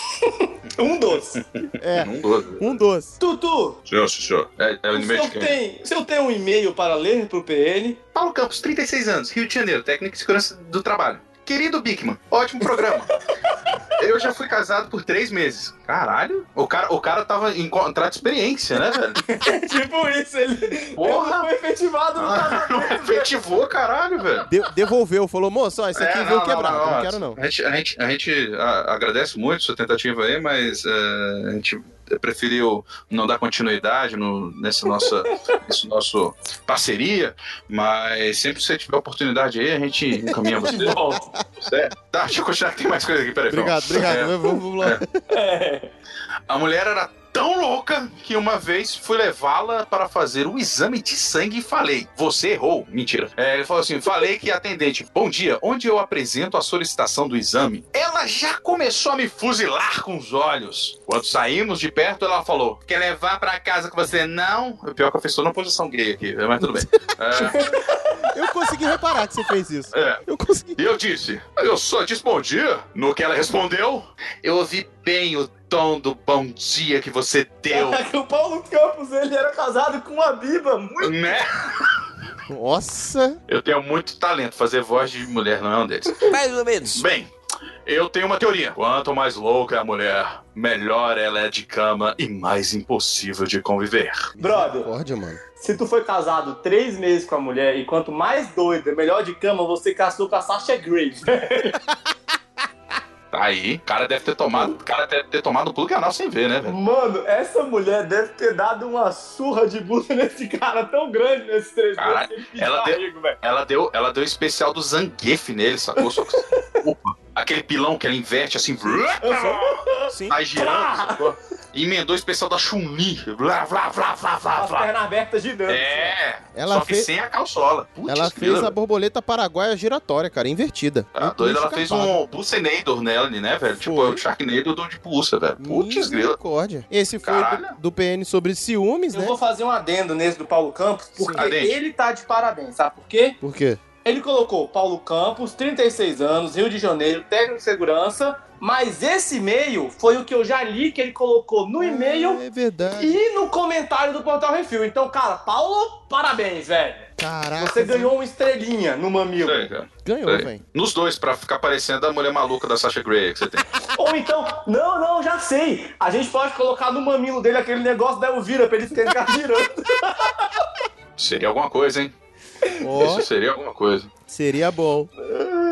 Um doce. É, Um doce. um doce. Tutu, Senhor, senhor. É, é o e-mail de quem? tem, o senhor tem um e-mail para ler pro PN? Paulo Campos, 36 anos, Rio de Janeiro, técnico de segurança do trabalho. Querido Bickman, ótimo programa. Eu já fui casado por três meses. Caralho, o cara, o cara tava em contrato de experiência, né, velho? tipo isso, ele, Porra! ele não foi efetivado no Não casamento. efetivou, caralho, velho. De- devolveu, falou, moço, ó, esse aqui É, veio não, quebrado, não, não, quero não. A gente, a gente, a gente a- agradece muito sua tentativa aí, mas é, a gente preferiu não dar continuidade no, nessa nossa nesse nosso parceria, mas sempre que você tiver oportunidade aí, a gente encaminha você. Certo? Tá, deixa eu continuar que tem mais coisa aqui, peraí. Obrigado, obrigado. É, Vamos, vamos lá. É. a mulher era tão louca que uma vez fui levá-la para fazer um exame de sangue e falei: Você errou? Mentira. É, ele falou assim: Falei que atendente, bom dia, onde eu apresento a solicitação do exame? Ela já começou a me fuzilar com os olhos. Quando saímos de perto, ela falou: Quer levar para casa com você? Não. O pior que eu fiz uma posição gay aqui, mas tudo bem. É, Eu consegui reparar que você fez isso. é. Eu consegui. E eu disse, eu só disse bom dia. No que ela respondeu, eu ouvi bem o tom do bom dia que você deu. Caraca, o Paulo Campos, ele era casado com uma biba muito... né? Nossa. Eu tenho muito talento. Fazer voz de mulher não é um deles. Mais ou menos. Bem, eu tenho uma teoria. Quanto mais louca é a mulher, melhor ela é de cama e mais impossível de conviver. Brother, Misericórdia, mano. se tu foi casado três meses com a mulher e quanto mais doida, melhor de cama, você casou com a Sasha Grey. Aí, o cara deve ter tomado, o cara deve ter tomado um anal sem ver, né, velho? Mano, essa mulher deve ter dado uma surra de bunda nesse cara tão grande nesses três. Ele ela pediu deu-. Ela deu, ela deu especial do Zangief nele, sacou? Só que- Opa, aquele pilão que ela inverte assim, Sim. vai girando, sacou? Emendou o especial da Chun-Li. Blá, blá, blá, blá, blá, blá. pernas abertas girando. É, Ela só que fez- sem a calçola. Putz, Ela fez grila, a borboleta paraguaia giratória, cara, invertida. Tá doido, ela fez um Pulsenator nela, né, velho? Tipo, Foi. o Sharknado do de pulsa, velho. Putz, grila. Esse foi do, do PN sobre ciúmes, Eu né? vou fazer um adendo nesse do Paulo Campos, porque Adende. ele tá de parabéns, sabe por quê? Por quê? Ele colocou Paulo Campos, 36 anos, Rio de Janeiro, técnico de segurança, mas esse e-mail foi o que eu já li que ele colocou no e-mail É verdade. e no comentário do Portal Refil. Então, cara, Paulo, parabéns, velho. Caraca. Você ganhou uma estrelinha no mamilo. Cara. Ganhou, velho. Nos dois, pra ficar parecendo a mulher maluca da Sasha Grey que você tem. Ou então, não, não, já sei. A gente pode colocar no mamilo dele aquele negócio da Elvira pra ele ficar girando. Seria alguma coisa, hein? Ó, Isso seria alguma coisa. seria bom.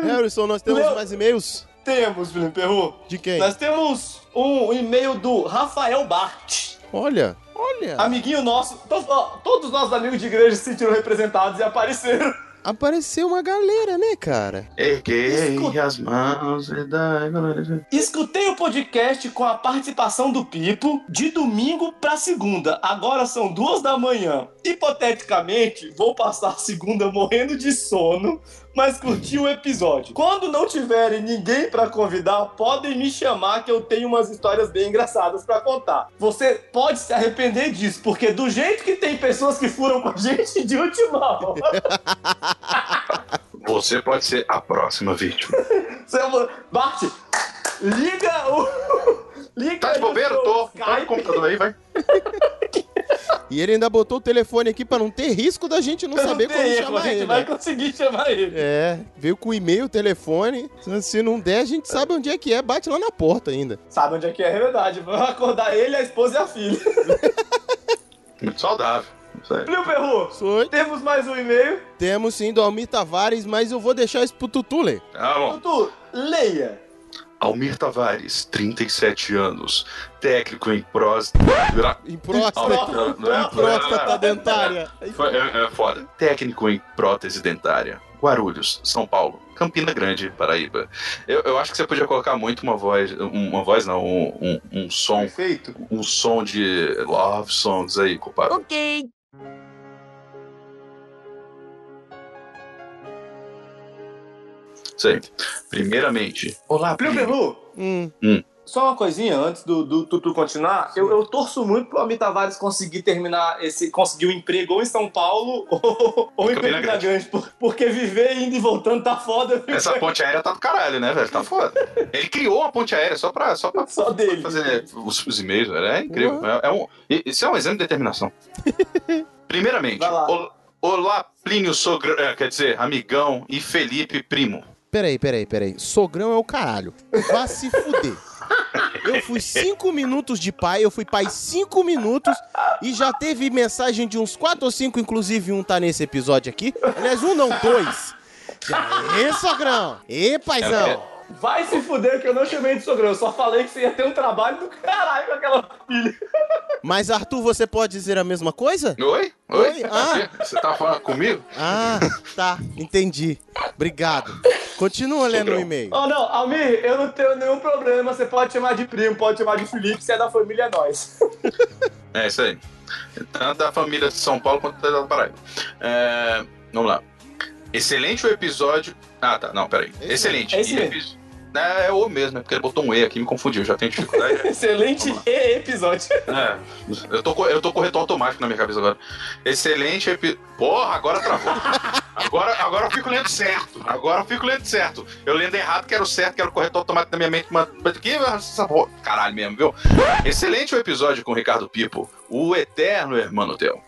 Harrison, nós temos Meu- mais e-mails? Temos, Felipe Perru. De quem? Nós temos um e-mail do Rafael Bart. Olha, olha. Amiguinho nosso. to- ó, todos os nossos amigos de igreja se sentiram representados e apareceram. Apareceu uma galera, né, cara? Erguei Escuta. as mãos e dai glória. Escutei o podcast com a participação do Pipo de domingo pra segunda. Agora são duas da manhã. Hipoteticamente, vou passar a segunda morrendo de sono, mas curti o episódio. Quando não tiverem ninguém pra convidar, podem me chamar que eu tenho umas histórias bem engraçadas pra contar. Você pode se arrepender disso, porque do jeito que tem pessoas que furam com a gente de última hora, Você pode ser a próxima vítima. é Bart, liga o Liga Tá de o bobeira? Tô. Tá no computador aí, vai. E ele ainda botou o telefone aqui pra não ter risco da gente não Não saber como erro, chamar a gente ele. vai conseguir chamar ele. É, veio com e-mail, telefone. Se não der, a gente sabe onde é que é, bate lá na porta ainda. Sabe onde é que é, é verdade. Vamos acordar ele, a esposa e a filha. Muito saudável. Plio Perru, Foi. temos mais um e-mail. Temos sim do Almir Tavares, mas eu vou deixar isso pro Tutu ler. Tá bom. Tutu, leia. Almir Tavares, 37 anos, técnico em prós... Em próstata. Em próstata dentária. É, é foda. Técnico em prótese dentária. Guarulhos, São Paulo. Campina Grande, Paraíba. Eu, eu acho que você podia colocar muito uma voz. Uma voz não, um, um, um som. Perfeito. Um som de love songs aí, culpado. Ok. Isso aí. Primeiramente. Olá, Plio Plínio. Perru, Hum, só uma coisinha antes do, do Tutu continuar. Eu, eu torço muito pro Almir Tavares conseguir terminar esse. conseguir um emprego ou em São Paulo ou, ou em Campina Grande. por- Porque viver indo e voltando tá foda. viu? Essa ponte aérea tá do caralho, né, velho? Tá foda. Ele criou uma ponte aérea só pra, só pra Só dele. fazer os, os e-mails, velho. É incrível. É, é um, isso é um exemplo de determinação. Primeiramente, Vai lá. ol- olá, Plínio Sogro, é, quer dizer, amigão e Felipe Primo. Peraí, peraí, peraí. Sogrão é o caralho. Vá se fuder. Eu fui cinco minutos de pai, eu fui pai cinco minutos e já teve mensagem de uns quatro ou cinco, inclusive um tá nesse episódio aqui. Aliás, um não, dois. Ê, sogrão! Ê, paizão! Vai se fuder que eu não chamei de sogrão. Eu só falei que você ia ter um trabalho do caralho com aquela filha. Mas, Arthur, você pode dizer a mesma coisa? Oi? Oi? Ah. Você tá falando comigo? Ah, tá, entendi. Obrigado. Continua lendo o Sogrão. e-mail. Oh, não, Almir, eu não tenho nenhum problema. Você pode chamar de primo, pode chamar de Felipe, se é da família, é nós. É isso aí. Tanto da família de São Paulo quanto da Paraíba. É, vamos lá. Excelente o episódio. Ah, tá. Não, peraí. Excelente. É esse epi- É, é o mesmo, é porque ele botou um E aqui me confundiu. Já tenho dificuldade. Excelente e episódio. É, eu tô, eu tô corretor automático na minha cabeça agora. Excelente epi... Porra, agora travou. Agora, agora eu fico lendo certo. Agora eu fico lendo certo. Eu lendo errado, que era o certo, que era o corretor automático na minha mente. Mas mas que essa porra? Caralho mesmo, viu? Excelente o episódio com o Ricardo Pipo, o eterno irmão teu.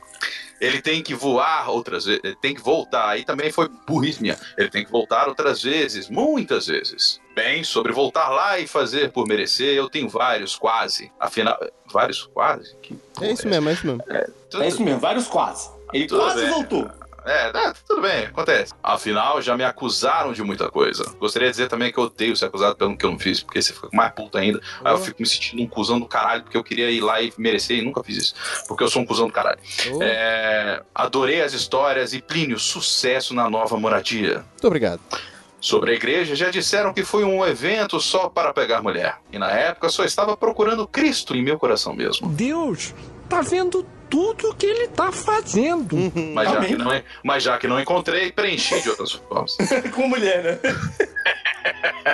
Ele tem que voar outras vezes, ele tem que voltar. Aí também foi burrice minha. Ele tem que voltar outras vezes, muitas vezes. Bem, sobre voltar lá e fazer por merecer, eu tenho vários, quase. Afinal, vários, quase? Que É isso mesmo, é isso mesmo. Tudo- É isso mesmo, vários quase. Ele Tudo quase bem. voltou. É, é, tudo bem, acontece. Afinal, já me acusaram de muita coisa. Gostaria de dizer também que eu odeio ser acusado pelo que eu não fiz, porque você fica mais puto ainda. Aí eu fico me sentindo um cuzão do caralho, porque eu queria ir lá e merecer e nunca fiz isso. Porque eu sou um cuzão do caralho. Oh, É, adorei as histórias e Plínio, sucesso na nova moradia. Muito obrigado. Sobre a igreja, já disseram que foi um evento só para pegar mulher. E na época só estava procurando Cristo em meu coração mesmo. Deus tá vendo tudo que ele tá fazendo. Mas já, que não, mas já que não encontrei, preenchi de outras formas. Com mulher, né?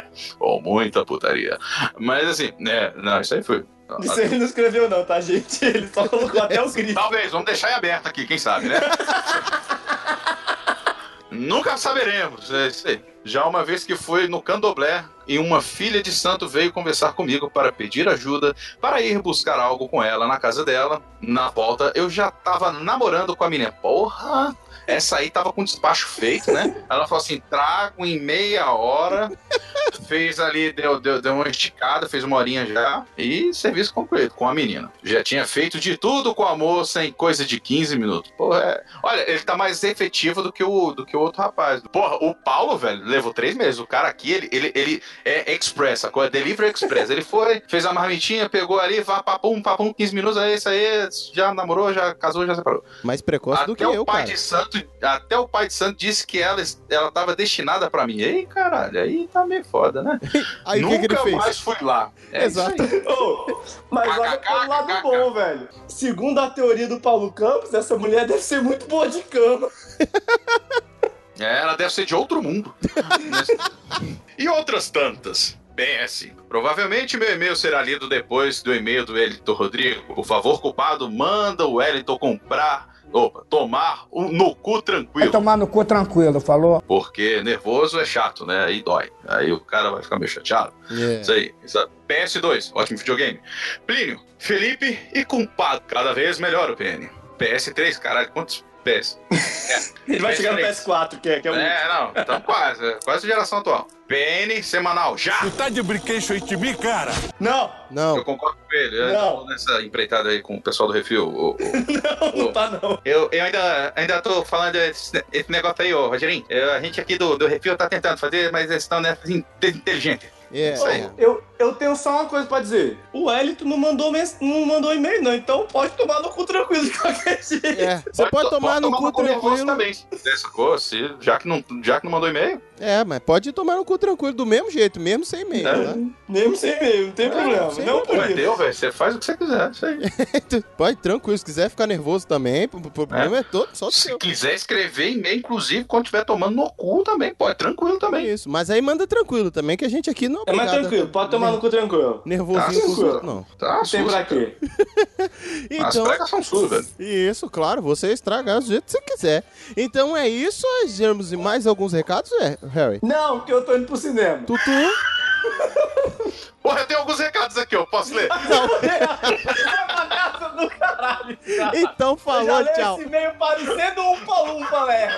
Ou muita putaria. Mas assim, né? Não, isso aí foi. Isso ele não escreveu, não, tá, gente? Ele só colocou até o Cristo. Talvez, vamos deixar em aberto aqui, quem sabe, né? Nunca saberemos, é isso aí. Já uma vez que fui no candomblé e uma filha de santo veio conversar comigo para pedir ajuda para ir buscar algo com ela na casa dela. Na volta, eu já tava namorando com a menina. Porra! Essa aí tava com despacho feito, né? Ela falou assim: trago em meia hora. Fez ali, deu, deu, deu uma esticada, fez uma horinha já e serviço concluído com a menina. Já tinha feito de tudo com a moça em coisa de 15 minutos. Porra, é... Olha, ele tá mais efetivo do que, o, do que o outro rapaz. Porra, o Paulo, velho, levou três meses. O cara aqui, ele, ele, ele é express, a coisa, delivery express. Ele foi, fez a marmitinha, pegou ali, vá, papum, papum, 15 minutos, aí isso aí, já namorou, já casou, já separou. Mais precoce até do que o eu, pai cara. de santo, até o pai de santo disse que ela, ela tava destinada pra mim. Ei, caralho, aí tá meio foda, né? Aí o que, que ele Nunca fez? mais fui lá. É Exato. isso aí. Ô, mas olha pelo lado bom, velho. Segundo a teoria do Paulo Campos, essa mulher deve ser muito boa de cama. É, ela deve ser de outro mundo. e outras tantas. PS. Provavelmente meu e-mail será lido depois do e-mail do Wellington Rodrigo. Por favor, culpado, manda o Wellington comprar. Opa, tomar um no cu tranquilo. tomar no cu tranquilo, falou? Porque nervoso é chato, né? Aí dói. Aí o cara vai ficar meio chateado. É. Isso aí. Isso- PS2, ótimo videogame. Plínio, Felipe e culpado. Cada vez melhor o PN. PS3, caralho, quantos PS? Ele vai chegar no PS3. PS4, que é, que é o É, não, então quase, é quase geração atual. PN semanal, já! tá de brinquedo de mim, cara? Não, Não, Eu concordo com ele. Eu Não. tô nessa empreitada aí com o pessoal do Refil. o- o- não, não tá não. Eu, eu ainda, ainda tô falando esse, esse negócio aí, ô Rogerinho. Eu- a gente aqui do, do Refil tá tentando fazer, mas eles estão nessa in- inteligente. É, Isso aí. é. Eu, eu tenho só uma coisa pra dizer. O Wellington não mandou, mens- não mandou e-mail, não. Então pode tomar no cu tranquilo de qualquer jeito. É, Você pode, to- tomar no cu nervoso tranquilo. também. Dessa cor, se, já, que não, já que não mandou e-mail. É, mas pode tomar no cu tranquilo do mesmo jeito, mesmo sem e-mail, É. Mesmo sem e-mail, não tem problema. sem Não por Mas isso. deu, velho. Você faz o que você quiser. Isso aí. Pode, tranquilo. Se quiser ficar nervoso também, o problema é, todo, só Se seu. quiser escrever e-mail, inclusive, quando estiver tomando no cu também, pode. Tranquilo também. Isso, mas aí manda tranquilo também, que a gente aqui não É mais obrigado tranquilo, pode tomar no cu tranquilo. Nervosinho Tá com os outros, não. Tá, Não tem pra quê. As Então, pregas são suas, velho. isso, claro, você estragar do jeito que você quiser. Então é isso, germos e mais alguns recados, é, Harry? Não, que eu tô indo pro cinema. Tutu? Porra, eu tenho alguns recados aqui, eu posso ler? Bagaça do caralho. cara. Então Eu já falou, tchau. esse meio parecendo um palumpa, né?